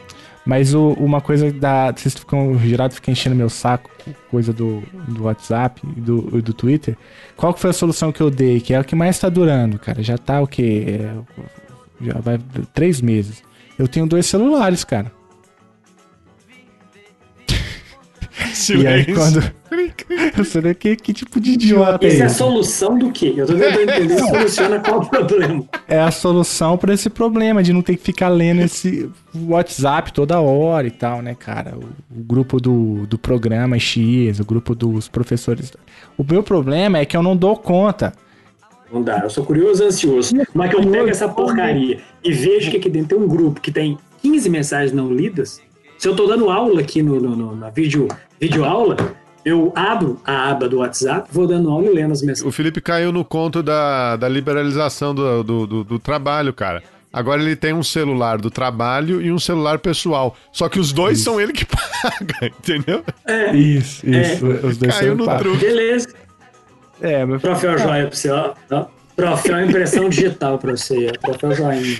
S2: Mas o- uma coisa da. Vocês ficam. O Geraldo fica enchendo meu saco, coisa do, do WhatsApp e do, do Twitter. Qual que foi a solução que eu dei? Que é o que mais tá durando, cara. Já tá o quê? É, já vai três meses. Eu tenho dois celulares, cara. E aí quando. Eu sei que, que tipo de idiota é
S4: Isso é a solução do quê? Eu tô tentando entender se soluciona qual o problema.
S2: é a solução pra esse problema de não ter que ficar lendo esse WhatsApp toda hora e tal, né, cara? O, o grupo do, do programa X, o grupo dos professores. O meu problema é que eu não dou conta.
S4: Não dá, eu sou curioso e ansioso. Mas que eu pego essa porcaria e vejo que aqui dentro tem um grupo que tem 15 mensagens não lidas. Se eu tô dando aula aqui no, no- no- na vídeo, vídeo aula, eu abro a aba do WhatsApp, vou dando aula e lendo as mensagens.
S3: O Felipe caiu no conto da, da liberalização do, do, do- do trabalho, cara. Agora ele tem um celular do trabalho e um celular pessoal. Só que os dois são ele que paga, entendeu?
S4: É,
S2: Isso, isso. Os dois
S3: Caiu
S2: são
S3: no
S2: pagos.
S3: truque.
S4: beleza.
S2: É, mas
S4: Troféu joia pra você, ó. ó. Troféu impressão digital pra você, ó. Troféu joinha.